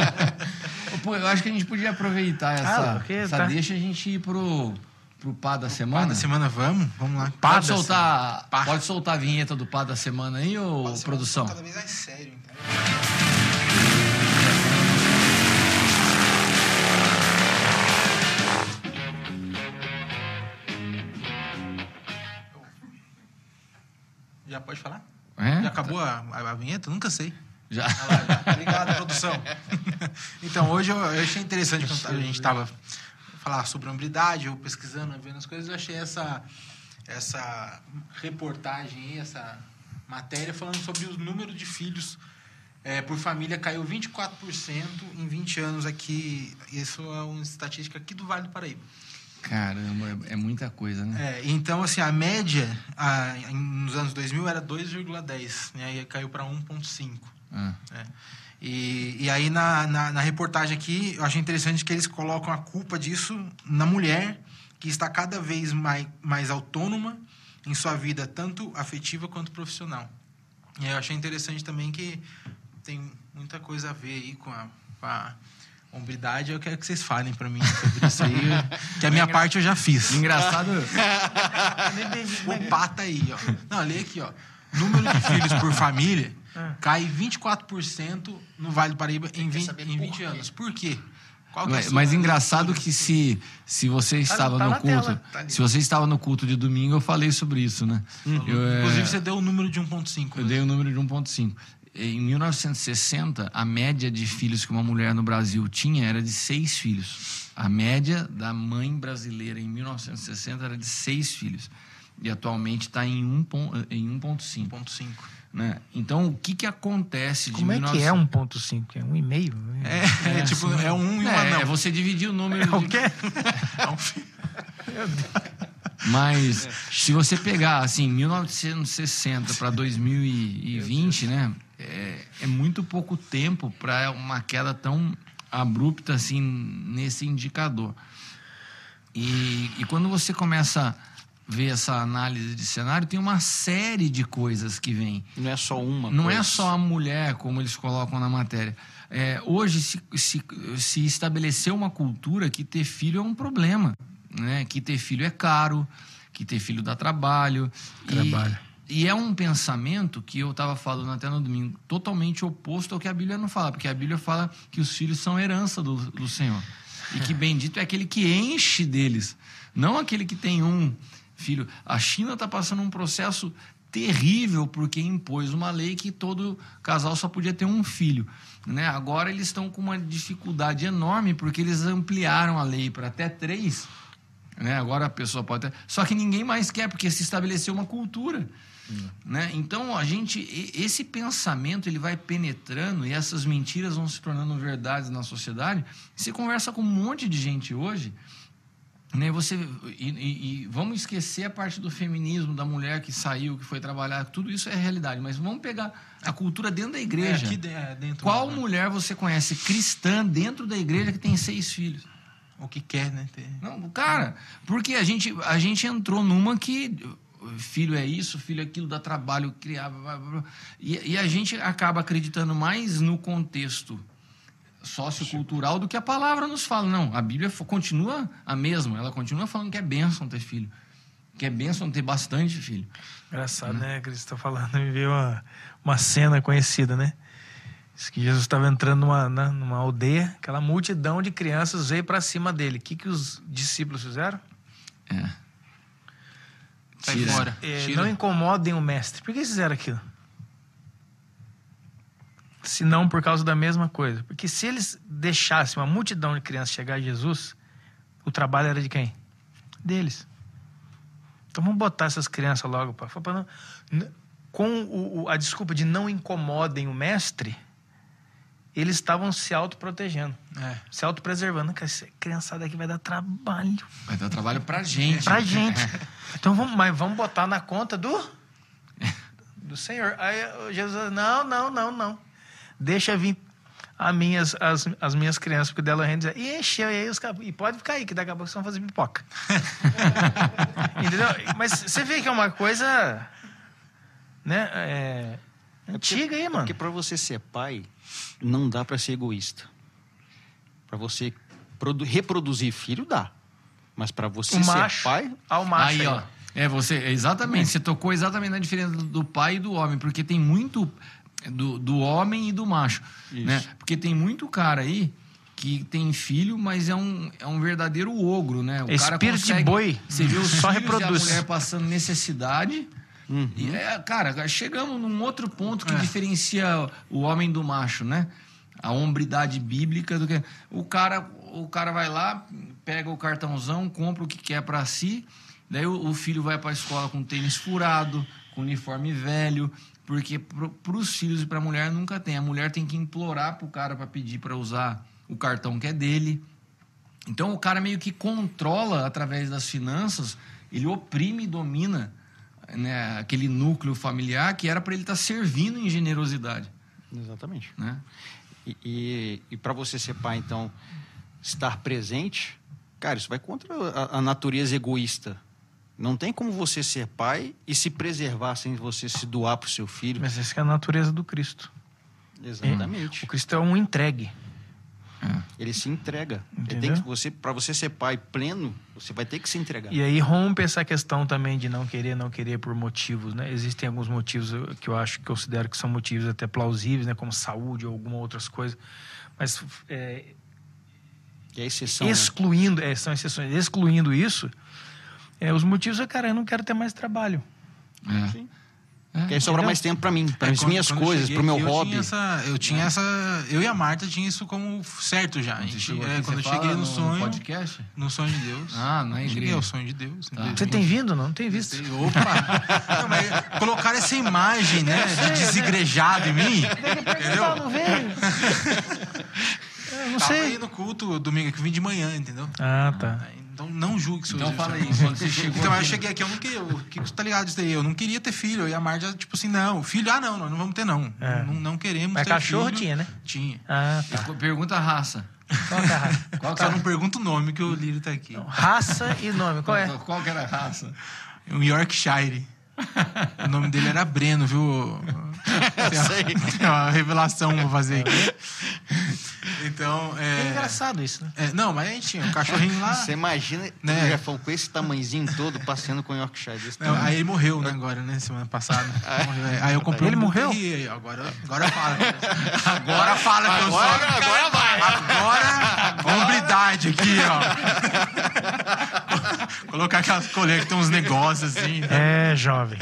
Pô, eu acho que a gente podia aproveitar essa, ah, essa tá... deixa a gente ir pro pro pá da semana? Pá da semana, vamos? Vamos lá. Pá pode, soltar, pá. pode soltar a vinheta do pá da semana aí, ou produção? Cada vez mais sério, então. Já pode falar? É? Já acabou a, a, a vinheta? Nunca sei. Já. Obrigado, produção. então, hoje eu, eu achei interessante quando a gente estava falar sobre hombridade, eu pesquisando, vendo as coisas, eu achei essa, essa reportagem essa matéria falando sobre o número de filhos é, por família caiu 24% em 20 anos aqui. Isso é uma estatística aqui do Vale do Paraíba. Caramba, é muita coisa, né? É, então, assim, a média a, nos anos 2000 era 2,10, né? E caiu para 1,5. Ah. É. E, e aí, na, na, na, reportagem aqui, eu achei interessante que eles colocam a culpa disso na mulher, que está cada vez mais, mais autônoma em sua vida, tanto afetiva quanto profissional. E eu achei interessante também que tem muita coisa a ver aí com a, com a hombridade. Eu quero que vocês falem para mim sobre isso aí, que a minha parte eu já fiz. Engraçado. o pata aí, ó. Não, lê aqui, ó. Número de filhos por família ah. cai 24% no Vale do Paraíba em 20, em 20 anos. Por quê? Qual que é mas, mas engraçado que se, se você tá estava tá, tá no culto, tá se você estava no culto de domingo, eu falei sobre isso, né? Uhum. Eu, é... Inclusive você deu o número de 1.5. Eu né? dei o número de 1.5. Em 1960, a média de filhos que uma mulher no Brasil tinha era de seis filhos. A média da mãe brasileira em 1960 era de seis filhos. e atualmente está em 1,5. 1.5. 1.5. Né? Então, o que, que acontece de Como é que 1900? é 1.5? É um e-mail? É, é, tipo, é um e um É, anão. é você dividir o número. É o de- quê? É um fi- Mas se você pegar assim 1960 para 2020, né, é, é muito pouco tempo para uma queda tão abrupta assim nesse indicador. E, e quando você começa ver essa análise de cenário, tem uma série de coisas que vêm. Não é só uma Não coisa. é só a mulher, como eles colocam na matéria. É, hoje se, se, se estabeleceu uma cultura que ter filho é um problema. Né? Que ter filho é caro, que ter filho dá trabalho. E- Trabalho. E, é um pensamento que eu estava falando até no domingo, totalmente oposto ao que a Bíblia não fala. Porque a Bíblia fala que os filhos são herança do, do Senhor. E que bendito é aquele que enche deles, não aquele que tem um filho. A China está passando um processo terrível porque impôs uma lei que todo casal só podia ter um filho. Né? Agora eles estão com uma dificuldade enorme porque eles ampliaram a lei para até três. Né? Agora a pessoa pode ter. Só que ninguém mais quer porque se estabeleceu uma cultura. Né? Então a gente esse pensamento ele vai penetrando e essas mentiras vão se tornando verdades na sociedade. Você conversa com um monte de gente hoje, né? Você e, e- e vamos esquecer a parte do feminismo da mulher que saiu, que foi trabalhar, tudo isso é realidade. Mas vamos pegar a cultura dentro da É, igreja. de- é, dentro. Qual né? mulher você conhece cristã dentro da igreja que tem seis filhos? O que quer, né? ter- Não, cara, porque a gente, a gente entrou numa que filho é isso, filho é aquilo, dá trabalho, criar. E, e a gente acaba acreditando mais no contexto sociocultural do que a palavra nos fala. Não, a Bíblia continua a mesma, ela continua falando que é bênção ter filho. Que é bênção ter bastante filho. Engraçado, né, você está falando. Me veio uma, uma cena conhecida, né? Diz que Jesus estava entrando numa, numa aldeia, aquela multidão de crianças veio para cima dele. O que, que os discípulos fizeram? É. Sai fora. É, não incomodem o mestre. Por que fizeram aquilo? Se não por causa da mesma coisa. Porque se eles deixassem uma multidão de crianças chegar a Jesus, o trabalho era de quem? Deles. Então vamos botar essas crianças logo para com o- a desculpa de não incomodem o mestre, eles estavam se autoprotegendo, É. se autopreservando. Essa criançada aqui vai dar trabalho Vai dar trabalho pra gente. pra gente. Então vamos, mas vamos botar na conta do do Senhor. Aí Jesus, não, não, não, não. Deixa vir a minhas, as, as minhas crianças, porque dela rende e encheu, e aí os caras, e pode ficar aí, que daqui a pouco vocês vão fazer pipoca. Entendeu? Mas você vê que é uma coisa, né, é, antiga aí, mano. Porque para você ser pai, não dá para ser egoísta. Para você produ- reproduzir filho, dá. Mas para você O ser macho, pai, ao macho Aí, ó. É, você, exatamente, você tocou exatamente na diferença do, do pai e do homem, porque tem muito do, do homem e do macho, Isso. né? Porque tem muito cara aí que tem filho, mas é um, é um verdadeiro ogro, né? O cara Espírito de consegue, boi. Você os Só reproduz. a mulher passando necessidade. E é, cara, chegamos num outro ponto que diferencia o homem do macho, né? A hombridade bíblica do que o cara, o cara vai lá, pega o cartãozão, compra o que quer para si, daí o, o filho vai para a escola com tênis furado, com uniforme velho, porque para os filhos e para a mulher nunca tem. A mulher tem que implorar pro cara para pedir para usar o cartão que é dele. Então o cara meio que controla através das finanças, ele oprime e domina né, aquele núcleo familiar que era para ele estar servindo em generosidade. exatamente. Né? E, e, e para você ser pai, então, estar presente, cara, isso vai contra a, a natureza egoísta. Não tem como você ser pai e se preservar sem você se doar para o seu filho. Mas essa é a natureza do Cristo. Exatamente. O Cristo é um entregue. Ele se entrega. Ele que, você, para você ser pai pleno, você vai ter que se entregar. E aí rompe essa questão também de não querer, não querer por motivos, né? Existem alguns motivos que eu acho que eu considero que são motivos até plausíveis, né? Como saúde ou alguma outras coisas. Mas é, a exceção. né? excluindo, é, são exceções, excluindo isso, é, os motivos é, cara, eu não quero ter mais trabalho. É. Sim. É, que aí sobra entendeu? mais tempo para mim, para É, as minhas quando coisas, cheguei para o meu eu hobby. Tinha essa, eu tinha essa. Eu e a Marta tinha isso como certo já. Gente, chegou é, quando eu você cheguei no sonho. podcast? No sonho de Deus. Ah, na cheguei igreja. ao sonho de Deus. Tá. Você tem vindo? Não tem visto. Sei, Opa! Não, mas colocaram essa imagem, né? De desigrejado em mim. Entendeu? Não veio. Eu não Tava sei. aí no culto domingo que eu vim de manhã, entendeu? Ah, tá. Aí, Então não julgue se eu Então fala aí, quando você chegou Então, aqui- eu cheguei aqui, eu não queria. O que você tá ligado disso daí? Eu não queria ter filho. E a Marta, tipo assim, não. Filho, ah, não, nós não vamos ter, não. É. Não, não queremos Mas ter cachorro filho. tinha, né? Tinha. Ah, tá. Pergunta a raça. Qual que é a raça? Qual que Só não pergunta o nome que o Lírio tá aqui. Raça e nome. Qual é? qual que era a raça? Um Yorkshire. O nome dele era Breno, viu? Tem uma, tem uma revelação pra fazer aqui. Então, É é... engraçado isso, né? é, não, mas a gente tinha um cachorrinho lá. Você imagina Né? o Jefão com esse tamanhozinho todo passeando com o Yorkshire desse Não, aí ele morreu, né, agora, né? Semana passada. Morreu. É, Aí eu comprei Ele um morreu? Bull Agora, agora fala. Agora fala que eu sou. Agora, agora vai. Agora, hombridade aqui, ó. Colocar aquelas coleiras que tem uns negócios assim. né? É, jovem.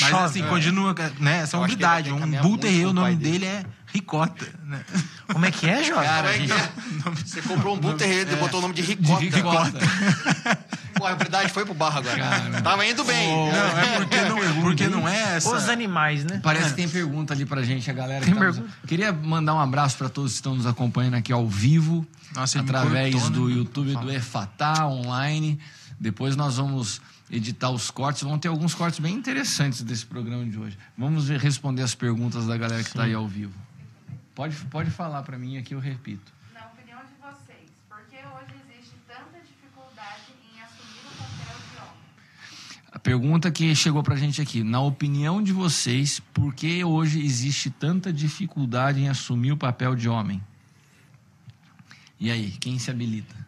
Mas Chove. assim, continua, né? Essa hombridade. que Um Terrier, com o nome dele. dele é Ricota, né? Como é que é, jovem? Como é que é? Você comprou um Bull Terrier e botou o nome de Ricota. Ricota. Pô, a verdade foi pro barro agora. Tava indo bem. Não, é porque não, é porque não é essa. Os animais, né? Parece que tem pergunta ali pra gente, a galera. Tem que tá nos-? Queria mandar um abraço pra todos que estão nos acompanhando aqui ao vivo, Nossa, através cortou, do né? YouTube Fala. do Efatá online. Depois nós vamos editar os cortes. Vão ter alguns cortes bem interessantes desse programa de hoje. Vamos ver- responder as perguntas da galera que está aí ao vivo. Pode, pode falar pra mim aqui, eu repito. Na opinião de vocês, por que hoje existe tanta dificuldade em assumir o papel de homem? A pergunta que chegou pra gente aqui. Na opinião de vocês, por que hoje existe tanta dificuldade em assumir o papel de homem? E aí, quem se habilita?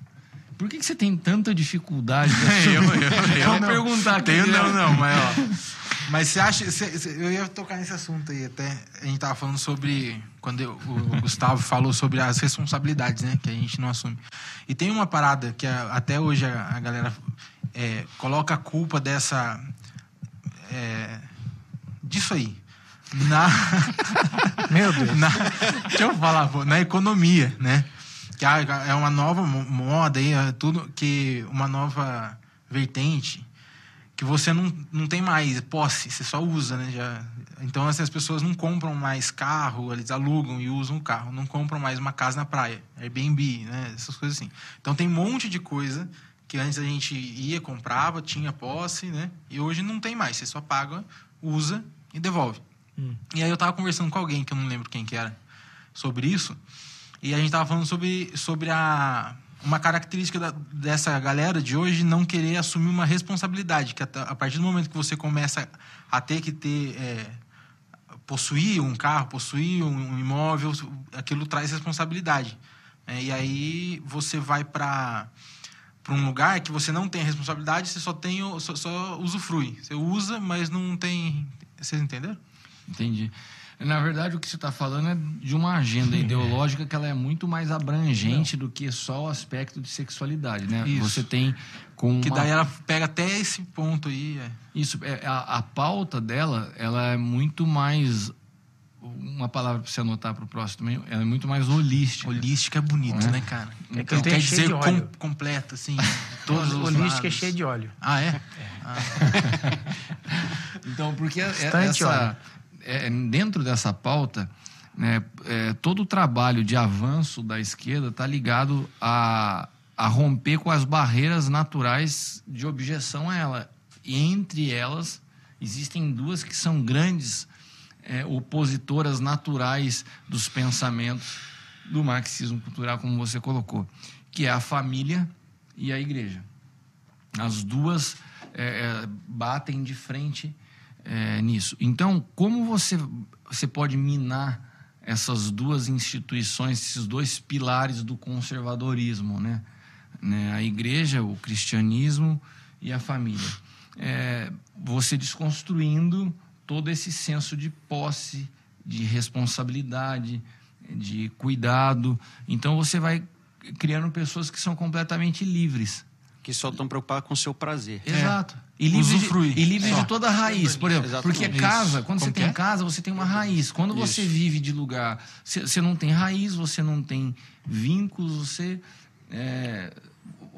Por que, que você tem tanta dificuldade? Eu, eu, eu perguntar aqui. Tenho né? não, não, mas ó. Mas você acha. cê- cê- eu ia tocar nesse assunto aí até. A gente tava falando sobre. Quando eu- o Gustavo falou sobre as responsabilidades, né? Que a gente não assume. E tem uma parada que a- até hoje a, a galera é, coloca a culpa dessa. é, disso aí. Na. Meu Deus. na, deixa eu falar, pô, na economia, né? Que é uma nova mo- moda aí, é tudo que uma nova vertente que você não, não tem mais posse, você só usa, né? Já, então assim, as pessoas não compram mais carro, eles alugam e usam o carro, não compram mais uma casa na praia, Airbnb, né? Essas coisas assim. Então tem um monte de coisa que antes a gente ia, comprava, tinha posse, né? E hoje não tem mais, você só paga, usa e devolve. E aí eu tava conversando com alguém, que eu não lembro quem que era, sobre isso. E a gente tava falando sobre, sobre a, uma característica da- dessa galera de hoje não querer assumir uma responsabilidade. Que a, a partir do momento que você começa a ter que ter... é, possuir um carro, possuir um, imóvel, aquilo traz responsabilidade. né? e aí você vai para para um lugar que você não tem responsabilidade, você só tem só, só usufrui. Você usa, mas não tem. Vocês entenderam? Entendi. Na verdade, o que você está falando é de uma agenda ideológica que ela é muito mais abrangente do que só o aspecto de sexualidade, né? Isso. Você tem com Que uma- daí ela pega até esse ponto aí. é. Isso, é, a, a pauta dela, ela é muito mais. Uma palavra para você anotar para o próximo também, ela é muito mais holística. Holística é bonito, É. né, cara? É que eu Então, tenho quer cheio dizer de com, óleo. completa, assim. Todos os Holística é lados. cheia de óleo. Ah, é? Então, porque é- Bastante, essa, é, dentro dessa pauta, né, é, todo o trabalho de avanço da esquerda está ligado a, a romper com as barreiras naturais de objeção a ela. E entre elas, existem duas que são grandes é, opositoras naturais dos pensamentos do marxismo cultural, como você colocou, que é a família e a igreja. As duas é, é, batem de frente é, nisso. Então, como você, você pode minar essas duas instituições, esses dois pilares do conservadorismo, né? Né, A igreja, o cristianismo e a família. É, você desconstruindo todo esse senso de posse, de responsabilidade, de cuidado. Então, você vai criando pessoas que são completamente livres. Que só estão preocupados com o seu prazer. Exato. E livre, Usufruir. de, e livre Só. de toda a raiz, por exemplo. Exatamente. Porque casa, quando Como você tem é? casa, você tem uma raiz. Quando você Isso. vive de lugar, você, você não tem raiz, você não tem vínculos, você é,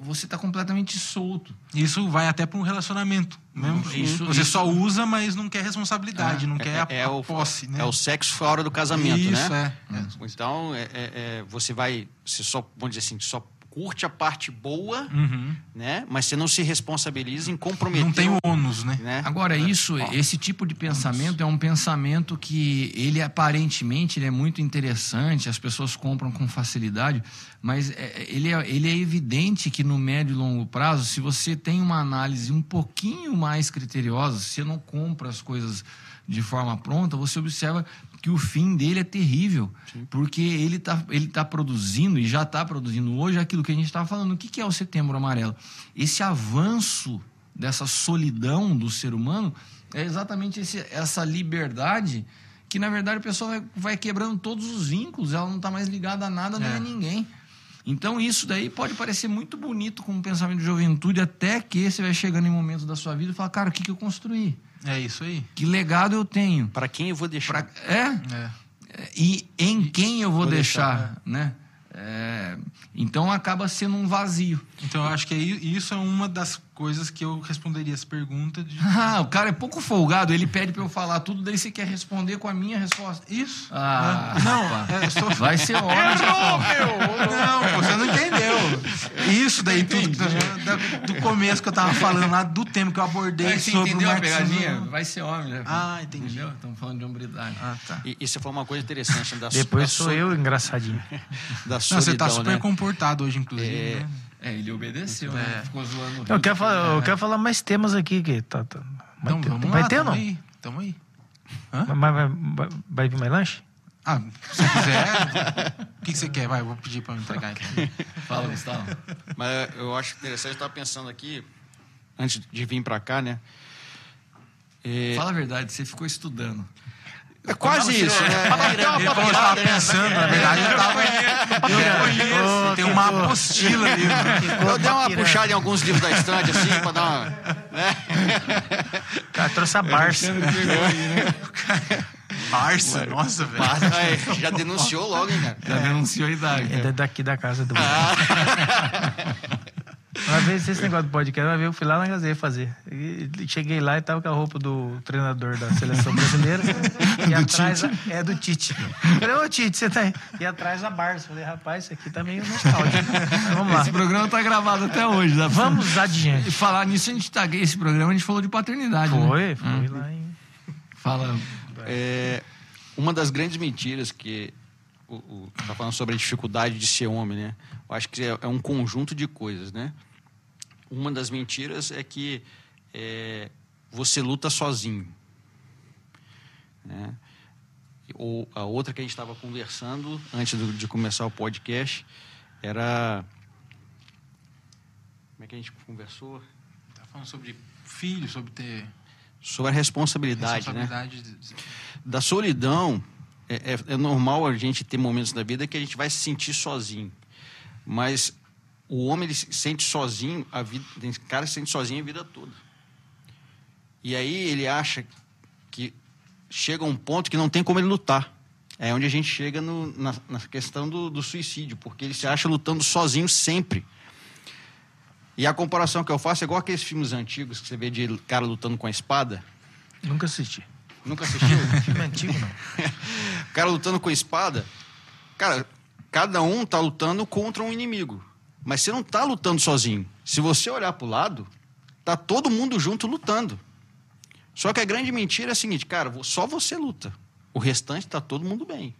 você está completamente solto. Isso vai até para um relacionamento. Mesmo. Isso- você isso- só usa, mas não quer responsabilidade, não quer a, é, a o, posse, né? é o sexo fora do casamento, Isso, né? é. Então, é, é- é, você vai, você só, vamos dizer assim, só curte a parte boa, Uhum. né? Mas você não se responsabiliza em comprometer. Não tem o- ônus, né? né? Agora, isso, esse tipo de pensamento é um pensamento que ele aparentemente ele é muito interessante, as pessoas compram com facilidade, mas é- ele, é, ele é evidente que no médio e longo prazo, se você tem uma análise um pouquinho mais criteriosa, se você não compra as coisas de forma pronta, você observa que o fim dele é terrível, porque ele está ele tá produzindo e já está produzindo hoje aquilo que a gente estava falando. O que, que é o setembro amarelo? Esse avanço dessa solidão do ser humano é exatamente esse- essa liberdade que, na verdade, a pessoa vai, vai quebrando todos os vínculos, ela não está mais ligada a nada nem É. a ninguém. Então, isso daí pode parecer muito bonito como pensamento de juventude, até que você vai chegando em momentos da sua vida e fala, cara, o que, que eu construí? É isso aí. Que legado eu tenho? Para quem eu vou deixar? Pra- é? É. E em quem eu vou, Vou deixar, deixar, né? É, então acaba sendo um vazio. Então eu acho que aí- isso é uma das coisas que eu responderia essa pergunta de Ah, o cara é pouco folgado, ele pede pra eu falar tudo, daí você quer responder com a minha resposta. isso. Ah, É. não, é, Vai ser homem, Jefão. Não, você não entendeu. Isso daí tudo da- do começo que eu tava falando lá, do tema que eu abordei Aí você sobre entendeu o a marxismo. pegadinha? Vai ser homem, né? Ah, entendi. Entendeu? Estamos falando de hombridade. Ah, tá. E isso foi uma coisa interessante da Depois da sou so- eu engraçadinho. Da Não, você tá solidão, super né? comportado hoje, inclusive. É. né? É, ele obedeceu, né? Ficou zoando. o Eu quero, falar, eu quero falar mais temas aqui. Que tá, tá- vai Então ter, vamos vai lá, ter ou tamo não? aí. Tamo aí. Mas vai, vai, vai vir mais lanche? Ah, se quiser. o que, que você quer? Vai, eu vou pedir pra me entregar aqui. Fala, Gustavo. Mas eu acho interessante, eu estava pensando aqui, antes de vir para cá, né? É, Fala a verdade, você ficou estudando. É quase isso, né? Ele falou que tava pensando, na verdade, eu tava. Eu Tem uma apostila ali. né? Eu dei uma puxada em alguns livros da estante, assim, para dar uma. Né? O cara trouxe a Barça. Barça, nossa, velho. Aí, já denunciou logo, hein, cara? Já denunciou a idade. É da- daqui da casa do. Uma vez esse negócio do podcast, uma vez eu fui lá na Gazeta fazer. E cheguei lá e tava com a roupa do treinador da seleção brasileira. e atrás a- é do Tite. Eu Falei, ô Tite, você tá aí? E atrás a Barça. Falei, rapaz, isso aqui tá meio nostálgico. Mas Vamos lá. Esse programa tá gravado até hoje. dá pra- Vamos E adiante. falar nisso, a gente tá. Esse programa a gente falou de paternidade. né? Foi, foi lá em. Fala. É, uma das grandes mentiras que o, o tá falando sobre a dificuldade de ser homem, né? Eu acho que é, é um conjunto de coisas, né? Uma das mentiras é que é, você luta sozinho, né? Ou a outra que a gente estava conversando antes do- de começar o podcast era como é que a gente conversou Tá falando sobre filho, sobre ter sobre a responsabilidade, né? responsabilidade. de- da solidão, é, é- é normal a gente ter momentos da vida que a gente vai se sentir sozinho. Mas o homem ele se sente sozinho, a vida, tem cara que se sente sozinho a vida toda. E aí ele acha que chega um ponto que não tem como ele lutar. É onde a gente chega no- na, na questão do, do suicídio, porque ele se acha lutando sozinho sempre. E a comparação que eu faço é igual aqueles filmes antigos que você vê de cara lutando com a espada. Nunca assisti. Nunca assistiu? Filme antigo, não. O cara lutando com a espada, cara, cada um tá lutando contra um inimigo. Mas você não tá lutando sozinho. Se você olhar pro lado, tá todo mundo junto lutando. Só que a grande mentira é a seguinte, cara, só você luta. O restante tá todo mundo bem.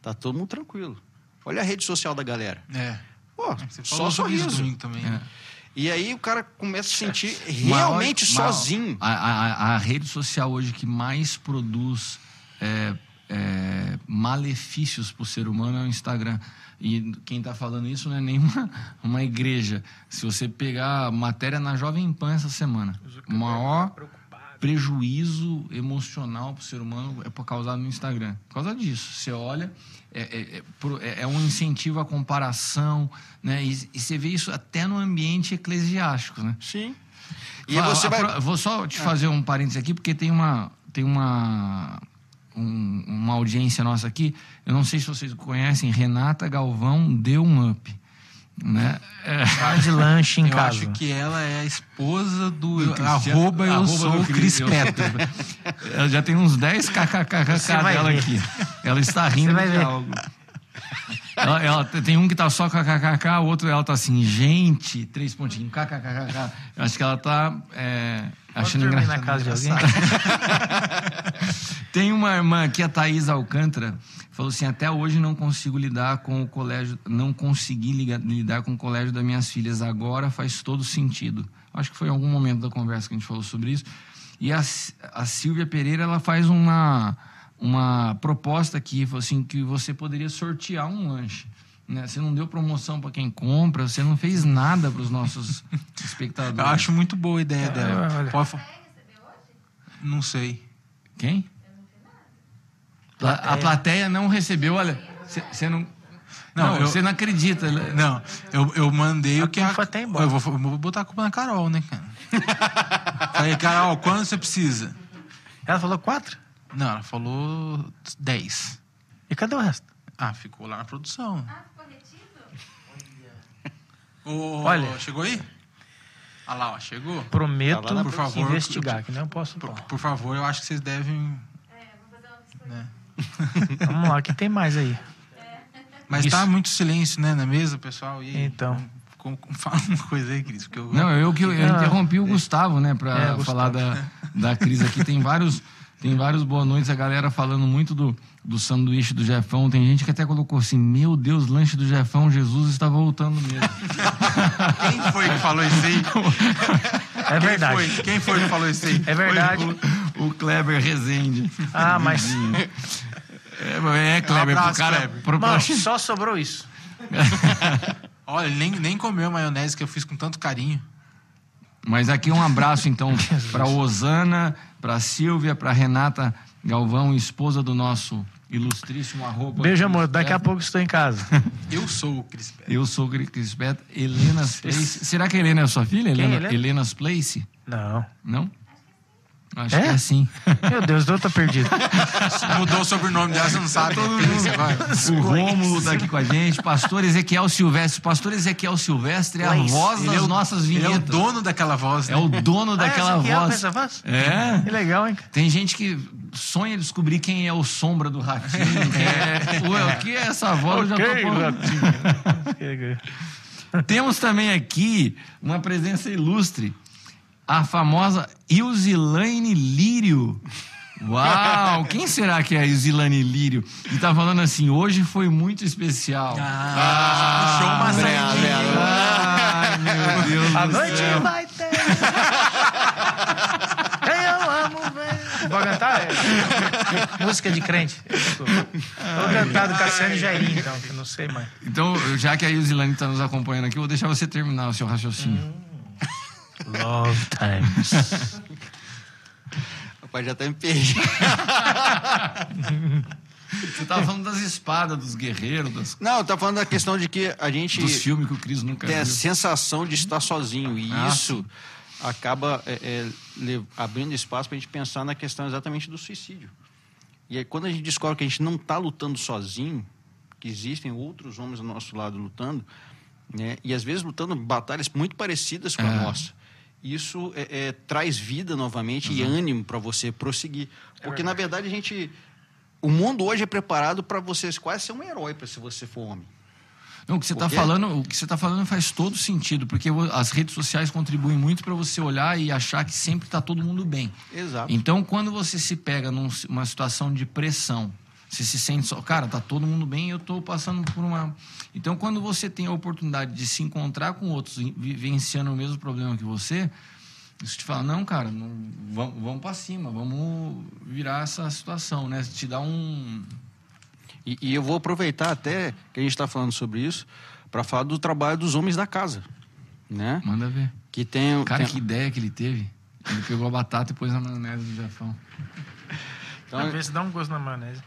Tá todo mundo tranquilo. Olha a rede social da galera. É. Pô, Você só sorriso. também. né? E aí o cara começa a se sentir Maior- realmente maior- sozinho. A, a- a rede social hoje que mais produz é, é, malefícios para o ser humano é o Instagram. E quem está falando isso não é nenhuma uma igreja. Se você pegar a matéria na Jovem Pan essa semana, o maior, prejuízo emocional para o ser humano é por causa do Instagram. Por causa disso. Você olha, é, é- é é- é um incentivo à comparação, né? E, e você vê isso até no ambiente eclesiástico, né? Sim. E Fala, você vai. Vou só te fazer um parênteses aqui, porque tem uma, tem uma, um- uma audiência nossa aqui. Eu não sei se vocês conhecem, Renata Galvão deu um up. Né? É, de lanche em Eu casa. acho que ela é a esposa do, Do Cristiano- arroba eu arroba sou o Cris eu- Petro. Ela já tem uns 10 kkkk dela ver. aqui. Ela está rindo vai de ver. algo. Ela, ela tem um que tá só kkkk, o outro ela tá assim, gente, três pontinhos, kkkk. Eu acho que ela tá é, achando engraçado. na casa de alguém? Tem uma irmã aqui, a Thaís Alcântara, falou assim: até hoje não consigo lidar com o colégio, não consegui lidar com o colégio das minhas filhas. Agora faz todo sentido. Acho que foi em algum momento da conversa que a gente falou sobre isso. E a, a Silvia Pereira, ela faz uma, uma proposta aqui, falou assim, que você poderia sortear um lanche. Né? Você não deu promoção para quem compra, você não fez nada para os nossos espectadores. Eu acho muito boa a ideia dela. olha. Pode Não sei. Quem? A plateia não recebeu, olha. Você não. Não, você não acredita. Não, eu, eu mandei A o que a. tá embora. Eu vou, eu vou botar a culpa na Carol, né, cara? Falei, Carol, quando você precisa? Ela falou quatro? Não, ela falou 10. E cadê o resto? Ah, ficou lá na produção. Ah, ficou retido? Ô, Olha. Chegou aí? Olha lá, ó, chegou? Prometo Tá lá na Por favor, investigar, que não posso Por, por favor, eu acho que vocês devem. É, vou fazer uma. Né? Vamos lá, que tem mais aí. Mas Isso. tá muito silêncio, né, na mesa, pessoal? E aí? Então. Com- com- Fala uma coisa aí, Cris. Porque eu... Não, eu que eu, eu interrompi o Gustavo, né, para É, falar da, da crise aqui. Tem vários, tem vários boa noites, a galera falando muito do, do sanduíche do Jefão. Tem gente que até colocou assim: Meu Deus, lanche do Jefão, Jesus está voltando mesmo. Quem foi que falou isso aí? É verdade. Quem foi, Quem foi que falou isso aí? É verdade. o, o Kleber Rezende. Ah, mas. É, é Kleber, abraço, pro cara. Pro, Mano, pro- só sobrou isso. Olha, ele nem, nem comeu a maionese que eu fiz com tanto carinho. Mas aqui um abraço, então, para Osana, para Silvia, para Renata Galvão, esposa do nosso ilustríssimo arroba. Beijo, amor. Cris Daqui a pouco estou em casa. Eu sou o Cris Petro. Eu sou o Cris Petro. Helena's Place. Será que a Helena é sua filha? Quem, Helena, Helena? Helena's Place? Não. Não? Acho É? que é sim. Meu Deus, eu tô perdido. Mudou o sobrenome dela, você não sabe. É esse agora? O Rômulo tá aqui com a gente. Pastor Ezequiel Silvestre. Pastor Ezequiel Silvestre é a voz Ele das é o- nossas Ele é o vinhetas. dono daquela voz, né? É o dono daquela ah, é a voz. essa voz? É. Que legal, hein? Tem gente que sonha descobrir quem é o sombra do ratinho. quem é... Ué, o que é essa voz? Eu já tô falando. Temos também aqui uma presença ilustre, a famosa Ilzilane Lírio. Uau! Quem será que é a Ilzilane Lírio? E tá falando assim, hoje foi muito especial. Ah, puxou uma Ai, meu Deus A do noite céu. vai ter. Eu amo ver. Vou cantar? É. Música de crente. Vou cantar do Cassiano e Jair, então, que eu não sei mais. Então, já que a Ilzilane está nos acompanhando aqui, eu vou deixar você terminar o seu raciocínio. Love Times. Rapaz, já até me perdi. Você tava falando das espadas, dos guerreiros, das- Não, eu tava falando da questão de que a gente dos filmes que o Cris nunca tem a viu. sensação de estar sozinho. E Ah, isso acaba é, é, abrindo espaço para a gente pensar na questão exatamente do suicídio. E aí, quando a gente descobre que a gente não está lutando sozinho, que existem outros homens do nosso lado lutando, né, e às vezes lutando batalhas muito parecidas com a É. nossa, isso é, é, traz vida novamente e ânimo para você prosseguir. Porque, na verdade, a gente. O mundo hoje é preparado para você quase ser um herói para se você for homem. Não, o que você está falando, o que você tá falando faz todo sentido, porque as redes sociais contribuem muito para você olhar e achar que sempre está todo mundo bem. Exato. Então, quando você se pega numa situação de pressão, você se sente só, cara, tá todo mundo bem, eu estou passando por uma. Então, quando você tem a oportunidade de se encontrar com outros vi- vivenciando o mesmo problema que você, isso te fala, não, cara, não, vamos, vamos para cima, vamos virar essa situação, né? Te dá um. E, e eu vou aproveitar até que a gente está falando sobre isso para falar do trabalho dos homens da casa, né? Manda ver. Que tem, Cara, tem- que ideia que ele teve. Ele pegou a batata e pôs na maionese do Jefão. Então, vezes dá um gosto na maionese.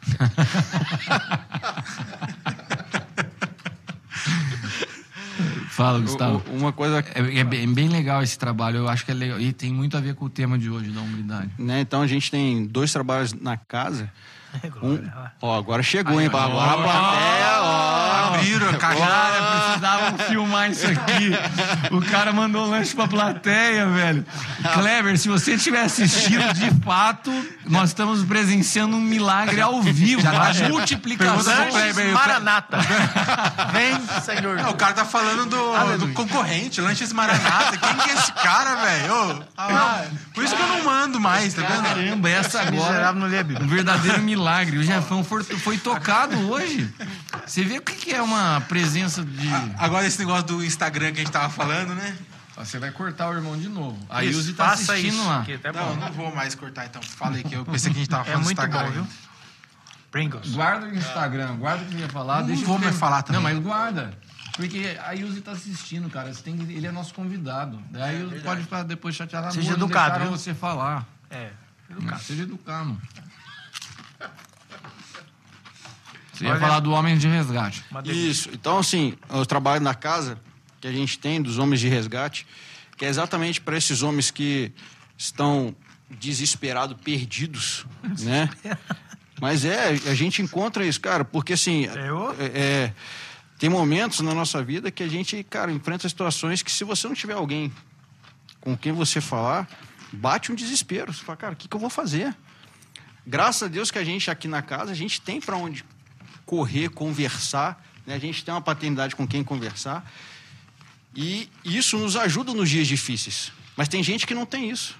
Fala, Gustavo. uma coisa É, é bem, bem legal esse trabalho. Eu acho que é legal. E tem muito a ver com o tema de hoje, da humildade. né? Então a gente tem dois trabalhos na casa. Um, ó, agora chegou, hein? Agora a plateia, ó. Abriram a caixa. Cara, precisavam filmar isso aqui. O cara mandou lanche pra plateia, velho. Kleber, se você estiver assistindo, de fato, nós estamos presenciando um milagre ao vivo. Já tá a multiplicação. Kleber, Maranata. Vem, Senhor. Não, o cara tá falando do, do concorrente, Lanches Maranata. Quem que é esse cara, velho? Ah, Por isso que eu não mando mais, tá vendo? Caramba, essa agora. Um verdadeiro milagre. O Jefão foi, foi tocado hoje. Você vê o que é uma presença de. Agora esse negócio do Instagram que a gente tava falando, né? Você vai cortar o irmão de novo. A Isso, Ilse tá assistindo isso, lá. que é Não, bom. não vou mais cortar então. Fala aí que eu pensei que a gente tava É falando do muito Instagram. bom, viu? Pringles. Guarda o Instagram, guarda o que você ia falar. Não deixa vou eu mais falar também. Não, mas guarda. Porque a Yuzi tá assistindo, cara. Você tem que- Ele é nosso convidado. Daí a Yuzi pode ficar depois chateada. Seja "Amor, não educado, viu?" você falar. É. Não, seja educado. Você ia Olha- falar do Homem de Resgate. Isso. Então, assim, o trabalho na casa que a gente tem dos homens de resgate, que é exatamente para esses homens que estão desesperados, perdidos, né? Mas é, a gente encontra isso, cara, porque assim, Eu? é, é, tem momentos na nossa vida que a gente, cara, enfrenta situações que se você não tiver alguém com quem você falar, bate um desespero. Você fala, cara, o que, que eu vou fazer? Graças a Deus que a gente aqui na casa, a gente tem para onde correr, conversar, né? a gente tem uma paternidade com quem conversar. E isso nos ajuda nos dias difíceis. Mas tem gente que não tem isso.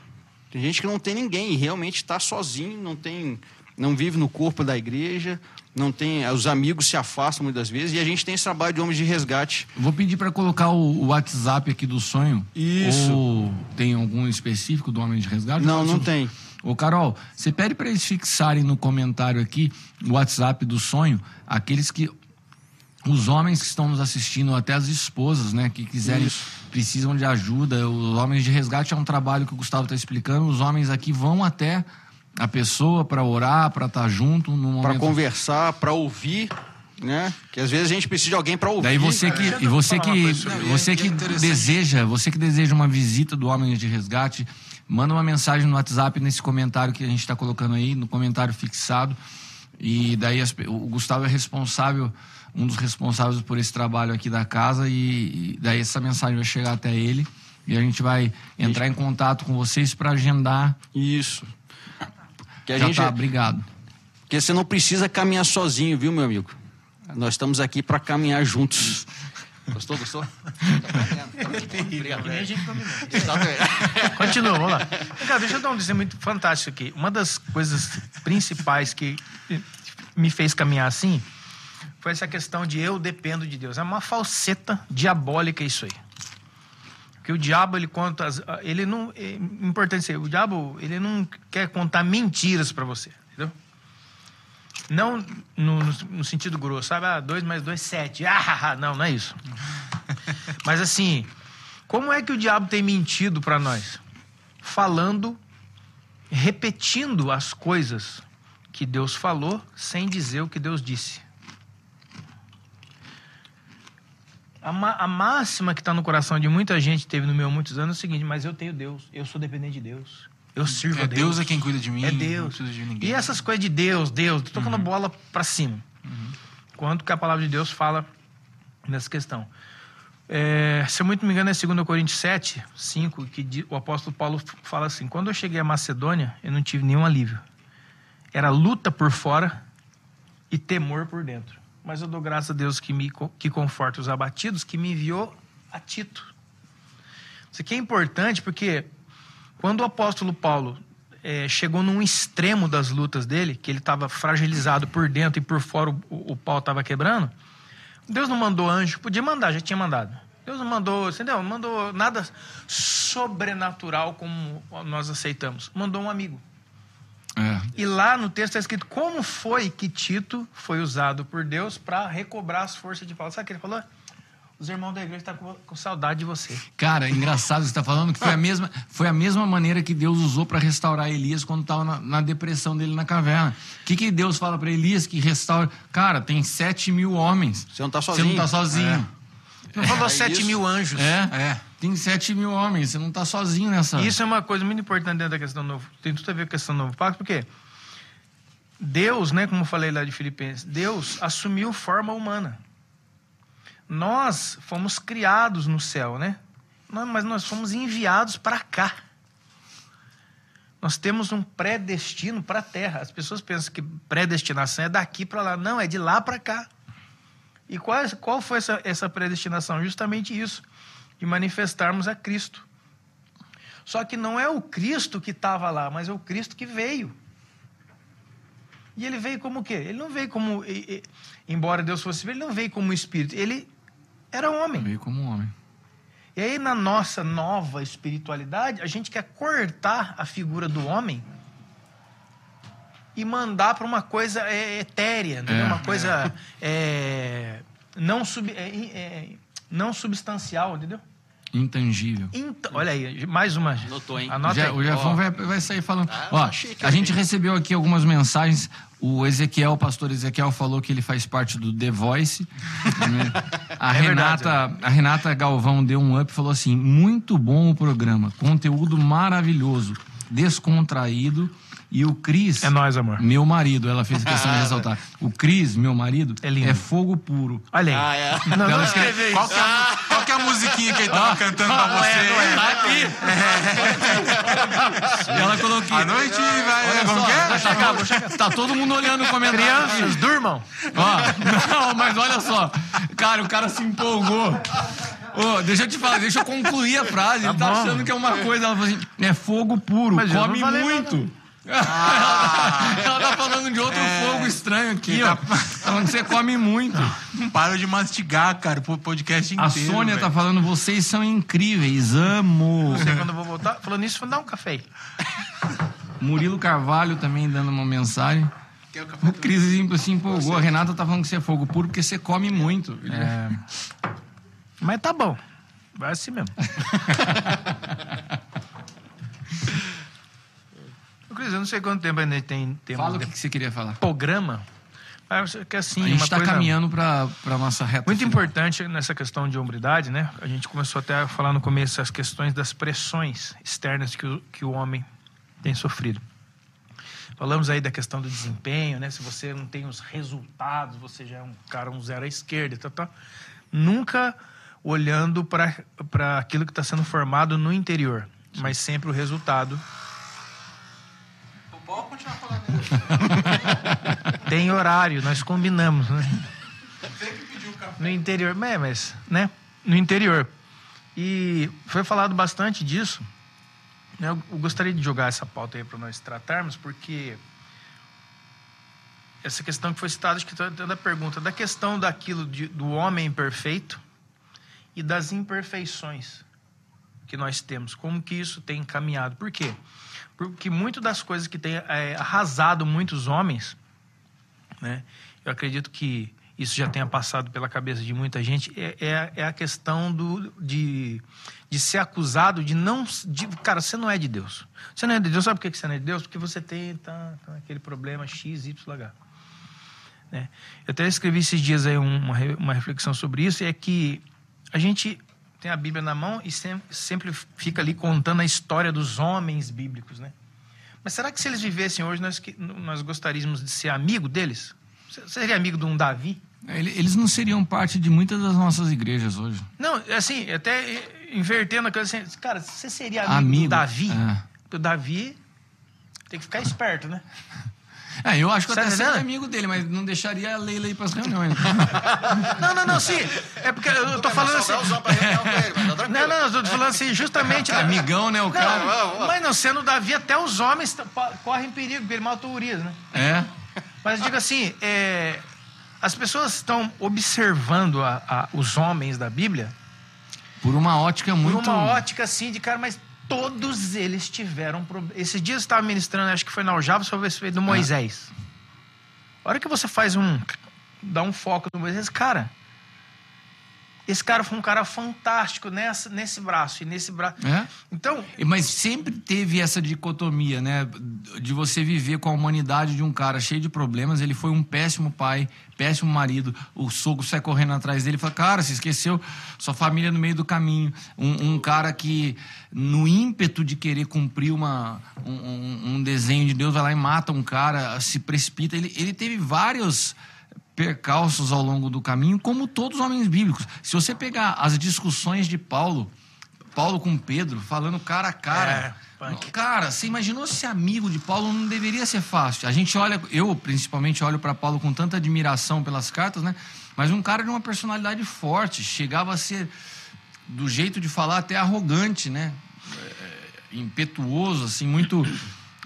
Tem gente que não tem ninguém e realmente está sozinho, não tem, não vive no corpo da igreja, não tem, os amigos se afastam muitas vezes e a gente tem esse trabalho de homens de resgate. Vou pedir para colocar o, o WhatsApp aqui do sonho. Isso. Ou tem algum específico do Homem de Resgate? Não, não tem. Ô, Carol, você pede para eles fixarem no comentário aqui o WhatsApp do sonho, aqueles que. Os homens que estão nos assistindo, até as esposas, né, que quiserem, Isso. precisam de ajuda. Os homens de resgate é um trabalho que o Gustavo está explicando. Os homens aqui vão até a pessoa para orar, para estar junto no Para momento. conversar, para ouvir, né? Que às vezes a gente precisa de alguém para ouvir. Daí você que, e você que, você é- que deseja, você que deseja uma visita do Homens de Resgate, manda uma mensagem no WhatsApp nesse comentário que a gente está colocando aí, no comentário fixado. E daí as o Gustavo é responsável, um dos responsáveis por esse trabalho aqui da casa e, e daí essa mensagem vai chegar até ele e a gente vai entrar em contato com vocês para agendar. Isso. Que a Já gente, tá, obrigado. Porque você não precisa caminhar sozinho, viu, meu amigo? Nós estamos aqui para caminhar juntos. Gostou, gostou? Obrigado. Que nem a gente combinou. Exatamente. Continua, vamos lá. Cara, deixa eu dar um dizer muito fantástico aqui. Uma das coisas principais que me fez caminhar assim foi essa questão de eu dependo de Deus. É uma falseta diabólica isso aí. Porque o diabo, ele conta. Ele não. É importante dizer, o diabo, ele não quer contar mentiras para você? Não no, no- sentido grosso, sabe? Ah, 2 mais 2, 7. Ah, não, não é isso. Mas assim, como é que o diabo tem mentido para nós? Falando, repetindo as coisas que Deus falou sem dizer o que Deus disse. A, a máxima que está no coração de muita gente, teve no meu há muitos anos, é o seguinte: mas eu tenho Deus, eu sou dependente de Deus, eu sirvo É a Deus é quem cuida de mim. É Deus. de ninguém. E essas coisas de Deus, Deus, tô tocando bola para cima. Quanto que a palavra de Deus fala nessa questão. É, se eu muito me engano, é 2 Coríntios 7, 5, que o apóstolo Paulo fala assim: Quando eu cheguei à Macedônia, eu não tive nenhum alívio. Era luta por fora e temor por dentro. Mas eu dou graças a Deus que, me, que conforta os abatidos, que me enviou a Tito. Isso aqui é importante porque quando o apóstolo Paulo eh, chegou num extremo das lutas dele, que ele estava fragilizado por dentro e por fora o, o pau estava quebrando, Deus não mandou anjo, podia mandar, já tinha mandado. Deus não mandou, entendeu? Não mandou nada sobrenatural como nós aceitamos. Mandou um amigo. É. E lá no texto está escrito como foi que Tito foi usado por Deus para recobrar as forças de Paulo. Sabe o que ele falou? Os irmãos da igreja estão com, com saudade de você. Cara, engraçado você está falando que foi a mesma, foi a mesma maneira que Deus usou para restaurar Elias quando estava na, na depressão dele na caverna. O que, que Deus fala para Elias que restaura? Cara, tem sete mil homens. Você não tá Você sozinho. não está sozinho. Não falou É sete isso. mil anjos. É, É. tem sete mil homens. Você não está sozinho nessa. Isso é uma coisa muito importante dentro da questão do novo. Tem tudo a ver com a questão do novo pacto, porque Deus, né, como eu falei lá de Filipenses, Deus assumiu forma humana. Nós fomos criados no céu, né? Mas nós fomos enviados para cá. Nós temos um predestino para a terra. As pessoas pensam que predestinação é daqui para lá. Não, é de lá para cá. E qual, qual foi essa, essa predestinação? Justamente isso, de manifestarmos a Cristo. Só que não é o Cristo que estava lá, mas é o Cristo que veio. E ele veio como o quê? Ele não veio como. embora Deus fosse ele não veio como espírito. Ele era homem. Veio como um homem. E aí, na nossa nova espiritualidade, a gente quer cortar a figura do homem e mandar para uma coisa é, etérea, entendeu? É. uma coisa é, não, sub, é, é, não substancial, entendeu? Intangível. Então, olha aí, mais uma. Notou, hein? Anota Já- aí. o Jefão vai, vai sair falando. Ah, Ó, a gente recebeu aqui algumas mensagens. O Ezequiel, o pastor Ezequiel, falou que ele faz parte do The Voice. né? a, É verdade. Renata, a Renata Galvão deu um up e falou assim: muito bom o programa, conteúdo maravilhoso, descontraído. E o Cris. É nóis, amor. Meu marido, ela fez questão de ressaltar. O Cris, meu marido, É lindo. fogo puro. Olha aí. Ah, é. Não, não escreve- escreve Qual isso. que, é a, qual que é a musiquinha que ele tava cantando pra não é, você? não é. E ela colocou aqui. A noite vai. Olha Como só, que é? vou chegar, vou chegar. Tá todo mundo olhando o comentário. Crianças, durmam. Ó, não, mas olha só. Cara, o cara se empolgou. Ô, deixa eu te falar, deixa eu concluir a frase. Ele tá bom. achando que é uma coisa. Ela falou assim: é fogo puro, Mas eu não come muito. ela tá falando de outro fogo estranho aqui, ó. Falando que você come muito. Não para de mastigar, cara, o podcast inteiro. A Sônia tá velho. falando, vocês são incríveis, amo. Não sei quando eu vou voltar. Falando nisso, vou dar um café aí. Murilo Carvalho também dando uma mensagem. O Cris se- se empolgou. A Renata tá falando que você é fogo puro porque você come muito. Mas tá bom. Vai assim mesmo. Cris, eu não sei quanto tempo ainda tem, tem Fala o que, que você queria falar. programa. Mas que assim, a gente está coisa caminhando para a nossa reta. muito final. importante nessa questão de hombridade, né? A gente começou até a falar no começo as questões das pressões externas que o, que o homem tem sofrido. Falamos aí da questão do desempenho, né? Se você não tem os resultados, você já é um cara um zero à esquerda, e tal, tal. Nunca olhando para aquilo que está sendo formado no interior, mas sempre o resultado. Pode continuar falando. Tem horário, nós combinamos, né? Você que pediu o café. No interior, é, mas, né? No interior. E foi falado bastante disso. né? Eu gostaria de jogar essa pauta aí para nós tratarmos, porque essa questão que foi citada, acho que toda da pergunta, da questão daquilo de- do homem imperfeito e das imperfeições que nós temos, como que isso tem caminhado. Por quê? Porque muito das coisas que tem é, arrasado muitos homens, né? Eu acredito que isso já tenha passado pela cabeça de muita gente, é, é, é a questão do, de, de ser acusado de não. De, cara, você não é de Deus. Você não é de Deus, sabe por que você não é de Deus? Porque você tem tá, tá aquele problema X, Y, H. Né? Eu até escrevi esses dias aí um, uma, uma reflexão sobre isso, é que a gente tem a Bíblia na mão e sem- sempre fica ali contando a história dos homens bíblicos, né? Mas será que se eles vivessem hoje, nós, que- nós gostaríamos de ser amigo deles? Você seria amigo de um Davi? Ele- Eles não seriam parte de muitas das nossas igrejas hoje. Não, assim, até invertendo a coisa assim, cara, você seria amigo, Amigo, do Davi? é. O Davi tem que ficar esperto, né? É, eu acho que eu Tá até seria amigo dele, mas não deixaria a Leila ir para as reuniões. Não, não, não, sim. É porque eu tô falando assim. Não, não, eu tô falando assim, justamente. Amigão, né, o cara? Não, mas não sendo Davi, até os homens correm perigo, porque ele matou Urias, né? É. Mas eu digo assim, é, as pessoas estão observando a- a- os homens da Bíblia Por uma ótica por muito. uma ótica assim de cara, mas todos eles tiveram problemas. Esses dias eu estava ministrando, acho que foi na Aljava, sobre esse do Moisés. A hora que você faz um. dá um foco no Moisés, cara. Esse cara foi um cara fantástico nessa, nesse braço e nesse braço. É? Então, Mas sempre teve essa dicotomia, né? De você viver com a humanidade de um cara cheio de problemas. Ele foi um péssimo pai, péssimo marido. O sogro sai correndo atrás dele e fala: Cara, você esqueceu sua família no meio do caminho. Um, um cara que, no ímpeto de querer cumprir uma, um, um- um desenho de Deus, vai lá e mata um cara, se precipita. Ele, ele teve vários percalços ao longo do caminho, como todos os homens bíblicos. Se você pegar as discussões de Paulo, Paulo com Pedro, falando cara a cara. É, cara, você imaginou ser amigo de Paulo? Não deveria ser fácil. A gente olha, eu principalmente olho para Paulo com tanta admiração pelas cartas, né? Mas um cara de uma personalidade forte, chegava a ser do jeito de falar até arrogante, né? É, impetuoso, assim, muito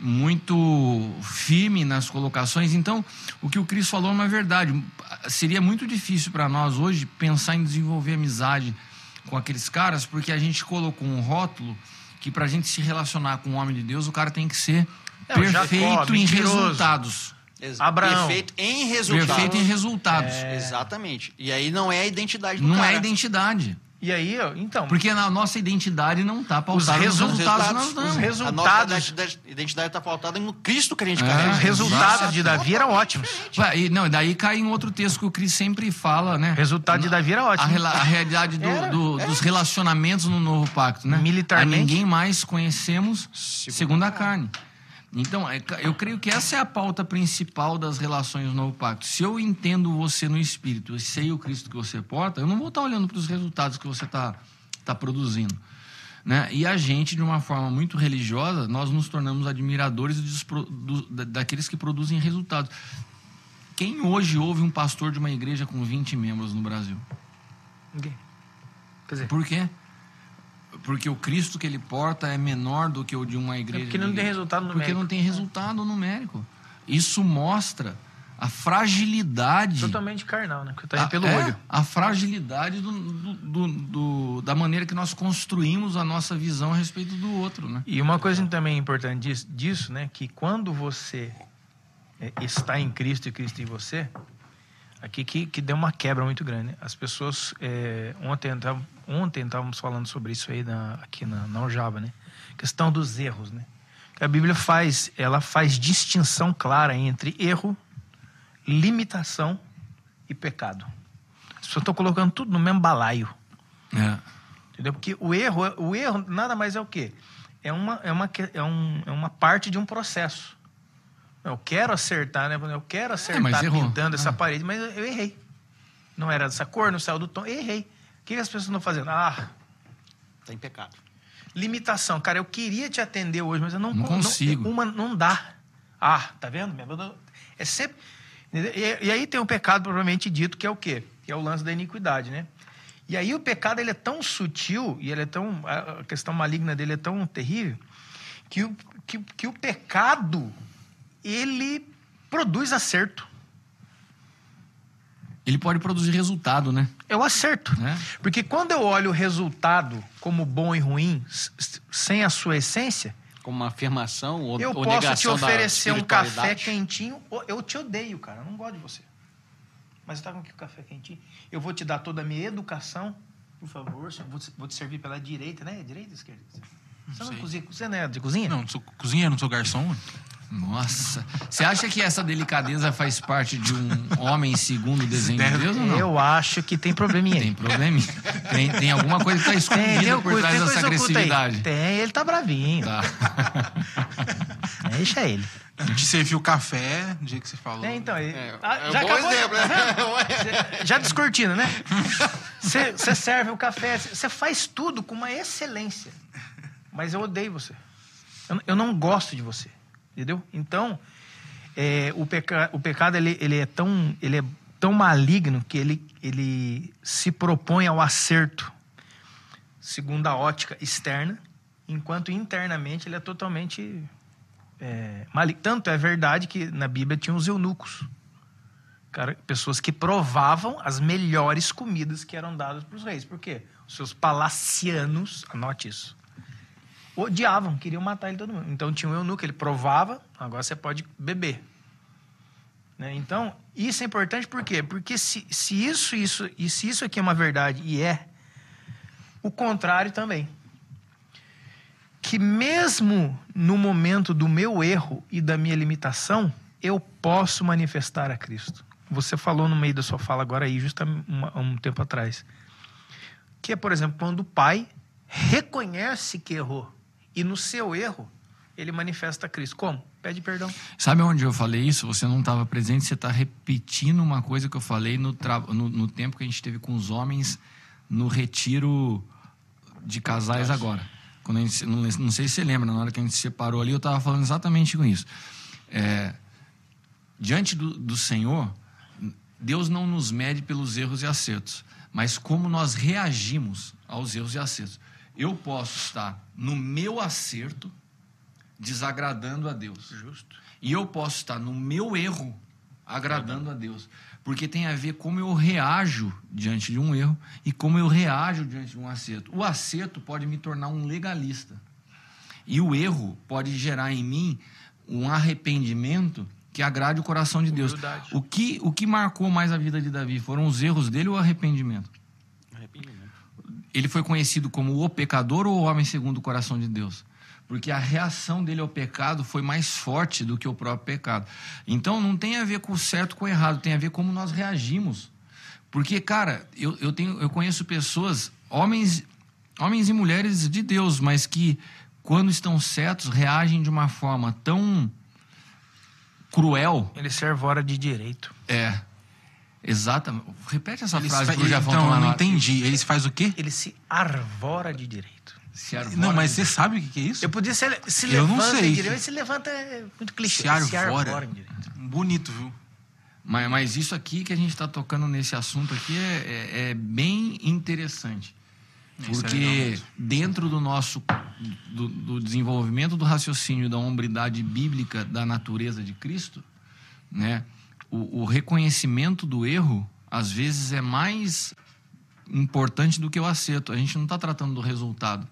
muito firme nas colocações. Então, o que o Cris falou é uma verdade. Seria muito difícil para nós hoje pensar em desenvolver amizade com aqueles caras, porque a gente colocou um rótulo que para a gente se relacionar com o homem de Deus, o cara tem que ser É, perfeito em mentiroso. resultados. Abraão. Perfeito em resultados. Perfeito em resultados. Exatamente. E aí não é a identidade do Não cara. é identidade. E aí, então, Porque a nossa identidade não está pautada nos resu- resultados que nós os damos. os resu- A resultados- nossa identidade está pautada no Cristo que a gente É, carrega. os resultados de Davi eram ótimos. Ué, e, não, daí cai em outro texto que o Cris sempre fala, né? O resultado de Davi era A, ótimo. rela- a realidade do- Era, do- dos relacionamentos no novo pacto, né? Militarmente. A ninguém mais conhecemos segundo a carne. Então, é eu creio que essa é a pauta principal das relações no novo pacto. Se eu entendo você no espírito e sei o Cristo que você porta, eu não vou estar olhando para os resultados que você está tá produzindo. Né? E a gente, de uma forma muito religiosa, nós nos tornamos admiradores dos do- da- daqueles que produzem resultados. Quem hoje ouve um pastor de uma igreja com 20 membros no Brasil? Ninguém. Quer dizer, Por quê? Porque o Cristo que ele porta é menor do que o de uma igreja. É porque não tem resultado Porque numérico. não tem resultado numérico. Isso mostra a fragilidade. totalmente carnal, né? Porque tá a, indo pelo é, olho. a fragilidade do, do- do- da maneira que nós construímos a nossa visão a respeito do outro, né? E uma coisa também importante disso, disso, né? Que quando você é, está em Cristo e Cristo em você, aqui que, que deu uma quebra muito grande. né? As pessoas é, ontem tavam- ontem estávamos falando sobre isso aí na, aqui na, na né? Questão dos erros, né? A Bíblia faz, ela faz distinção clara entre erro, limitação e pecado. As pessoas estão colocando tudo no mesmo balaio. É. Entendeu? Porque o erro, o erro nada mais é o quê? É uma, é uma, que- é um, é uma parte de um processo. Eu quero acertar, né? Eu quero acertar mas errou. pintando essa Ah. parede, mas eu, errei. Não era dessa cor, não saiu do tom, errei. O que as pessoas estão fazendo? Ah, Está em pecado. limitação. Cara, eu queria te atender hoje, mas eu não, Não con- consigo. uma não dá. Ah, tá vendo? É sempre. E, e aí tem o pecado propriamente dito, que é o quê? Que é o lance da iniquidade, né? E aí o pecado ele é tão sutil e ele é tão a a questão maligna dele é tão terrível que o, que, que o pecado ele produz acerto. Ele pode produzir resultado, né? Eu acerto. É. Porque quando eu olho o resultado como bom e ruim, sem a sua essência, Como uma afirmação ou, eu ou posso te oferecer um café quentinho. Eu te odeio, cara. Eu não gosto de você. Mas você tá com aqui o café quentinho. Eu vou te dar toda a minha educação. Por favor. Vou te, vou te servir pela direita, né? Direita ou esquerda? Você não, sei. cozinha, você não é de cozinha? Não, não sou cozinheiro, não sou garçom. Nossa. Você acha que essa delicadeza faz parte de um homem segundo o desenho de Deus ou não? Eu acho que tem probleminha Tem probleminha. Tem, tem alguma coisa que está Tem, tem, escondida o por trás tem dessa agressividade. Tem, ele tá bravinho. Tá. Deixa ele. A gente serviu café do jeito que você falou. É, então, É, ah, é um já bom acabou, exemplo, né? Cê- já descortina, né? Você serve o café, você faz tudo com uma excelência. Mas eu odeio você. Eu, eu não gosto de você. Entendeu? Então, é, o, peca, o pecado ele, ele é tão, ele é tão maligno que ele, ele se propõe ao acerto, segundo a ótica externa, enquanto internamente ele é totalmente é, maligno. Tanto é verdade que na Bíblia tinha os eunucos. Cara, pessoas que provavam as melhores comidas que eram dadas para os reis. Por quê? Os seus palacianos, anote isso, odiavam, queriam matar ele todo mundo. Então tinha um eunuco, ele provava, agora você pode beber. Né? Então, isso é importante por quê? Porque se, se isso, isso, e se isso aqui é uma verdade e é, o contrário também. Que mesmo no momento do meu erro e da minha limitação, eu posso manifestar a Cristo. Você falou no meio da sua fala agora aí, justo há um tempo atrás. Que é, por exemplo, quando o pai reconhece que errou e no seu erro ele manifesta Cristo. Como? Pede perdão. Sabe onde eu falei isso? Você não estava presente, você está repetindo uma coisa que eu falei no, tra... no, no, tempo que a gente teve com os homens no retiro de casais agora. Quando a gente, não, não, sei se você lembra, na hora que a gente se separou ali, eu estava falando exatamente com isso. É, diante do, do Senhor, Deus não nos mede pelos erros e acertos, mas como nós reagimos aos erros e acertos. Eu posso estar no meu acerto desagradando a Deus. Justo. E eu posso estar no meu erro agradando a Deus. Porque tem a ver como eu reajo diante de um erro e como eu reajo diante de um acerto. O acerto pode me tornar um legalista. E o erro pode gerar em mim um arrependimento que agrade o coração de Deus. O que, o que marcou mais a vida de Davi? Foram os erros dele ou o arrependimento? Arrependimento. Ele foi conhecido como o pecador ou o homem segundo o coração de Deus? porque a reação dele ao pecado foi mais forte do que o próprio pecado. Então não tem a ver com o certo com o errado, tem a ver como nós reagimos. Porque, cara, eu, eu, tenho, eu conheço pessoas, homens, homens e mulheres de Deus, mas que, quando estão certos, reagem de uma forma tão cruel. Ele serve hora de direito. É. Exatamente. Repete essa Eles frase fa- pro Jafão Então, eu não entendi. Eles fazem o quê? Ele se arvora de direito. Se arvora Não, mas de- você sabe o que que é isso? Eu podia ser se Eu não levanta sei. em direito, se levanta é muito clichê. Se arvora. em direito. Bonito, viu? Mas, mas isso aqui que a gente está tocando nesse assunto aqui é, é- é bem interessante. É legal Porque dentro do nosso do, do desenvolvimento do raciocínio da hombridade bíblica da natureza de Cristo, né, o, o reconhecimento do erro às vezes é mais importante do que o acerto. A gente não está tratando do resultado.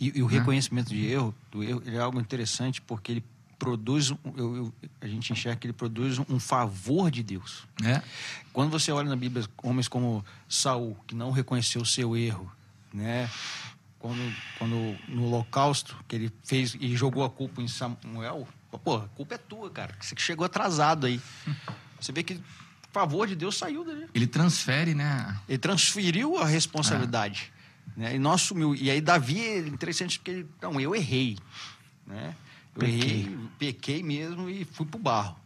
E, e o Né? reconhecimento de erro, do erro, é algo interessante porque ele produz, eu- eu- a gente enxerga que ele produz um favor de Deus. Né? Quando você olha na Bíblia homens como Saul, que não reconheceu o seu erro, né? Quando, quando no Holocausto, que ele fez e jogou a culpa em Samuel, pô, a culpa é tua, cara, que você chegou atrasado aí. Você vê que o favor de Deus saiu dali. Ele transfere, né? Ele transferiu a responsabilidade. Né? E não assumiu. E aí Davi é interessante porque ele, não, eu errei. Né? Eu Pequei. errei, pequei mesmo e fui pro barro.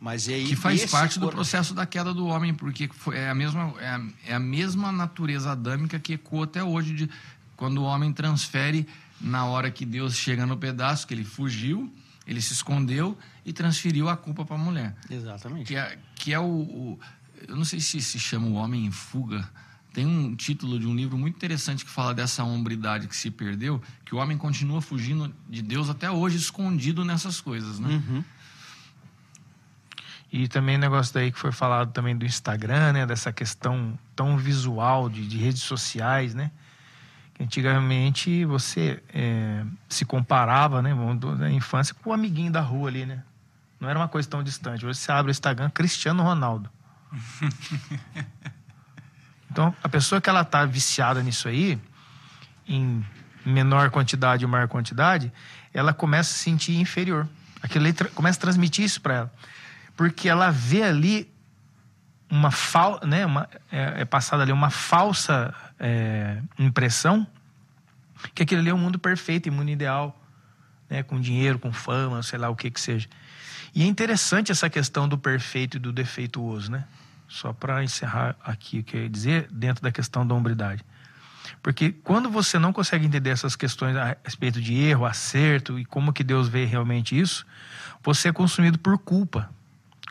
Mas aí que faz parte do processo da queda do homem, porque foi, é, a mesma, é, a, é a mesma natureza adâmica que ecoa até hoje, de, quando o homem transfere, na hora que Deus chega no pedaço, que ele fugiu, ele se escondeu e transferiu a culpa para a mulher. Exatamente. Que é, que é o, o- Eu não sei se se chama O Homem em Fuga. Tem um título de um livro muito interessante que fala dessa hombridade que se perdeu, que o homem continua fugindo de Deus até hoje, escondido nessas coisas, né? Uhum. E também o negócio daí que foi falado também do Instagram, né? Dessa questão tão visual de, de redes sociais, né? Antigamente você é, se comparava, né? Na infância com o amiguinho da rua ali, né? Não era uma coisa tão distante. Hoje você abre o Instagram, Cristiano Ronaldo. Então, a pessoa que ela tá viciada nisso aí, em menor quantidade ou maior quantidade, ela começa a se sentir inferior. Aquilo começa a transmitir isso para ela. Porque ela vê ali uma fal, né, uma, é, é passada ali uma falsa é, impressão que aquele ali é um mundo perfeito e mundo ideal, né, com dinheiro, com fama, sei lá o que que seja. E é interessante essa questão do perfeito e do defeituoso, né? Só para encerrar aqui o que eu ia dizer, dentro da questão da hombridade. Porque quando você não consegue entender essas questões a respeito de erro, acerto e como que Deus vê realmente isso, você é consumido por culpa.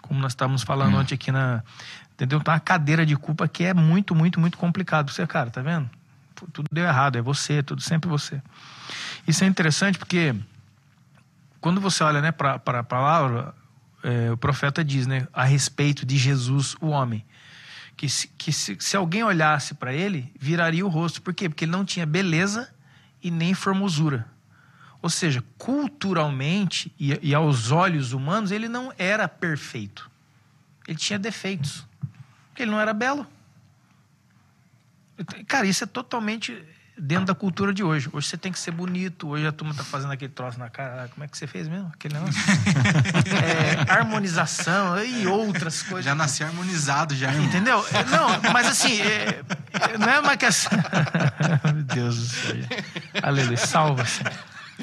Como nós estávamos falando ontem aqui na. Entendeu? Tá uma cadeira de culpa que é muito, muito, muito complicado. Você, cara, tá vendo? Tudo deu errado, é você, tudo sempre você. Isso é interessante porque quando você olha né, para a palavra, é, o profeta diz né, a respeito de Jesus, o homem, que se, que se, se alguém olhasse para ele, viraria o rosto. Por quê? Porque ele não tinha beleza e nem formosura. Ou seja, culturalmente e, e aos olhos humanos, ele não era perfeito. Ele tinha defeitos. Porque ele não era belo. Cara, isso é totalmente dentro da cultura de hoje. Hoje você tem que ser bonito. Hoje a turma tá fazendo aquele troço na cara. Como é que você fez mesmo? Aquele negócio? É, harmonização e outras coisas. Já nasci harmonizado, já, irmão. Entendeu? É, Não, mas assim, é- é- não é uma questão. Meu Deus do céu. Aleluia. Salva, Senhor.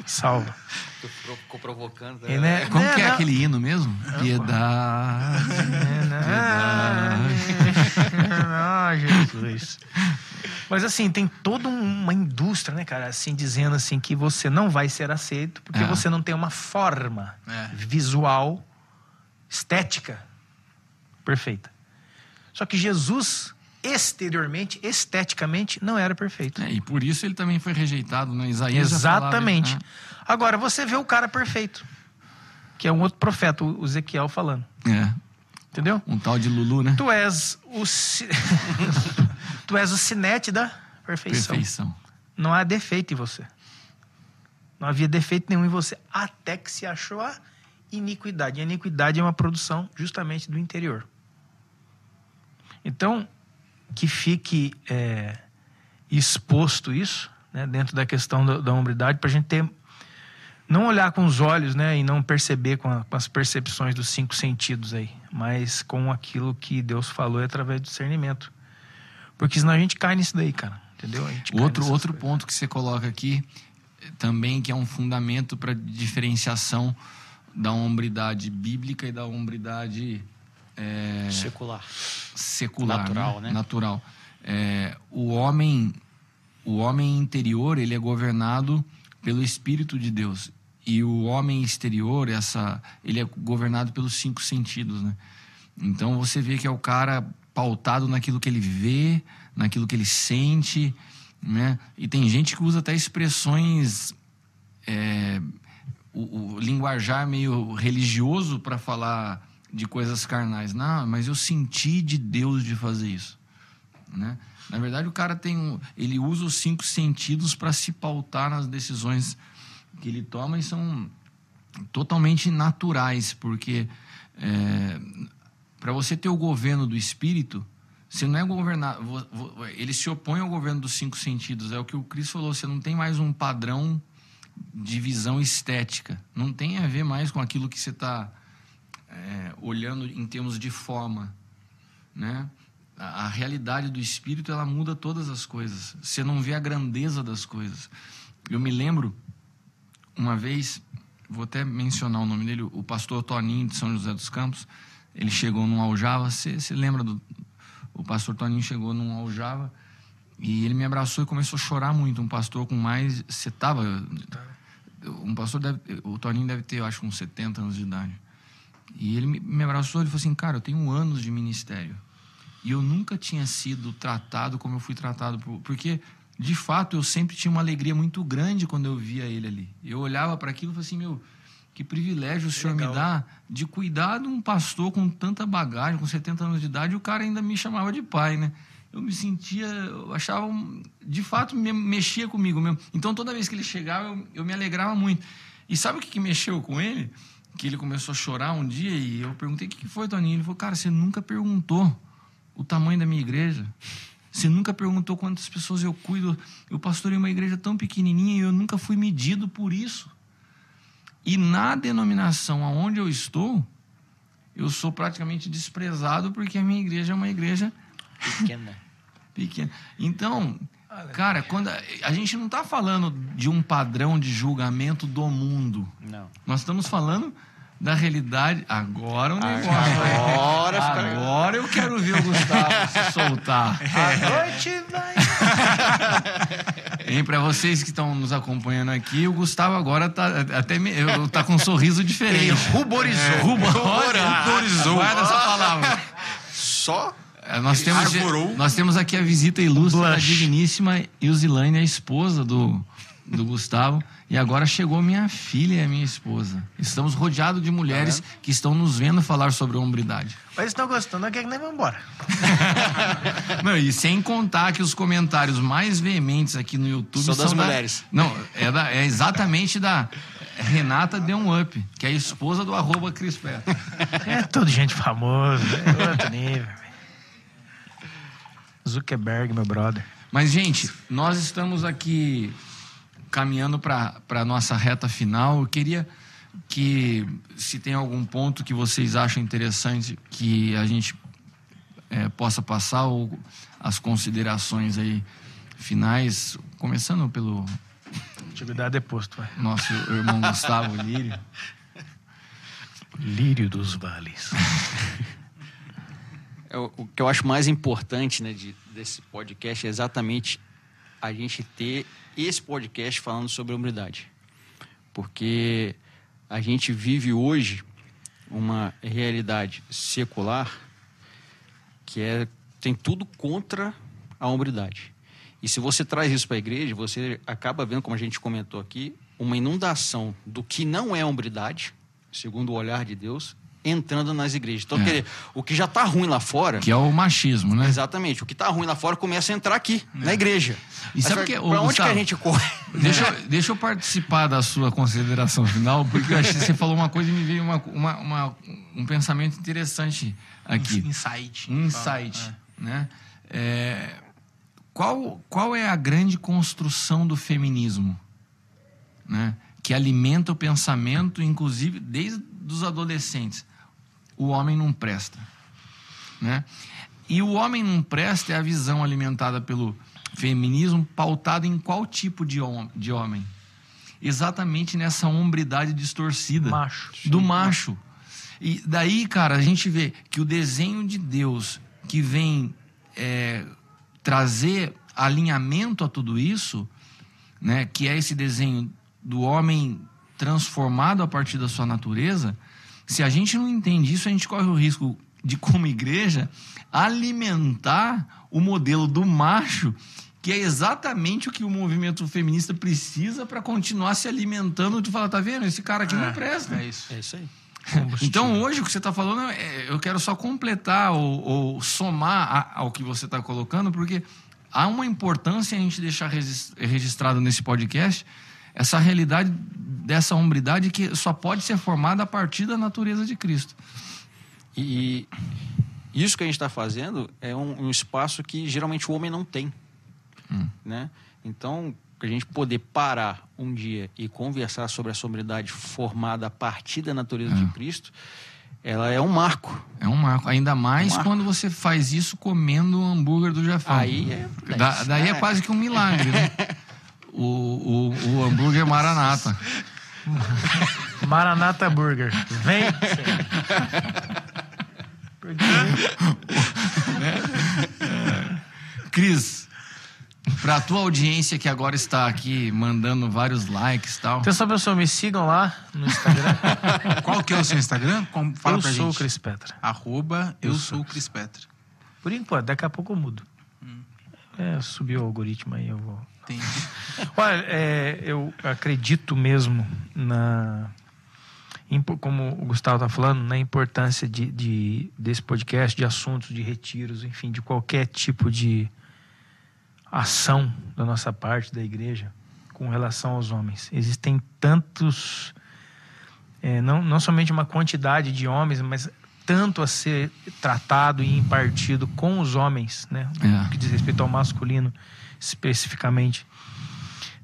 Salva. Ficou provocando. E, né, Como né, que é não- aquele hino mesmo? Piedade. Ah, Jesus. Mas assim, tem toda uma indústria, né, cara, assim, dizendo assim que você não vai ser aceito porque É. você não tem uma forma É. visual, estética perfeita. Só que Jesus, exteriormente, esteticamente, não era perfeito. É, e por isso ele também foi rejeitado, né? Isaías falava, Exatamente. né? Agora, você vê o cara perfeito, que é um outro profeta, o Ezequiel falando. É, Entendeu? um tal de Lulu, né? Tu és o ci- tu és o sinete da perfeição. Perfeição. Não há defeito em você. Não havia defeito nenhum em você até que se achou a iniquidade. E a iniquidade é uma produção justamente do interior. Então, que fique é, exposto isso, né, dentro da questão da, da hombridade, para a gente ter. Não olhar com os olhos né, e não perceber com, a- com as percepções dos cinco sentidos aí, mas com aquilo que Deus falou e através do discernimento. Porque senão a gente cai nisso daí, cara. Entendeu? A gente cai Outro, outro coisas. ponto que você coloca aqui, eh, também que é um fundamento para diferenciação da hombridade bíblica e da hombridade eh, Secular. secular, Natural, né? Natural. É, o homem, o homem interior, ele é governado pelo Espírito de Deus e o homem exterior, essa, ele é governado pelos cinco sentidos, né? Então você vê que é o cara pautado naquilo que ele vê, naquilo que ele sente, né? E tem gente que usa até expressões é, o, o linguajar meio religioso para falar de coisas carnais. Não, mas eu senti de Deus de fazer isso. Né? Na verdade, o cara tem um, ele usa os cinco sentidos para se pautar nas decisões que ele toma e são totalmente naturais, porque para você ter o governo do espírito, você não é governado, ele se opõe ao governo dos cinco sentidos. É o que o Cristo falou, você não tem mais um padrão de visão estética. Não tem a ver mais com aquilo que você está olhando em termos de forma, né? A, a realidade do espírito ela muda todas as coisas. Você não vê a grandeza das coisas. Eu me lembro uma vez, vou até mencionar o nome dele, o pastor Toninho de São José dos Campos. Ele chegou num aljava. Você lembra do o pastor Toninho chegou num aljava e ele me abraçou e começou a chorar muito. Um pastor com mais, você estava um pastor deve, o Toninho deve ter, eu acho, uns 70 anos de idade. E ele me, me abraçou e falou assim: Cara, eu tenho anos de ministério. E eu nunca tinha sido tratado como eu fui tratado. Por, porque, de fato, eu sempre tinha uma alegria muito grande quando eu via ele ali. Eu olhava para aquilo e falava assim: Meu, que privilégio o senhor me dá de cuidar de um pastor com tanta bagagem, com 70 anos de idade, e o cara ainda me chamava de pai, né? Eu me sentia, eu achava, de fato, me, mexia comigo mesmo. Então, toda vez que ele chegava, eu, eu me alegrava muito. E sabe o que, que mexeu com ele? Que ele começou a chorar um dia e eu perguntei: O que, que foi, Toninho? Ele falou: Cara, você nunca perguntou o tamanho da minha igreja. Você nunca perguntou quantas pessoas eu cuido. Eu pastorei uma igreja tão pequenininha e eu nunca fui medido por isso. E na denominação aonde eu estou, eu sou praticamente desprezado porque a minha igreja é uma igreja Pequena. pequena. Então, cara, quando a, a gente não está falando de um padrão de julgamento do mundo. Não. Nós estamos falando da realidade. Agora o negócio. vai- Agora fica- Agora eu quero ver o Gustavo se soltar. A noite vai. Hein, para vocês que estão nos acompanhando aqui, o Gustavo agora tá até me- eu- tá com um sorriso diferente. Ele ruborizou. Rubo- Olha, Ruborizou. Guarda essa palavra. Só É, Nós temos, nós temos aqui a visita ilustre da Blush. digníssima Ilzilane, a esposa do, do Gustavo. E agora chegou minha filha e a minha esposa. Estamos rodeados de mulheres que estão nos vendo falar sobre hombridade. Mas estão gostando, não quer que nem vão embora. Não, e sem contar que os comentários mais veementes aqui no YouTube São das da- mulheres. Não, é, da- é exatamente da. Renata deu um up, que é a esposa do arroba Cris Petro. É tudo gente famosa, é outro nível. Zuckerberg, meu brother. Mas, gente, nós estamos aqui caminhando para a nossa reta final. Eu queria que, se tem algum ponto que vocês acham interessante que a gente eh, possa passar, ou as considerações aí finais, começando pelo Antiguidade é posto, vai. nosso irmão Gustavo Lírio. Lírio dos Vales. É, o o que eu acho mais importante né, de, desse podcast é exatamente a gente ter esse podcast falando sobre hombridade. Porque a gente vive hoje uma realidade secular que é, tem tudo contra a hombridade. E se você traz isso para a igreja, você acaba vendo, como a gente comentou aqui, uma inundação do que não é hombridade, segundo o olhar de Deus, entrando nas igrejas. Então, É. quer dizer, o que já está ruim lá fora, Que é o machismo, né? Exatamente. O que está ruim lá fora começa a entrar aqui, na igreja. E sabe que- fala, pra onde Gustavo, que a gente corre? Deixa, eu- deixa eu participar da sua consideração final, porque eu achei que você falou uma coisa e me veio uma, uma- uma- um pensamento interessante aqui. Insight. Um insight, né? É, qual, qual é a grande construção do feminismo? Né? Que alimenta o pensamento, inclusive, desde os adolescentes. O homem não presta. Né? E o homem não presta é a visão alimentada pelo feminismo pautada em qual tipo de, hom de homem? Exatamente nessa hombridade distorcida Macho. do macho. E daí, cara, a gente vê que o desenho de Deus que vem é, trazer alinhamento a tudo isso, né, que é esse desenho do homem transformado a partir da sua natureza, se a gente não entende isso, a gente corre o risco de, como igreja, alimentar o modelo do macho, que é exatamente o que o movimento feminista precisa para continuar se alimentando de falar, tá vendo? Esse cara aqui não presta. É isso. É isso aí. Então, hoje, o que você está falando, é, eu quero só completar ou, ou somar a- ao que você está colocando, porque há uma importância a gente deixar regis- registrado nesse podcast essa realidade dessa hombridade que só pode ser formada a partir da natureza de Cristo. E isso que a gente está fazendo é um, um espaço que geralmente o homem não tem. Né? Então, a gente poder parar um dia e conversar sobre a sombridade formada a partir da natureza de Cristo, ela é um marco. É um marco. Ainda mais Um marco. quando você faz isso comendo o hambúrguer do Jafão. Aí é Da- daí é É. quase que um milagre, né? O, o, o hambúrguer maranata. Maranata Burger. Vem. Cris, para a tua audiência que agora está aqui mandando vários likes e tal. Atenção, pessoal, me sigam lá no Instagram. Qual que é o seu Instagram? Como, fala eu pra sou o gente. Cris Petra. Arroba eu, Eu sou o Cris Petra. Por enquanto, daqui a pouco eu mudo. É, subiu o algoritmo aí, eu vou. Entendi. Olha, é, eu acredito mesmo na. Como o Gustavo está falando, na importância de, de- desse podcast, de assuntos, de retiros, enfim, de qualquer tipo de ação da nossa parte, da igreja, com relação aos homens. Existem tantos. é, não, não somente uma quantidade de homens, mas tanto a ser tratado e impartido com os homens, né? É. Que diz respeito ao masculino especificamente.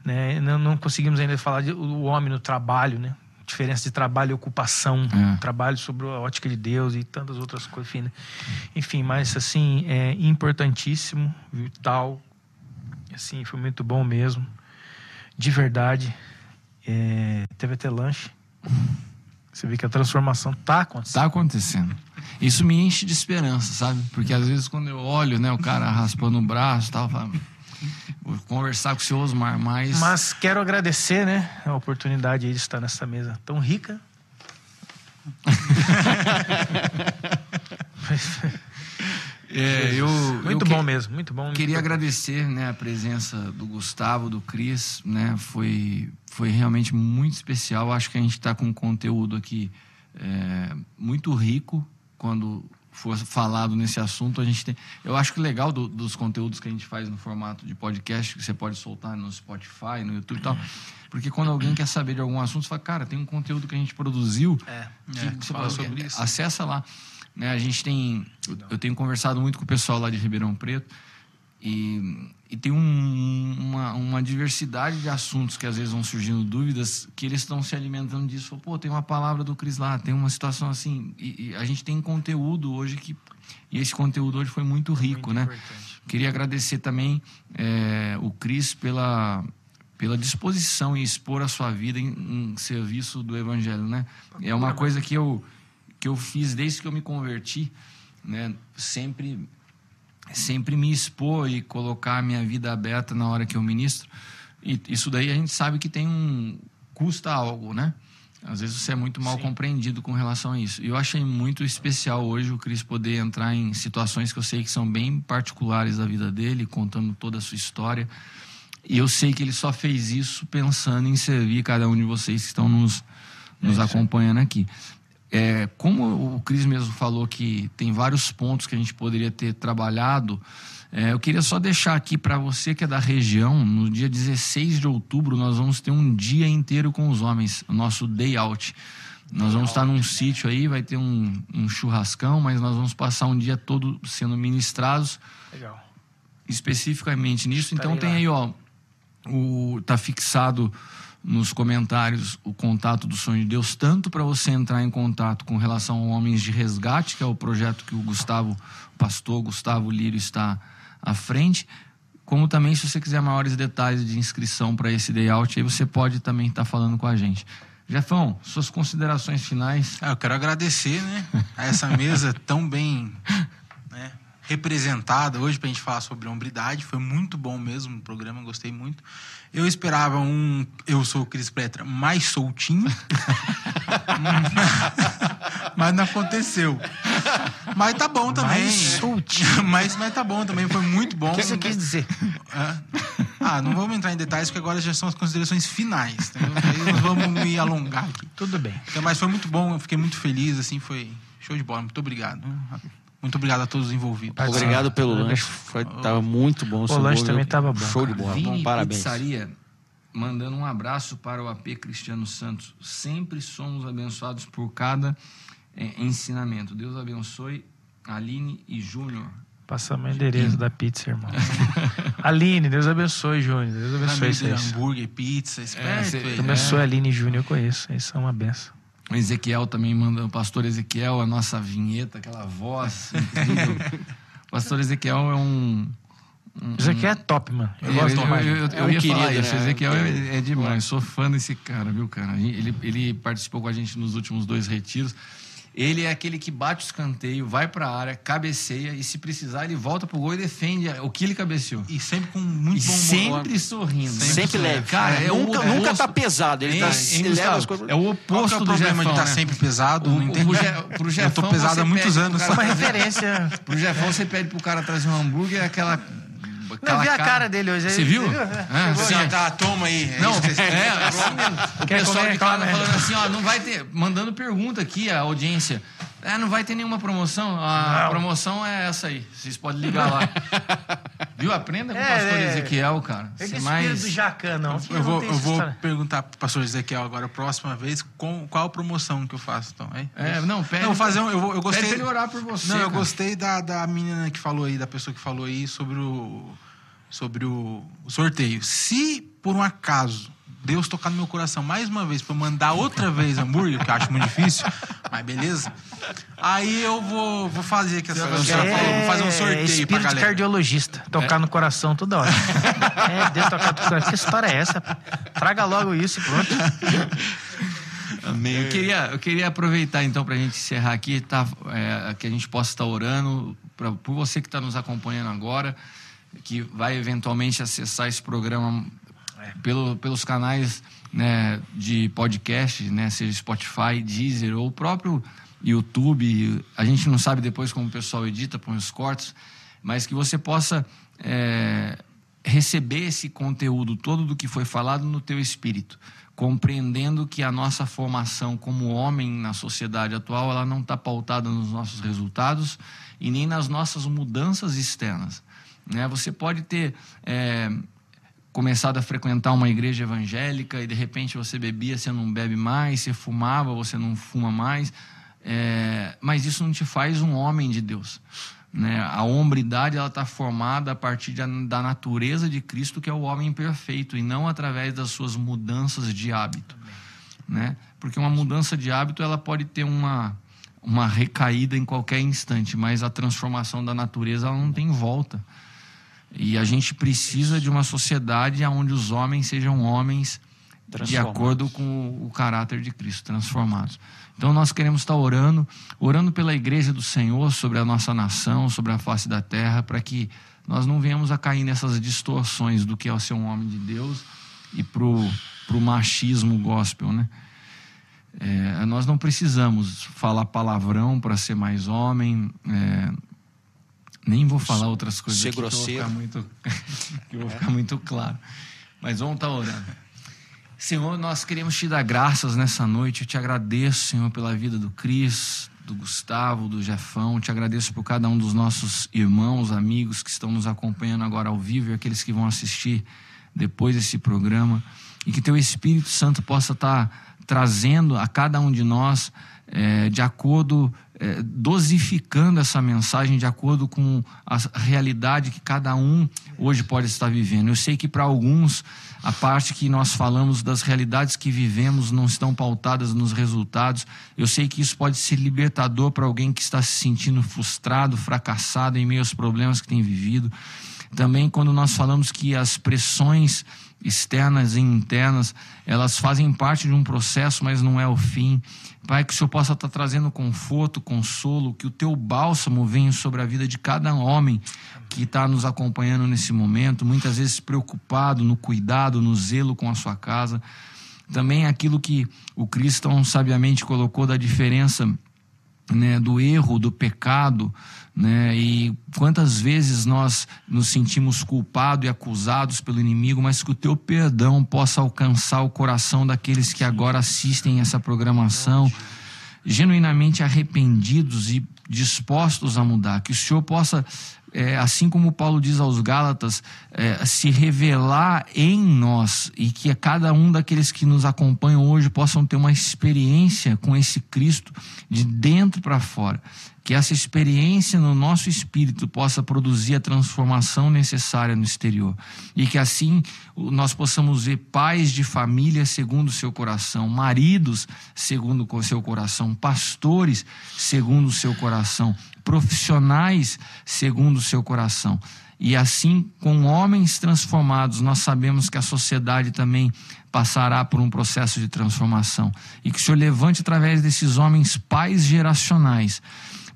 Né? Não, não conseguimos ainda falar de, o homem no trabalho, né? Diferença de trabalho e ocupação, É. trabalho sobre a ótica de Deus e tantas outras coisas. Enfim, né? enfim mas assim, é importantíssimo, vital. Assim, foi muito bom mesmo. De verdade. É, teve até lanche. Você vê que a transformação tá acontecendo. Tá acontecendo. Isso me enche de esperança, sabe? Porque às vezes quando eu olho, né, o cara raspando o braço e tal, eu conversar com o seu Osmar, mas. Mas quero agradecer, né, a oportunidade de estar nessa mesa tão rica. É, eu, muito eu bom que- mesmo, muito bom. Queria muito agradecer né, a presença do Gustavo, do Cris, né? Foi, foi realmente muito especial. Acho que a gente está com um conteúdo aqui é, muito rico quando for falado nesse assunto, a gente tem. Eu acho que legal do, dos conteúdos que a gente faz no formato de podcast, que você pode soltar no Spotify, no YouTube e tal. Porque quando alguém quer saber de algum assunto, você fala, cara, tem um conteúdo que a gente produziu É. que É, você fala sobre é, isso. Acessa lá. Né, a gente tem. Eu, eu tenho conversado muito com o pessoal lá de Ribeirão Preto e, e tem um- uma, uma diversidade de assuntos que às vezes vão surgindo dúvidas que eles estão se alimentando disso. Fala, Pô, tem uma palavra do Cris lá, tem uma situação assim. E, e a gente tem conteúdo hoje que. E esse conteúdo hoje foi muito rico, Muito né? importante. Queria agradecer também é, o Cris pela, pela disposição em expor a sua vida em, em serviço do Evangelho, né? É uma coisa que eu, que eu fiz desde que eu me converti, né? Sempre, sempre me expor e colocar a minha vida aberta na hora que eu ministro. E isso daí a gente sabe que tem um... custa algo, né? Às vezes você é muito mal Sim. compreendido com relação a isso. E eu achei muito especial hoje o Cris poder entrar em situações que eu sei que são bem particulares da vida dele, contando toda a sua história. E eu sei que ele só fez isso pensando em servir cada um de vocês que estão nos, nos acompanhando aqui. É, como o Cris mesmo falou que tem vários pontos que a gente poderia ter trabalhado, é, eu queria só deixar aqui para você que é da região, no dia 16 de outubro, nós vamos ter um dia inteiro com os homens, o nosso day out. Nós vamos estar num sítio aí, vai ter um, um churrascão, mas nós vamos passar um dia todo sendo ministrados Legal. especificamente nisso. Então tem lá. aí, ó, o tá fixado nos comentários o contato do Sonho de Deus, tanto para você entrar em contato com relação ao Homens de Resgate, que é o projeto que o Gustavo, o pastor Gustavo Lírio está à frente, como também se você quiser maiores detalhes de inscrição para esse day out, aí você pode também estar falando com a gente. Jefão, suas considerações finais. Ah, eu quero agradecer, né, a essa mesa tão bem né, representada hoje para a gente falar sobre hombridade. Foi muito bom mesmo o programa, gostei muito. Eu esperava um Eu Sou Cris Petra mais soltinho, mas não aconteceu. Mas tá bom também. Mais soltinho? mas, mas tá bom também, foi muito bom. O que você quis dizer? Ah, não vamos entrar em detalhes, porque agora já são as considerações finais. Aí nós vamos me alongar aqui. Tudo bem. Então, mas foi muito bom, eu fiquei muito feliz, assim, foi show de bola. Muito obrigado. Muito obrigado a todos os envolvidos. Obrigado pelo bem. lanche. Foi, tava muito bom. O seu lanche também viu? tava bom, Show de cara. bola. Vini Bom, parabéns. Pizzaria, mandando um abraço para o AP Cristiano Santos. Sempre somos abençoados por cada eh, ensinamento. Deus abençoe Aline e Júnior. Passamos o endereço da pizza, irmão. Aline, Deus abençoe, Júnior. Deus abençoe Hambúrguer, vocês. hambúrguer, pizza, esperto. cê- aí. Deus abençoe Aline e Júnior, eu conheço. Eles são uma benção. O Ezequiel também manda, o pastor Ezequiel, a nossa vinheta, aquela voz incrível. o pastor Ezequiel é um. um- aqui é top, mano. Eu Eu, gosto eu, eu, eu, É um ia falar querido, isso. né? Ezequiel é, é demais. Sou fã desse cara, viu, cara? Ele, ele participou com a gente nos últimos dois retiros. Ele é aquele que bate o escanteio, vai pra área, cabeceia e, se precisar, ele volta pro gol e defende o que ele cabeceou. E sempre com muito E bom humor. sempre sorrindo. Sempre leve. Cara, é, o nunca, oposto. nunca tá pesado. Ele, Hein, tá, ele leva as coisas. É o oposto é o do problema Jefão, de estar né? sempre pesado? O- não pro Je- pro eu Jefão, tô pesado há muitos anos. cara- Uma referência. Pro Jefão, você pede pro cara trazer um hambúrguer, aquela. Eu vi a cara dele hoje. Você viu? Chegou. Sim, tá, toma aí. É Não, que é, assim mesmo. O pessoal casa Come. falando assim, ó, não vai ter. Mandando pergunta aqui, a audiência. É, não vai ter nenhuma promoção. A Não. promoção é essa aí. Vocês podem ligar lá. Viu? Aprenda com o É, pastor é. Ezequiel, cara. É que é mais. do Jacan, não. Eu vou, Não tem eu vou perguntar pro pastor Ezequiel agora, a próxima vez, com, qual promoção que eu faço, então. É, É, não, pede. Não, vou fazer um, eu, vou- eu gostei. Pede ele orar por você. Não, eu cara. gostei da, da menina que falou aí, da pessoa que falou aí sobre o, sobre o, o sorteio. Se, por um acaso, Deus tocar no meu coração mais uma vez pra eu mandar outra vez hambúrguer, que eu acho muito difícil, mas beleza. Aí eu vou, vou fazer que essa fazer- falou, vou fazer um sorteio É espírito pra galera. cardiologista. Tocar no coração toda hora. é, Deus tocar no coração. Que história é essa? Traga logo isso e pronto. Amém. Eu queria, eu queria aproveitar então para a gente encerrar aqui, tá, é, que a gente possa estar orando pra, por você que está nos acompanhando agora, que vai eventualmente acessar esse programa pelo, pelos canais né, de podcast, né, seja Spotify, Deezer ou o próprio YouTube. A gente não sabe depois como o pessoal edita, põe os cortes, mas que você possa é, receber esse conteúdo todo do que foi falado no teu espírito, compreendendo que a nossa formação como homem na sociedade atual ela não está pautada nos nossos resultados e nem nas nossas mudanças externas. Né? Você pode ter é, começado a frequentar uma igreja evangélica e de repente você bebia, você não bebe mais, você fumava, você não fuma mais, é, mas isso não te faz um homem de Deus. Né? A hombridade está formada a partir de, da natureza de Cristo, que é o homem perfeito, e não através das suas mudanças de hábito. Né? Porque uma mudança de hábito ela pode ter uma, uma recaída em qualquer instante, mas a transformação da natureza ela não tem volta. E a gente precisa de uma sociedade onde os homens sejam homens de acordo com o caráter de Cristo, transformados. Então nós queremos estar orando, orando pela igreja do Senhor, sobre a nossa nação, sobre a face da terra, para que nós não venhamos a cair nessas distorções do que é ser um homem de Deus e pro, pro machismo gospel, né? É, nós não precisamos falar palavrão para ser mais homem. É, nem vou falar outras coisas ser grosseiro. Que eu vou ficar muito, que eu vou ficar muito claro. Mas vamos estar orando. Senhor, nós queremos te dar graças nessa noite. Eu te agradeço, Senhor, pela vida do Cris, do Gustavo, do Jefão. Te agradeço por cada um dos nossos irmãos, amigos que estão nos acompanhando agora ao vivo e aqueles que vão assistir depois desse programa. E que teu Espírito Santo possa estar trazendo a cada um de nós é, de acordo, é, dosificando essa mensagem de acordo com a realidade que cada um hoje pode estar vivendo. Eu sei que para alguns a parte que nós falamos das realidades que vivemos não estão pautadas nos resultados. Eu sei que isso pode ser libertador para alguém que está se sentindo frustrado, fracassado em meio aos problemas que tem vivido. Também quando nós falamos que as pressões externas e internas, elas fazem parte de um processo, mas não é o fim. Pai, que o Senhor possa estar trazendo conforto, consolo, que o teu bálsamo venha sobre a vida de cada homem que está nos acompanhando nesse momento, muitas vezes preocupado no cuidado, no zelo com a sua casa. Também aquilo que o Cristo sabiamente colocou da diferença né, do erro, do pecado, né, e quantas vezes nós nos sentimos culpados e acusados pelo inimigo, mas que o teu perdão possa alcançar o coração daqueles que agora assistem essa programação, genuinamente arrependidos e dispostos a mudar, que o Senhor possa é, assim como Paulo diz aos Gálatas, é, se revelar em nós e que cada um daqueles que nos acompanham hoje possam ter uma experiência com esse Cristo de dentro para fora. Que essa experiência no nosso espírito possa produzir a transformação necessária no exterior. E que assim nós possamos ver pais de família segundo o seu coração, maridos segundo o seu coração, pastores segundo o seu coração, profissionais segundo o seu coração. E assim, com homens transformados, nós sabemos que a sociedade também passará por um processo de transformação. E que o Senhor levante através desses homens pais geracionais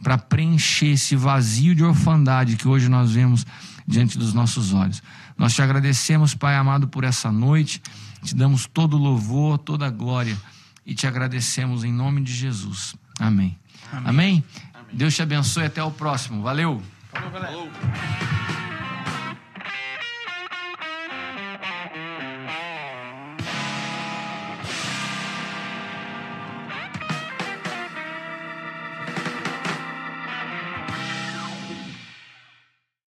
para preencher esse vazio de orfandade que hoje nós vemos diante dos nossos olhos. Nós te agradecemos, Pai amado, por essa noite. Te damos todo o louvor, toda a glória e te agradecemos em nome de Jesus. Amém. Amém. Amém? Deus te abençoe até o próximo. Valeu. Falou.